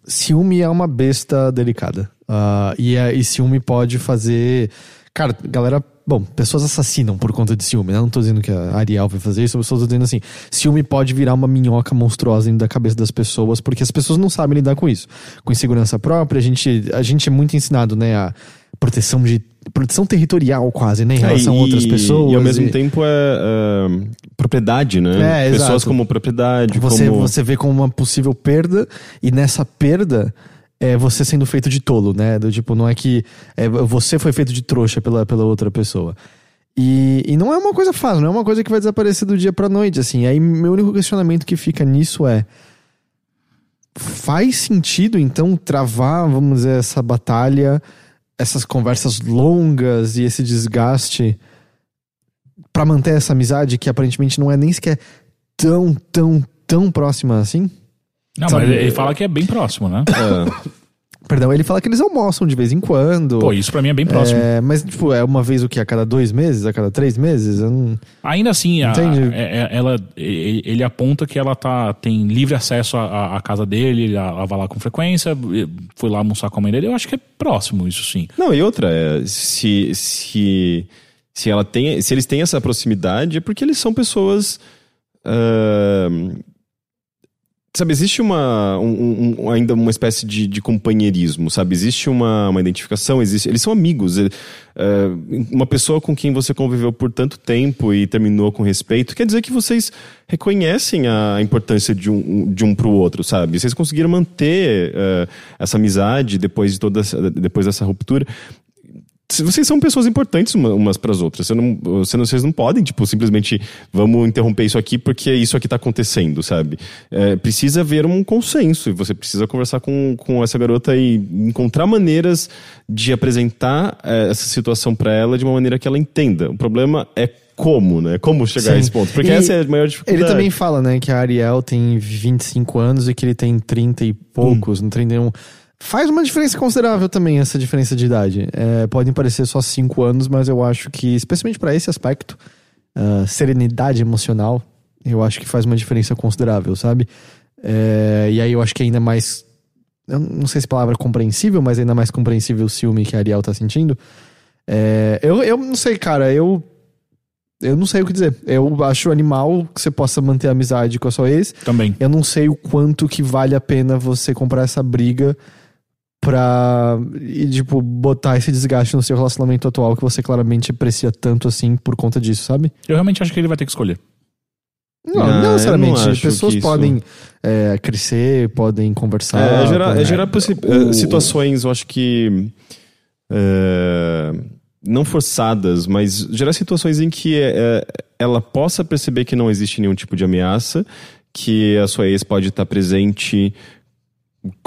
Ciúme é uma besta delicada. Ah, e, é- e ciúme pode fazer. Cara, galera. Bom, pessoas assassinam por conta de ciúme, né? Não tô dizendo que a Ariel vai fazer isso, eu só tô dizendo assim: ciúme pode virar uma minhoca monstruosa dentro da cabeça das pessoas, porque as pessoas não sabem lidar com isso. Com insegurança própria, a gente, a gente é muito ensinado, né? A proteção de. proteção territorial, quase, né? Em relação É, a outras e- pessoas. E ao mesmo e- tempo é, é, propriedade, né? É, Pessoas exato. como propriedade, Você, como... você vê como uma possível perda, e nessa perda é você sendo feito de tolo, né? Do tipo, não é que é, você foi feito de trouxa pela, pela outra pessoa. E, e não é uma coisa fácil, não é uma coisa que vai desaparecer do dia pra noite, assim. Aí meu único questionamento que fica nisso é. Faz sentido, então, travar, vamos dizer, essa batalha, essas conversas longas e esse desgaste pra manter essa amizade que aparentemente não é nem sequer tão, tão, tão próxima assim? Não, Sabe, mas ele fala que é bem próximo, né? É. Perdão, ele fala que eles almoçam de vez em quando. Pô, isso pra mim é bem próximo. É, mas, tipo, é uma vez o que? A cada dois meses? A cada três meses? Eu não... Ainda assim, a- é- é- ela, ele, aponta que ela tá, tem livre acesso à, casa dele, ela, vai lá com frequência, foi lá almoçar com a mãe dele. Eu acho que é próximo isso sim. Não, e outra, é, se, se, se, ela tem, se eles têm essa proximidade, é porque eles são pessoas. ahn, sabe, existe uma, um- um- ainda uma espécie de, de companheirismo, sabe? Existe uma, uma identificação, existe, eles são amigos. ele- ah, uma pessoa com quem você conviveu por tanto tempo e terminou com respeito, quer dizer que vocês reconhecem a importância de um, de um pro outro, sabe? Vocês conseguiram manter ah, essa amizade depois de toda depois dessa ruptura. Vocês são pessoas importantes uma- umas para as outras. Você não, você não- vocês não podem, tipo, simplesmente vamos interromper isso aqui porque isso aqui tá acontecendo, sabe? É, precisa haver um consenso e você precisa conversar com, com essa garota e encontrar maneiras de apresentar é, essa situação para ela de uma maneira que ela entenda. O problema é como, né? Como chegar a Sim. esse ponto. Porque E essa é a maior dificuldade. Ele também fala, né, que a Ariel tem 25 anos e que ele tem 30 e poucos, não 31. Faz uma diferença considerável também essa diferença de idade. É, podem parecer só 5 anos, mas eu acho que, especialmente para esse aspecto, ah, serenidade emocional, eu acho que faz uma diferença considerável, sabe? É, e aí eu acho que ainda mais. Eu não sei se a palavra é compreensível, mas ainda mais compreensível o ciúme que a Ariel tá sentindo. É, eu, eu não sei, cara, eu. Eu não sei o que dizer. Eu acho animal que você possa manter amizade com a sua ex. Também. Eu não sei o quanto que vale a pena você comprar essa briga pra, e, tipo, botar esse desgaste no seu relacionamento atual que você claramente aprecia tanto assim por conta disso, sabe? Eu realmente acho que ele vai ter que escolher. Não, Ah, não necessariamente. não Pessoas isso- podem é, crescer, podem conversar. É, gerar, podem- é gerar possi- o- eh, situações, eu acho que. eh, não forçadas, mas gerar situações em que eh, ela possa perceber que não existe nenhum tipo de ameaça, que a sua ex pode estar presente.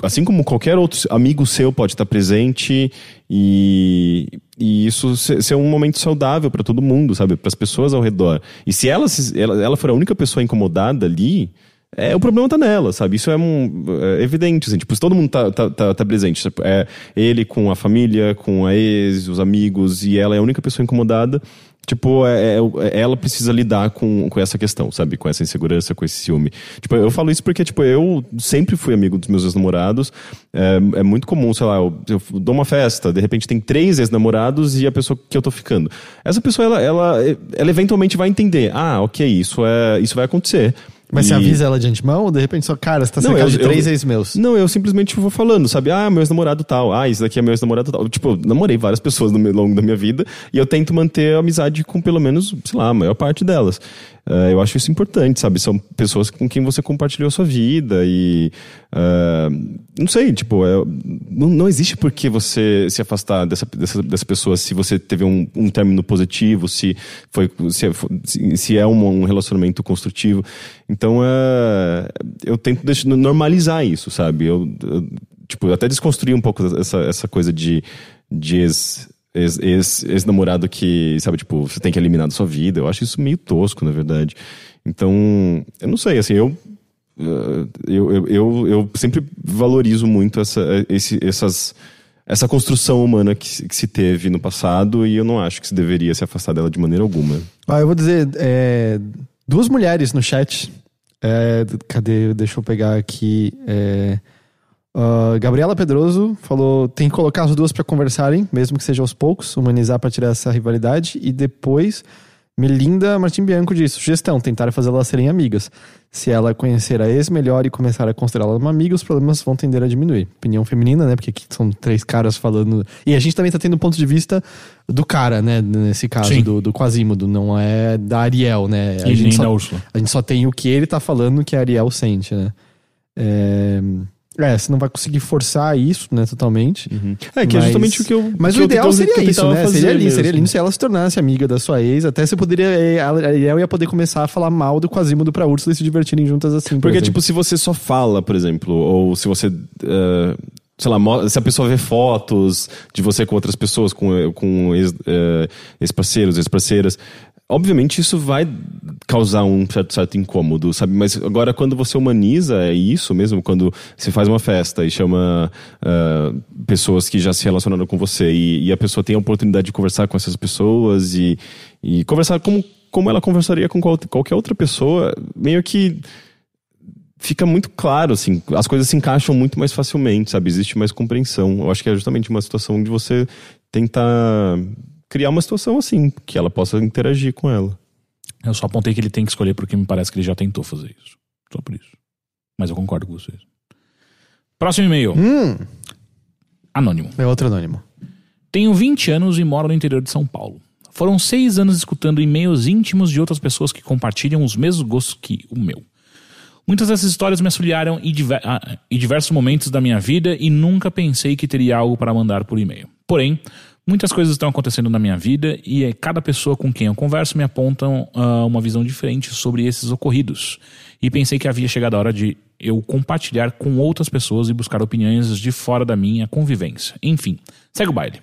Assim como qualquer outro amigo seu pode estar presente e, e isso ser, um momento saudável para todo mundo, sabe? Para as pessoas ao redor. E se ela, se- ela, ela for a única pessoa incomodada ali, é, o problema tá nela, sabe? Isso é, um, é evidente, assim, tipo, se todo mundo tá, tá, tá, tá presente, é ele com a família, com a ex, os amigos, e ela é a única pessoa incomodada, Tipo, é, é, é, ela precisa lidar com, com essa questão, sabe? Com essa insegurança, com esse ciúme. Tipo, eu falo isso porque, tipo, eu sempre fui amigo dos meus ex-namorados. É, é, muito comum, sei lá, eu, eu, dou uma festa, de repente tem três ex-namorados e a pessoa que eu tô ficando. Essa pessoa, ela, ela, ela eventualmente vai entender. Ah, ok, isso, é, isso vai acontecer. Mas E- você avisa ela de antemão ou de repente só, cara, você tá Não, eu- de três eu- ex-meus? Não, eu simplesmente vou falando, sabe? Ah, meu ex-namorado tal. Ah, isso daqui é meu ex-namorado tal. Tipo, eu namorei várias pessoas no meu- longo da minha vida e eu tento manter a amizade com pelo menos, sei lá, a maior parte delas. Eh, eu acho isso importante, sabe? São pessoas com quem você compartilhou a sua vida e. ah, não sei, tipo, é- não, não existe por que você se afastar dessa, dessa, dessa pessoa se você teve um, um término positivo, se, foi, se, é- se, é um, um relacionamento construtivo. Então, é, eu tento deixar- normalizar isso, sabe? Eu, eu, tipo, até desconstruir um pouco essa, essa coisa de, de ex, ex, ex-namorado que, sabe, tipo, você tem que eliminar da sua vida. Eu acho isso meio tosco, na verdade. Então, eu não sei, assim, eu. eh, Eu, eu, eu, eu sempre valorizo muito essa, esse, essas, essa construção humana que, que se teve no passado e eu não acho que se deveria se afastar dela de maneira alguma. Ah, eu vou dizer, é, duas mulheres no chat. É, cadê? Deixa eu pegar aqui. é, ah, Gabriela Pedroso falou: tem que colocar as duas pra conversarem, mesmo que seja aos poucos, humanizar pra tirar essa rivalidade. E depois, Melinda Martim Bianco disse: sugestão, tentar fazê-las serem amigas. Se ela conhecer a ex melhor e começar a considerá-la uma amiga, os problemas vão tender a diminuir. Opinião feminina, né? Porque aqui são três caras falando. E a gente também tá tendo um ponto de vista do cara, né? Nesse caso, Sim. do, do Quasimodo, não é da Ariel, né? A E gente só a gente só tem o que ele tá falando que a Ariel sente, né? É, é, você não vai conseguir forçar isso, né, totalmente. É, que é Mas- justamente o que eu. Mas que o ideal seria isso, né? Seria lindo, seria lindo se ela se tornasse amiga da sua ex. Até você poderia. eh, A Ariel ia poder começar a falar mal do Quasimodo pra Úrsula e se divertirem juntas assim. por Porque, exemplo. tipo, se você só fala, por exemplo, ou se você. eh, sei lá, se a pessoa vê fotos de você com outras pessoas, com, com ex, eh, ex-parceiros, ex-parceiras, obviamente isso vai causar um certo, certo incômodo, sabe? Mas agora, quando você humaniza, é isso mesmo, quando você faz uma festa e chama eh, pessoas que já se relacionaram com você e, e a pessoa tem a oportunidade de conversar com essas pessoas e, e conversar como, como ela conversaria com qual- qualquer outra pessoa, meio que fica muito claro, assim, as coisas se encaixam muito mais facilmente, sabe? Existe mais compreensão. Eu acho que é justamente uma situação de você tentar criar uma situação assim, que ela possa interagir com ela. Eu só apontei que ele tem que escolher porque me parece que ele já tentou fazer isso. Só por isso. Mas eu concordo com vocês. Próximo e-mail. Hum, Anônimo. é outro anônimo. Tenho 20 anos e moro no interior de São Paulo. Foram seis anos escutando e-mails íntimos de outras pessoas que compartilham os mesmos gostos que o meu. Muitas dessas histórias me auxiliaram em, diver- ah, em diversos momentos da minha vida e nunca pensei que teria algo para mandar por e-mail. Porém, muitas coisas estão acontecendo na minha vida e eh, cada pessoa com quem eu converso me apontam ah, uma visão diferente sobre esses ocorridos. E pensei que havia chegado a hora de eu compartilhar com outras pessoas e buscar opiniões de fora da minha convivência. Enfim, segue o baile.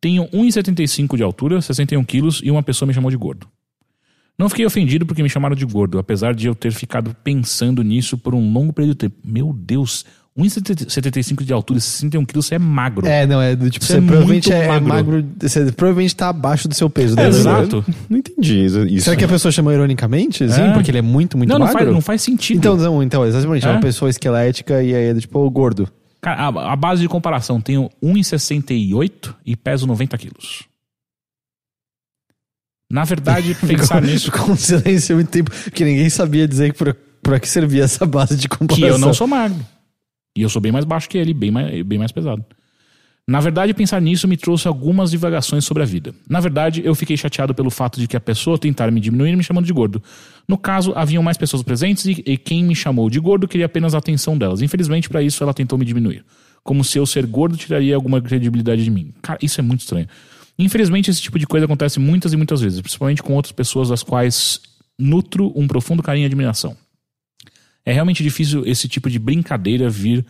Tenho 1,75 de altura, 61 quilos e uma pessoa me chamou de gordo. Não fiquei ofendido porque me chamaram de gordo, apesar de eu ter ficado pensando nisso por um longo período de tempo. Meu Deus, 1,75 de altura e 61 quilos, você é magro. É, não, é do tipo, Você você, é provavelmente muito é magro. magro. Você provavelmente tá abaixo do seu peso, né? É, exato. Não entendi isso. isso. Será que a pessoa chamou ironicamente? Sim, É. porque ele é muito, muito não, não magro? faz, não faz sentido. Então, não, então, exatamente. É, É? uma pessoa esquelética e aí é do tipo, ô, gordo. Cara, a, a base de comparação, tenho 1,68 e peso 90 quilos. Na verdade, pensar nisso, Com um silêncio muito tempo, porque ninguém sabia dizer pra, pra que servia essa base de comparação. que eu não sou magro. E eu sou bem mais baixo que ele, bem mais, bem mais pesado. Na verdade, pensar nisso me trouxe algumas divagações sobre a vida. Na verdade, eu fiquei chateado pelo fato de que a pessoa tentar me diminuir me chamando de gordo. No caso, haviam mais pessoas presentes e, e quem me chamou de gordo queria apenas a atenção delas. Infelizmente, para isso, ela tentou me diminuir. Como se eu ser gordo tiraria alguma credibilidade de mim. Cara, isso é muito estranho. Infelizmente, esse tipo de coisa acontece muitas e muitas vezes, principalmente com outras pessoas das quais nutro um profundo carinho e admiração. É realmente difícil esse tipo de brincadeira vir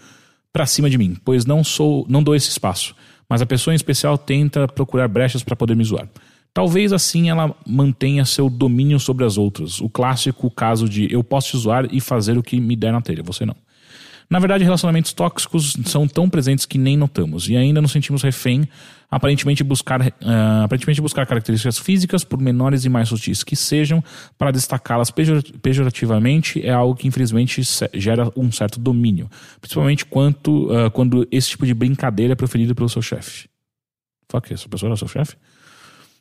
pra cima de mim, pois não sou, não dou esse espaço. Mas a pessoa em especial tenta procurar brechas pra poder me zoar. Talvez assim ela mantenha seu domínio sobre as outras. O clássico caso de eu posso te zoar e fazer o que me der na telha, você não. Na verdade, relacionamentos tóxicos são tão presentes que nem notamos, e ainda nos sentimos refém, aparentemente buscar, uh, aparentemente buscar características físicas, por menores e mais sutis que sejam, para destacá-las pejor, pejorativamente, é algo que infelizmente gera um certo domínio, principalmente quanto, uh, quando esse tipo de brincadeira é proferido pelo seu chefe. Que essa pessoa era seu chefe?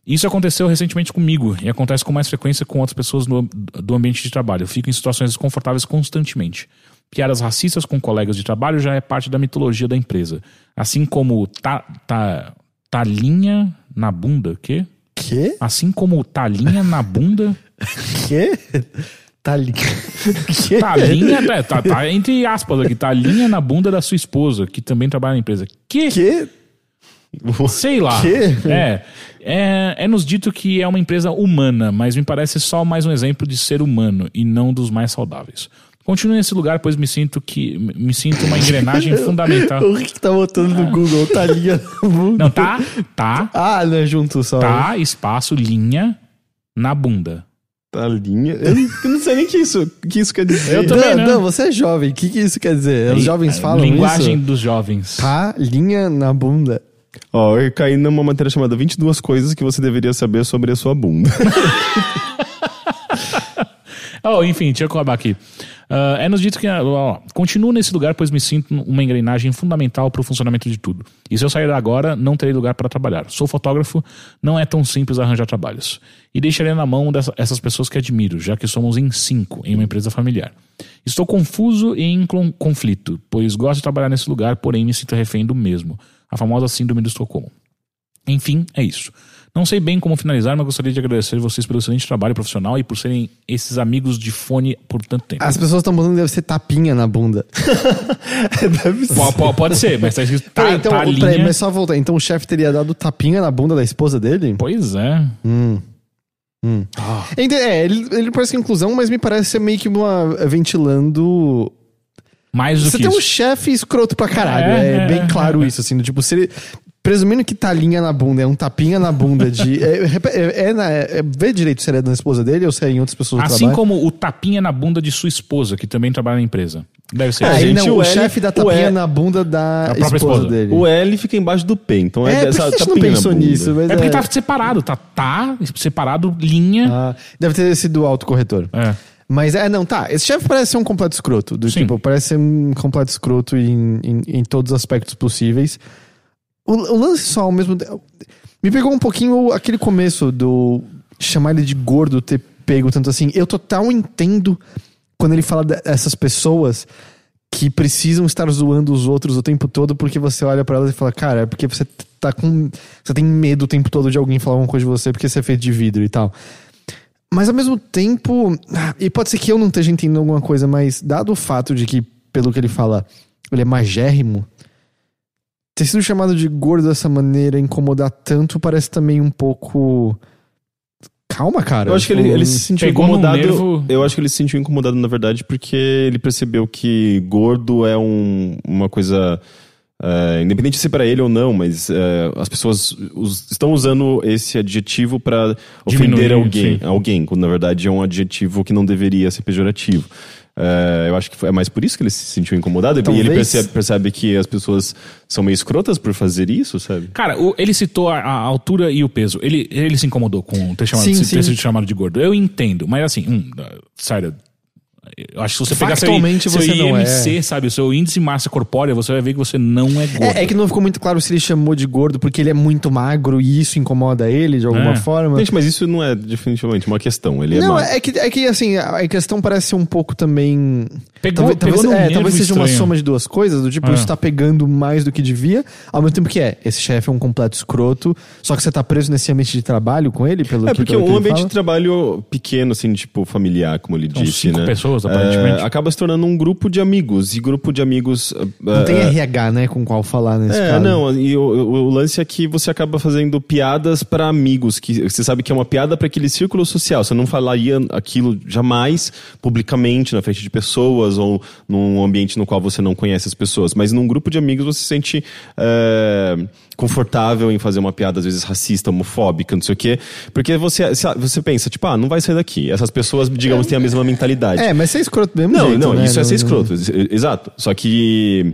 Isso aconteceu recentemente comigo e acontece com mais frequência com outras pessoas no, do ambiente de trabalho. Eu fico em situações desconfortáveis constantemente. Piadas racistas com colegas de trabalho já é parte da mitologia da empresa. Assim como ta, ta, talinha na bunda, quê? Quê? Assim como talinha na bunda. Quê? Talinha. Quê? Talinha, é, tá, tá entre aspas aqui, talinha na bunda da sua esposa, que também trabalha na empresa. Que? Quê? Sei lá. Quê? É, é, é nos dito que é uma empresa humana, mas me parece só mais um exemplo de ser humano e não dos mais saudáveis. Continuo nesse lugar, pois me sinto que me sinto uma engrenagem fundamental. O Rick tá botando no Google talinha na bunda. Não, tá, tá, Ah, não é junto só. tá, espaço, linha na bunda. Talinha. Eu não, eu não sei nem o que isso, que isso quer dizer. Eu também não, não. não, você é jovem. O que, que isso quer dizer? Os jovens falam Linguagem isso? dos jovens. Tá, linha na bunda. Ó, eu caí numa matéria chamada 22 coisas que você deveria saber sobre a sua bunda. Oh, enfim, deixa eu acabar aqui. Ah, é nos dito que. ó, continuo nesse lugar, pois me sinto uma engrenagem fundamental para o funcionamento de tudo. E se eu sair agora, não terei lugar para trabalhar. Sou fotógrafo, não é tão simples arranjar trabalhos. E deixarei na mão dessas pessoas que admiro, já que somos em cinco em uma empresa familiar. Estou confuso e em conflito, pois gosto de trabalhar nesse lugar, porém me sinto refém do mesmo. A famosa síndrome do Estocolmo. Enfim, é isso. Não sei bem como finalizar, mas gostaria de agradecer vocês pelo excelente trabalho profissional e por serem esses amigos de fone por tanto tempo. As pessoas estão botando deve ser tapinha na bunda. Deve ser. Po- po- Pode, ser, mas tá escrito tá, Peraí, então, tá linha. peraí, mas só voltar. Então o chefe teria dado tapinha na bunda da esposa dele? Pois é. Hum. Hum. Ente- É, ele, ele parece que é inclusão, mas me parece ser meio que uma ventilando. Mais do Você que tem um isso. chefe escroto pra caralho. É, É, é, bem é, claro é. isso, assim. do Tipo, se ele. Presumindo que talinha na bunda é um tapinha na bunda de. É, é, é, na- é- vê direito se é na esposa dele ou se é em outras pessoas Assim trabalho. como o tapinha na bunda de sua esposa, que também trabalha na empresa. Deve ser. Ah, assim. ele gente, não, o o chefe dá o tapinha na bunda da esposa, esposa. dele. O L fica embaixo do P, então é, É, por que essa a gente não tapinha na pensou nisso? Mas É porque tá separado, tá, tá separado linha. Ah, deve ter sido o autocorretor. É. Mas é, não, tá. Esse chefe parece ser um completo escroto. Do Sim. tipo, parece ser um completo escroto em, em, em todos os aspectos possíveis. O, o lance só, ao mesmo tempo. Me pegou um pouquinho aquele começo do chamar ele de gordo, ter pego tanto assim. Eu total entendo quando ele fala dessas pessoas que precisam estar zoando os outros o tempo todo porque você olha pra elas e fala, cara, é porque você tá com. Você tem medo o tempo todo de alguém falar alguma coisa de você porque você é feito de vidro e tal. Mas ao mesmo tempo, e pode ser que eu não esteja entendendo alguma coisa, mas dado o fato de que, pelo que ele fala, ele é magérrimo, ter sido chamado de gordo dessa maneira, incomodar tanto, parece também um pouco. Calma, cara. Eu acho que ele, Tipo, ele se sentiu Pegou incomodado. nervo. Eu acho que ele se sentiu incomodado, na verdade, porque ele percebeu que gordo é um- uma coisa. é, independente de ser pra ele ou não, mas é, as pessoas us- estão usando esse adjetivo pra ofender alguém, sim. alguém, quando na verdade é um adjetivo que não deveria ser pejorativo. É, eu acho que foi- é mais por isso que ele se sentiu incomodado. E ele Talvez. percebe, percebe que as pessoas são meio escrotas por fazer isso, sabe? Cara, o- ele citou a, a altura e o peso. Ele, ele se incomodou com ter, chamado, Sim, ter sim. sido chamado de gordo. Eu entendo, mas assim, hum, sério. Eu acho que se você pegar seu, seu você não IMC, é. sabe, o seu índice de massa corpórea, você vai ver que você não é gordo. É, é que não ficou muito claro se ele chamou de gordo porque ele é muito magro e isso incomoda ele de alguma É. forma. Gente, mas isso não é definitivamente uma questão. Ele é não, magro. é que, é que assim, a questão parece ser um pouco também. Pegou- talvez pegou talvez, é, talvez seja uma estranho. soma de duas coisas, do tipo, É. isso tá pegando mais do que devia, ao mesmo tempo que é, esse chefe é um completo escroto, só que você tá preso nesse ambiente de trabalho com ele, pelo É que porque pelo que um ambiente fala. de trabalho pequeno, assim, tipo familiar, como ele São disse, cinco né? pessoas, É, aparentemente. acaba se tornando um grupo de amigos. E grupo de amigos. Não tem RH, né, com qual falar nesse É, caso. não, e o, o- lance é que você acaba fazendo piadas pra amigos, que você sabe que é uma piada pra aquele círculo social. Você não falaria aquilo jamais publicamente na frente de pessoas ou num ambiente no qual você não conhece as pessoas. Mas num grupo de amigos você se sente é, confortável em fazer uma piada, às vezes racista, homofóbica, não sei o quê. Porque você, você pensa, tipo, ah, não vai sair daqui. Essas pessoas, digamos, têm a mesma mentalidade. É, mas você é escroto mesmo Não, jeito, não, né? isso é ser Não- escroto, ex- exato. Só que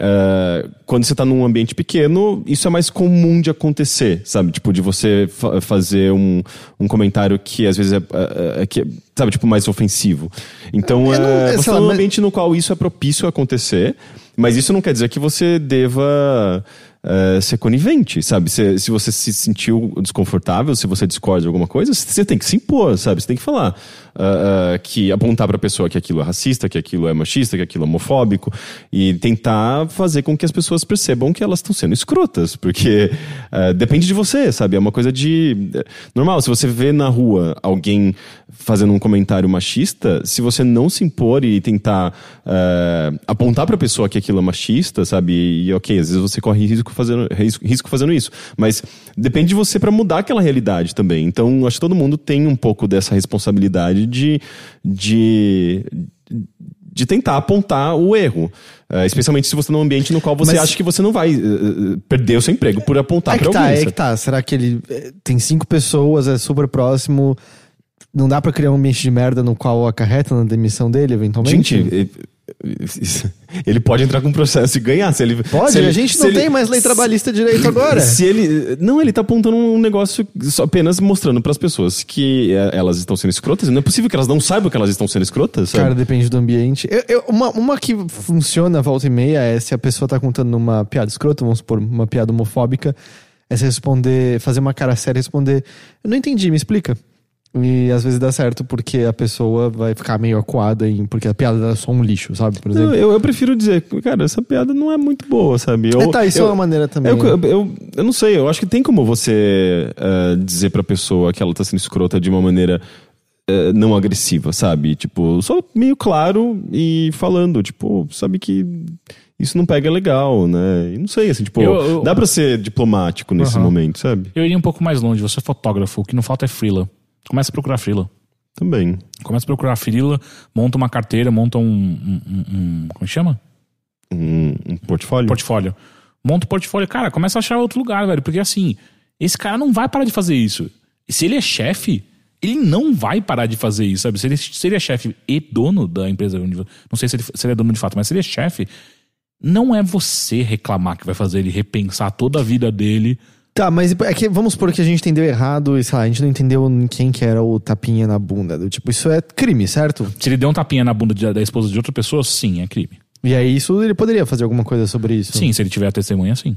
é, quando você tá num ambiente pequeno, isso é mais comum de acontecer, sabe? Tipo, de você fa- fazer um, um comentário que às vezes é, é- é- que, é, sabe, tipo, mais ofensivo. Então, Eu não- é, você tá lá, num mas- ambiente no qual isso é propício a acontecer, mas isso não quer dizer que você deva é, ser conivente, sabe? Se, se você se sentiu desconfortável, se você discorda de alguma coisa, você tem que se impor, sabe? Você tem que falar ah, ah, que apontar pra pessoa que aquilo é racista, que aquilo é machista, que aquilo é homofóbico e tentar fazer com que as pessoas percebam que elas estão sendo escrotas, porque ah, depende de você, sabe? É uma coisa de normal. Se você vê na rua alguém fazendo um comentário machista, se você não se impor e tentar apontar pra pessoa que aquilo é machista, sabe? E, ok, às vezes você corre risco fazendo risco, risco fazendo isso, mas depende de você pra mudar aquela realidade também. Então, acho que todo mundo tem um pouco dessa responsabilidade de, de, de tentar apontar o erro. Eh, especialmente se você está num ambiente no qual você Mas- acha que você não vai eh, eh, perder o seu emprego por apontar É que tá, alguém. é sabe? que tá. Será que ele é, tem cinco pessoas, é super próximo? Não dá pra criar um ambiente de merda no qual acarreta na demissão dele, eventualmente? Gente, eh, ele pode entrar com um processo e ganhar. Se ele, Pode, se ele- a gente se não ele- tem mais lei trabalhista direito agora. Se ele. Não, ele tá apontando um negócio apenas mostrando pras pessoas que eh, elas estão sendo escrotas. Não é possível que elas não saibam que elas estão sendo escrotas, sabe? Cara, depende do ambiente. Eu- eu- uma, uma que funciona volta e meia é se a pessoa tá contando uma piada escrota, vamos supor, uma piada homofóbica, é você responder, fazer uma cara séria e responder, eu não entendi, me explica. E às vezes dá certo porque a pessoa vai ficar meio acuada em, porque a piada é só um lixo, sabe? Por Não, exemplo. eu, eu prefiro dizer, cara, essa piada não é muito boa, sabe? Eu, é, tá, isso eu, é uma maneira também. Eu, né? eu, eu, eu não sei, eu acho que tem como você eh, dizer pra pessoa que ela tá sendo escrota de uma maneira eh, não agressiva, sabe? Tipo, só meio claro e falando, tipo, sabe que isso não pega legal, né? E não sei, assim, tipo, Eu- eu- dá pra ser diplomático nesse momento, sabe? Eu iria um pouco mais longe. Você é fotógrafo, o que não falta é frila. Começa a procurar frila. Também. Começa a procurar frila, monta uma carteira, monta um. um, um- um- como chama? Um, um portfólio. Portfólio. Monta o portfólio. Cara, começa a achar outro lugar, velho. Porque assim, esse cara não vai parar de fazer isso. E se ele é chefe, ele não vai parar de fazer isso, sabe? Se ele, se ele é chefe e dono da empresa, não sei se ele, se ele é dono de fato, mas se ele é chefe, não é você reclamar que vai fazer ele repensar toda a vida dele. Tá, mas é que, vamos supor que a gente entendeu errado e, sei lá, a gente não entendeu quem que era o tapinha na bunda. Do tipo, isso é crime, certo? Se ele deu um tapinha na bunda de- da esposa de outra pessoa, sim, é crime. E aí isso ele poderia fazer alguma coisa sobre isso. Sim, se ele tiver a testemunha, sim.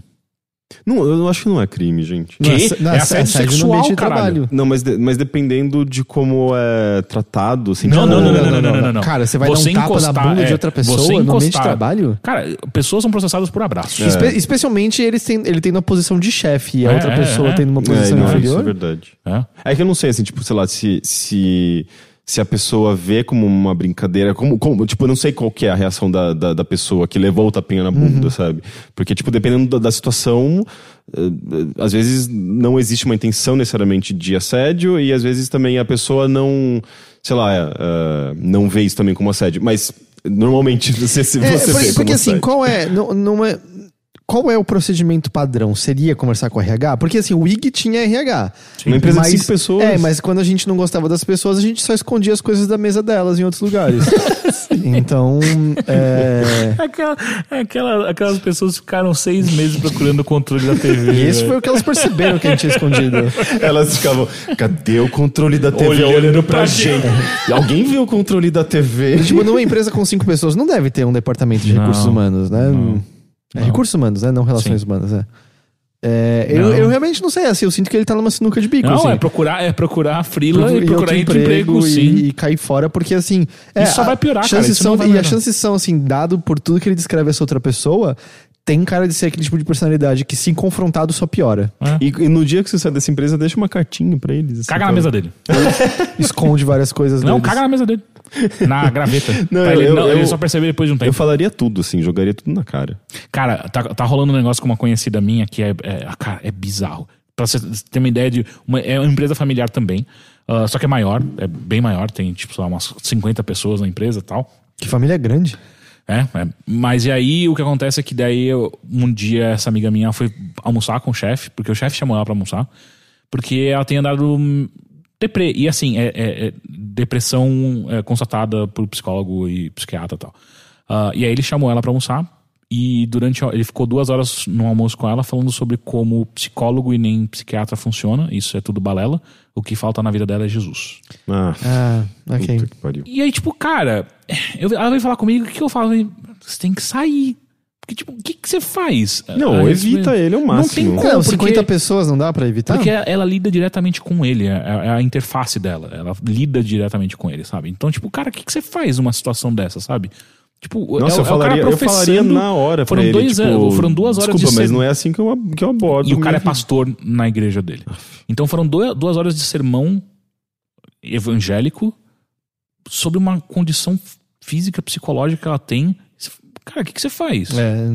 Não, eu acho que não é crime, gente. Que? Não, é, é assédio sexual, no de trabalho. Não, mas, mas dependendo de como é tratado... Assim, tipo, não, não, não, não, não, não Cara, você vai você dar um encostar, tapa na bunda de é, outra pessoa no meio de trabalho? Cara, pessoas são processadas por abraço. É. especialmente eles têm, ele tem uma posição de chefe e a é, outra pessoa tem uma posição inferior. Isso é verdade. É. que eu não sei, assim, tipo, sei lá, se se, a pessoa vê como uma brincadeira, como, como- tipo, eu não sei qual que é a reação da, da, da pessoa que levou o tapinha na bunda, sabe? Porque, tipo, dependendo da, da situação, eh, às vezes não existe uma intenção necessariamente de assédio e às vezes também a pessoa não, sei lá, eh, não vê isso também como assédio. Mas, normalmente, você, se É, você porque, vê porque como assim, assédio. qual é, não, não é. Qual é o procedimento padrão? Seria conversar com o RH? Porque assim, o IG tinha RH. Uma empresa de cinco pessoas. É, mas quando a gente não gostava das pessoas, a gente só escondia as coisas da mesa delas em outros lugares. então, é... Aquela, aquela, aquelas pessoas ficaram seis meses procurando o controle da TV. E esse velho. foi o que elas perceberam que a gente tinha escondido. Elas ficavam, cadê o controle da TV Olhando olhando, pra pra gente? Alguém viu o controle da TV? tipo, numa empresa com cinco pessoas, não deve ter um departamento de Não, recursos humanos, né? não. É recursos humanos, né? Não relações Sim. humanas, é. É, eu, eu realmente não sei, assim, eu sinto que ele tá numa sinuca de bico, Não, assim. é procurar, é procurar frila e procurar entre emprego, e, sim. e cair fora, porque assim. é, Isso só vai piorar, cara, chances não são, E as chances são, assim, dado por tudo que ele descreve essa outra pessoa, tem cara de ser aquele tipo de personalidade que, se confrontado, só piora. E, e no dia que você sai dessa empresa, deixa uma cartinha pra eles. assim, Caga na fala- mesa dele. Esconde várias coisas Não, deles. caga na mesa dele. Na graveta. Não, Pra ele, eu- não, eu- ele só perceber depois de um Eu tempo. falaria tudo, assim, jogaria tudo na cara. Cara, tá, tá rolando um negócio com uma conhecida minha que é, é, cara, é bizarro. Pra você ter uma ideia de. Uma, é uma empresa familiar também. ah, só que é maior, é bem maior, tem tipo, sei lá, umas 50 pessoas na empresa e tal. Que família grande. É, é. Mas e aí o que acontece é que daí eu- um dia essa amiga minha foi almoçar com o chefe, porque o chefe chamou ela pra almoçar, porque ela tem andado deprê. E assim, é, é- é depressão é, constatada por psicólogo e psiquiatra e tal. Ah, e aí ele chamou ela pra almoçar e durante a- ele ficou duas horas no almoço com ela falando sobre como psicólogo e nem psiquiatra funciona. Isso é tudo balela. O que falta na vida dela é Jesus. Ah, Ah, ok. puta que pariu. E aí, tipo, cara, eu- ela veio falar comigo, o que eu falo? Você tem que sair. Porque, tipo, o que, que você faz? Não, Ah, evita ele ao Não tem máximo. como, Não, porque, 50 pessoas não dá pra evitar? porque ela lida diretamente com ele, é, é a interface dela. Ela lida diretamente com ele, sabe? Então, tipo, cara, o que, que você faz numa situação dessa, sabe? Tipo, Nossa, é, eu é o cara falaria, eu falaria na hora Foram ele, dois tipo, anos- foram duas horas Desculpa, de mas ser- não é assim que eu, que eu abordo. E o cara minha é vida. pastor na igreja dele. Então foram dois- duas horas de sermão evangélico sobre uma condição física, psicológica que ela tem. Cara, o que, que você faz? É,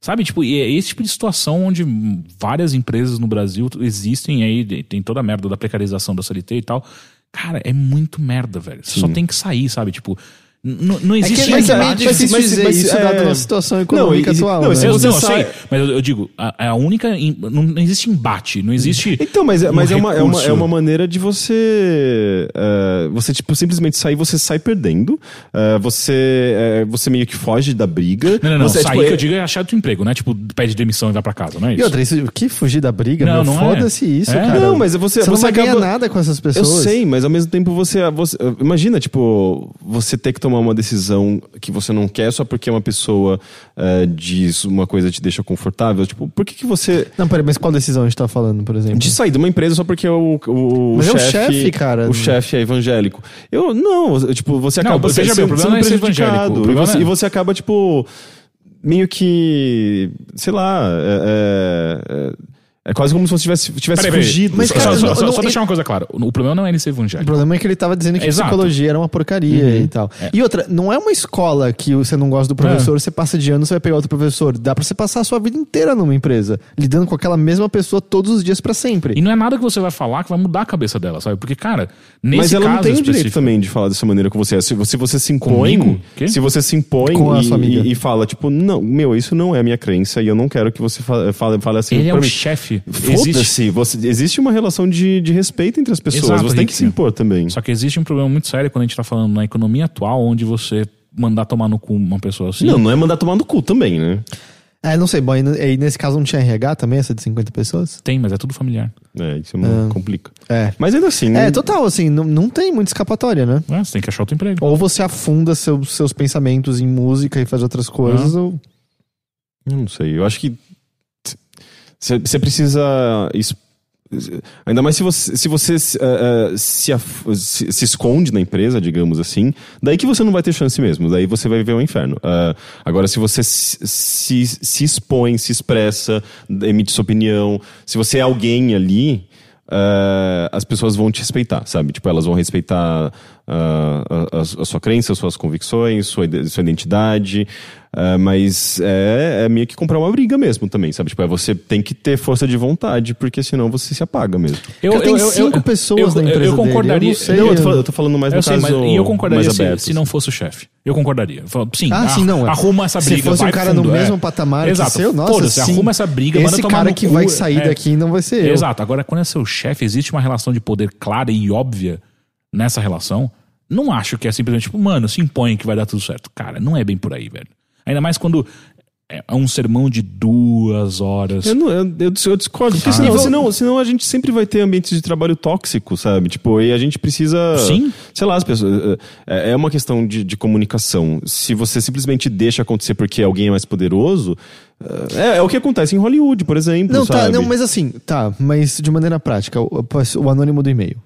Sabe, tipo, e é esse tipo de situação onde várias empresas no Brasil existem aí, tem toda a merda da precarização da CLT e tal. Cara, é muito merda, velho. Você só tem que sair, sabe? Tipo, n- não É que existe mas é meio embate. difícil mas- dizer mas, isso é- dado a nossa situação econômica Não, atual. não, né? se Eu, não, eu sai- sei, mas eu, eu digo, a, a única. Não, não existe embate, não existe. Então, mas, é- um mas é, uma, é, uma, é uma maneira de você. é, você, tipo, simplesmente sair, você sai perdendo. é, você, é, você meio que foge da briga. Não, não, não. Você, é, sair tipo, que é- eu digo é achar outro emprego, não é tipo, pede demissão e vai pra casa, não é isso? E outra, isso, o que fugir da briga? Não, meu, não é. Foda-se isso, É. cara. Não, mas você- você não você vai ganhar acaba- nada com essas Eu pessoas. sei, mas ao mesmo tempo você, você. Imagina, tipo, você ter que tomar uma decisão que você não quer só porque uma pessoa é, diz uma coisa que te deixa confortável. Tipo, por que, que você. Não, peraí, mas qual decisão a gente tá falando, por exemplo? De sair de uma empresa só porque o, o, Mas é o chefe. chefe, cara. O chefe é evangélico. Eu, não, tipo, você Não, acaba veja sendo, bem, o problema sendo não é ser prejudicado. E você, é- e você acaba, tipo, meio que. Sei lá. É, é, é quase como se você tivesse, tivesse Peraí, fugido. Mas, Só- cara, só, não- só- não- só deixar uma coisa clara. O problema não é ele ser O evangélico. problema é que ele tava dizendo que Exato. psicologia era uma porcaria e tal. E outra, não é uma escola que você não gosta do professor, você passa de ano, você vai pegar outro professor. Dá pra você passar a sua vida inteira numa empresa, lidando com aquela mesma pessoa todos os dias pra sempre. E não é nada que você vai falar que vai mudar a cabeça dela, sabe? Porque, cara, nesse Mas ela caso não tem o direito também de falar dessa maneira com você. Se você, se você se impõe. Se você se impõe Com a e, sua amiga. e- e fala, tipo, não, meu, isso não é a minha crença e eu não quero que você fa- fale, fale assim Ele é pra o mim. chefe. Existe... Foda-se, você- existe uma relação de, de respeito entre as pessoas. Exato, você tem que se impor também. Só que existe um problema muito sério quando a gente tá falando na economia atual, onde você mandar tomar no cu uma pessoa assim. Não, não é mandar tomar no cu também, né? É, não sei, bom, e nesse caso não tinha RH também, essa de 50 pessoas? Tem, mas é tudo familiar. É, isso não complica. É. Mas ainda assim. É, total, assim, não, não tem muita escapatória, né? Ah, você tem que achar outro emprego. Ou você afunda seus, seus pensamentos em música e faz outras coisas, ou... Eu não sei. Eu acho que você precisa. es- Ainda mais se você, se, você eh, se, se- esconde na empresa, digamos assim, daí que você não vai ter chance mesmo, daí você vai viver o inferno. Ah, agora, se você se, se, expõe, se expressa, emite sua opinião, se você é alguém ali, ah, as pessoas vão te respeitar, sabe? Tipo, elas vão respeitar ah, a, a- sua crença, as suas convicções, sua, sua identidade. ah, mas é, é meio que comprar uma briga mesmo também, sabe? Tipo, é você tem que ter força de vontade, porque senão você se apaga mesmo. Cara, tem cinco pessoas na empresa Eu dele, concordaria. eu não sei. não, eu tô, falando, eu tô falando mais Eu no sei, caso mas e eu concordaria mais se, se não fosse o chefe. Eu concordaria. Eu falo, Sim, Ah, ar- sim, não. é. arruma essa briga. Se fosse um cara no fundo, é. mesmo patamar Exato. que seu, nossa, sim. arruma essa briga, Esse manda tomar cara no que cu, vai sair é. daqui não vai ser eu. Exato. Agora, quando é seu chefe, existe uma relação de poder clara e óbvia nessa relação. Não acho que é simplesmente tipo, mano, se impõe que vai dar tudo certo. Cara, não é bem por aí, velho. Ainda mais quando é um sermão de duas horas. Eu, não, eu, eu, eu discordo, porque senão, senão, senão a gente sempre vai ter ambientes de trabalho tóxico, sabe? Tipo, e a gente precisa. Sim. Sei lá, as pessoas. É, é uma questão de, de comunicação. Se você simplesmente deixa acontecer porque alguém é mais poderoso. É, é o que acontece em Hollywood, por exemplo. Não, tá, sabe? não, mas assim, tá, mas de maneira prática, o, o anônimo do e-mail.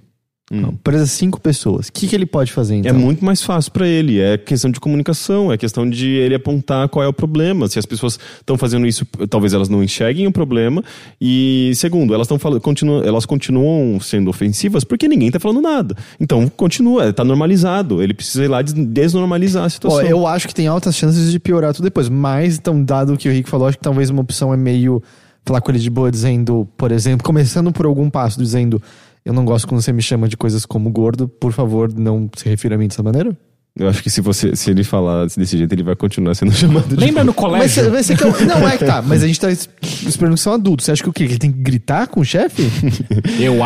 Não, Presa cinco pessoas. O que, que ele pode fazer então? É muito mais fácil pra ele. É questão de comunicação, é questão de ele apontar qual é o problema. Se as pessoas estão fazendo isso, talvez elas não enxerguem o problema. E segundo, elas estão falando, continuam, elas continuam sendo ofensivas porque ninguém tá falando nada. Então continua, tá normalizado. Ele precisa ir lá des- desnormalizar a situação. Ó, eu acho que tem altas chances de piorar tudo depois. Mas, então, dado o que o Rick falou, acho que talvez uma opção é meio falar com ele de boa, dizendo, por exemplo, começando por algum passo, dizendo: Eu não gosto quando você me chama de coisas como gordo, por favor, não se refira a mim dessa maneira. Eu acho que se, você, se ele falar desse jeito, ele vai continuar sendo chamado de. Lembra no Mas, colégio? mas você quer. Não, é que tá. Mas a gente tá es- esperando que são adultos. Você acha que o quê? Que ele tem que gritar com o chefe? Eu,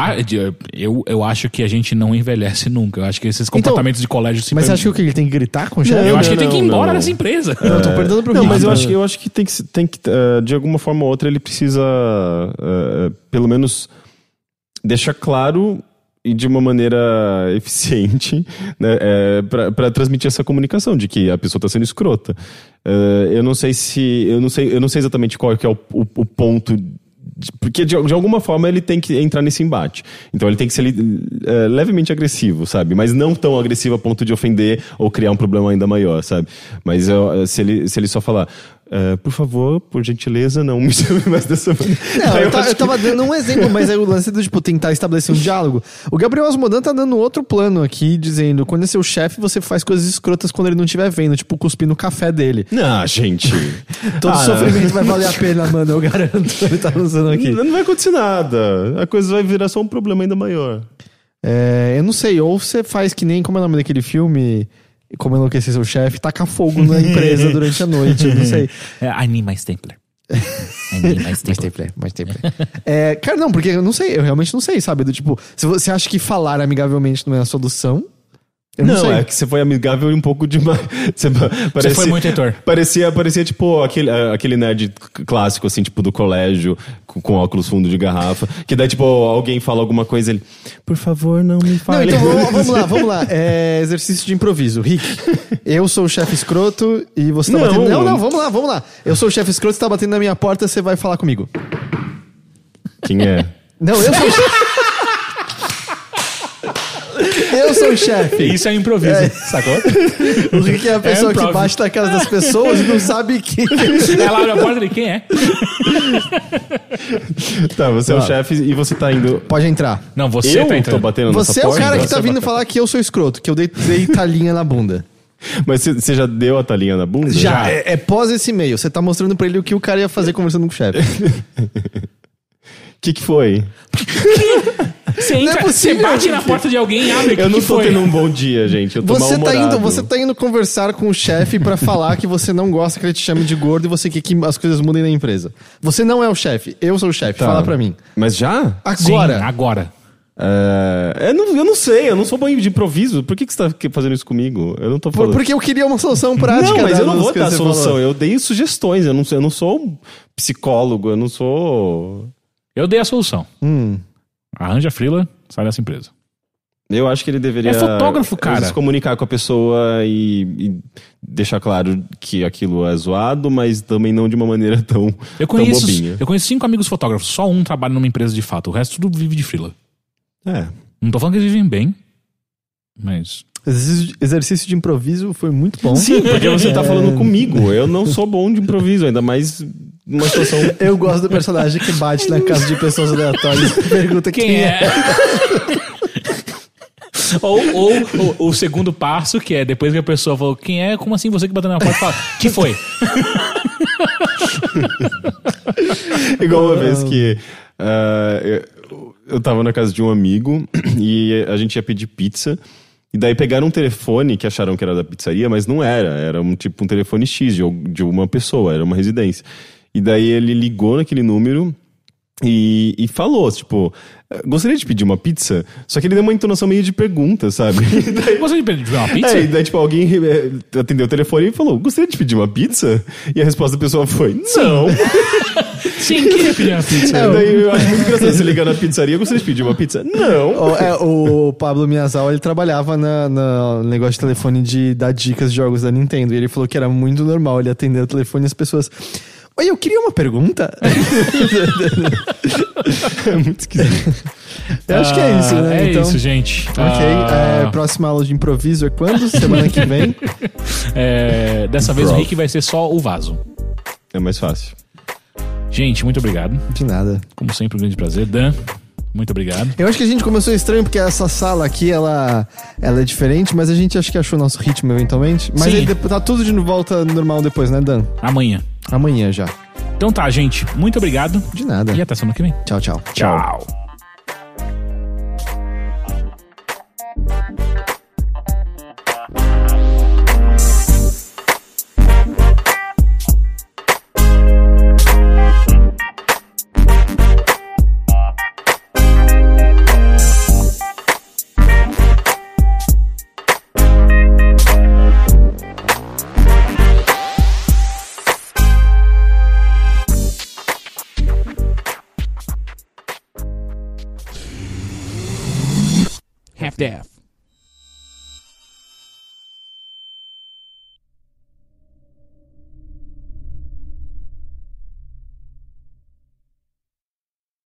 eu, eu acho que a gente não envelhece nunca. Eu acho que esses comportamentos de colégio se Então, Mas você acha que o quê? Ele tem que gritar com o chefe? Eu Não, acho que não, ele tem que ir não, embora não. dessa empresa. Eu tô perguntando pro Não, mas eu acho que, eu acho que tem que, tem que eh, de alguma forma ou outra, ele precisa, eh, pelo menos, deixar claro e de uma maneira eficiente né, pra para transmitir essa comunicação de que a pessoa está sendo escrota. Eh, eu não sei se eu não sei eu não sei exatamente qual que é o, o, o ponto porque de, de alguma forma ele tem que entrar nesse embate. Então ele tem que ser eh, levemente agressivo, sabe? Mas não tão agressivo a ponto de ofender ou criar um problema ainda maior, sabe? Mas se, ele, se ele só falar, eh, por favor, por gentileza, não me chame mais dessa maneira. Não, eu, eu que- tava dando um exemplo, mas é o lance do, tipo, tentar estabelecer um diálogo. O Gabriel Asmodan tá dando outro plano aqui, dizendo, quando é seu chefe, você faz coisas escrotas quando ele não estiver vendo, tipo, cuspir no café dele. Ah, gente. Todo Ah, sofrimento vai valer a pena, mano, eu garanto. Ele tá lançando aqui. Não, não vai acontecer nada. A coisa vai virar só um problema ainda maior. É, eu não sei, ou você faz que nem, como é o nome daquele filme, como enlouquecer seu chefe, tacar fogo na empresa durante a noite, eu não sei. É, I need my stapler. I need my stapler. mais. É, cara, não, porque eu não sei, eu realmente não sei, sabe? Do tipo, se você acha que falar amigavelmente não é a solução, eu não, Não, é que você foi amigável e um pouco demais. Você, pa- parecia, foi muito Heitor. Parecia, parecia tipo aquele, ah, aquele nerd clássico, assim, tipo do colégio, com, com óculos fundo de garrafa. Que daí, tipo, alguém fala alguma coisa ele. Por favor, não me Não, fale. então vamos, vamos lá, vamos lá. É exercício de improviso. Rick, eu sou o chefe escroto e você tá Não. batendo. Não, não, vamos lá, vamos lá. Eu sou o chefe escroto, você tá batendo na minha porta, você vai falar comigo. Quem é? Não, eu sou o chefe. Eu sou o chefe. Isso é improviso, sacou? O Rick é a pessoa que improv. bate na cara das pessoas e não sabe que. Ela abre a porta e quem é? Tá, você é o Tá. chefe e você tá indo. Pode entrar. Não, você eu tá tô entrando. batendo Você nessa é o porta? cara que tá Você vindo falar que eu sou escroto, que eu dei, dei talinha na bunda. Mas você, você já deu a talinha na bunda? Já, é, é pós esse e-mail. Você tá mostrando pra ele o que o cara ia fazer conversando com o chefe. O que, que foi? Você, Não é entra, você possível, bate na gente. porta de alguém e abre. Eu que não que tô foi? tendo um bom dia, gente. Eu tô Você tá, indo, você tá indo conversar com o chefe pra falar que você não gosta que ele te chame de gordo e você quer que as coisas mudem na empresa. Você não é o chefe, eu sou o chefe. Tá. Fala pra mim. Mas já? Agora. Sim, agora. É, eu, não, eu não sei, eu não sou bom de improviso. Por que, que você tá fazendo isso comigo? Eu não tô falando. porque eu queria uma solução prática. não, mas eu não vou dar solução. falou. Eu dei sugestões. Eu não, eu não sou um psicólogo, eu não sou. Eu dei a solução. Hum. Arranja a frila, sai dessa empresa. Eu acho que ele deveria. É fotógrafo, cara. Se comunicar com a pessoa e, e deixar claro que aquilo é zoado, mas também não de uma maneira tão, Eu tão conheço, bobinha. eu conheço cinco amigos fotógrafos, só um trabalha numa empresa de fato, o resto tudo vive de frila. É. Não tô falando que eles vivem bem, mas. Exercício, exercício de improviso foi muito bom. Sim, porque você tá falando comigo. Eu não sou bom de improviso, ainda mais numa situação. Eu gosto do personagem que bate na casa de pessoas aleatórias e pergunta quem, Quem é. é? ou, ou, ou o segundo passo, que é depois que a pessoa falou, quem é? Como assim você que bateu na porta? Fala, que foi? Igual uma vez que ah, eu, eu tava na casa de um amigo e a gente ia pedir pizza. E daí pegaram um telefone que acharam que era da pizzaria, mas não era. Era um tipo um telefone X de, de uma pessoa, era uma residência. E daí ele ligou naquele número e, e falou, tipo, gostaria de pedir uma pizza, só que ele deu uma entonação meio de pergunta, sabe? E daí- Você pediu uma pizza? é, e daí, tipo, alguém eh, atendeu o telefone e falou: Gostaria de pedir uma pizza? E a resposta da pessoa foi: Não. Sim, queria pedir uma pizza. E daí eu acho muito engraçado você ligar na pizzaria: Gostaria de pedir uma pizza? Não. O, é, o Pablo Miyazawa, ele trabalhava na, na- no negócio de telefone de dar dicas de jogos da Nintendo. E ele falou que era muito normal ele atender o telefone e as pessoas... Oi, eu queria uma pergunta. É muito esquisito. Eu acho que é isso, né? É então, isso, gente. Ok, Ah, é, próxima aula de improviso é quando? Semana que vem? é, dessa vez o. Rick vai ser só o vaso. É mais fácil. Gente, muito obrigado. De nada. Como sempre, um grande prazer. Dan, muito obrigado. Eu acho que a gente começou estranho porque essa sala aqui, ela, ela é diferente, mas a gente acho que achou nosso ritmo eventualmente. Mas Sim. aí tá tudo de volta normal depois, né, Dan? Amanhã. Amanhã já. Então tá, gente. Muito obrigado. De nada. E até semana que vem. Tchau, tchau. Tchau.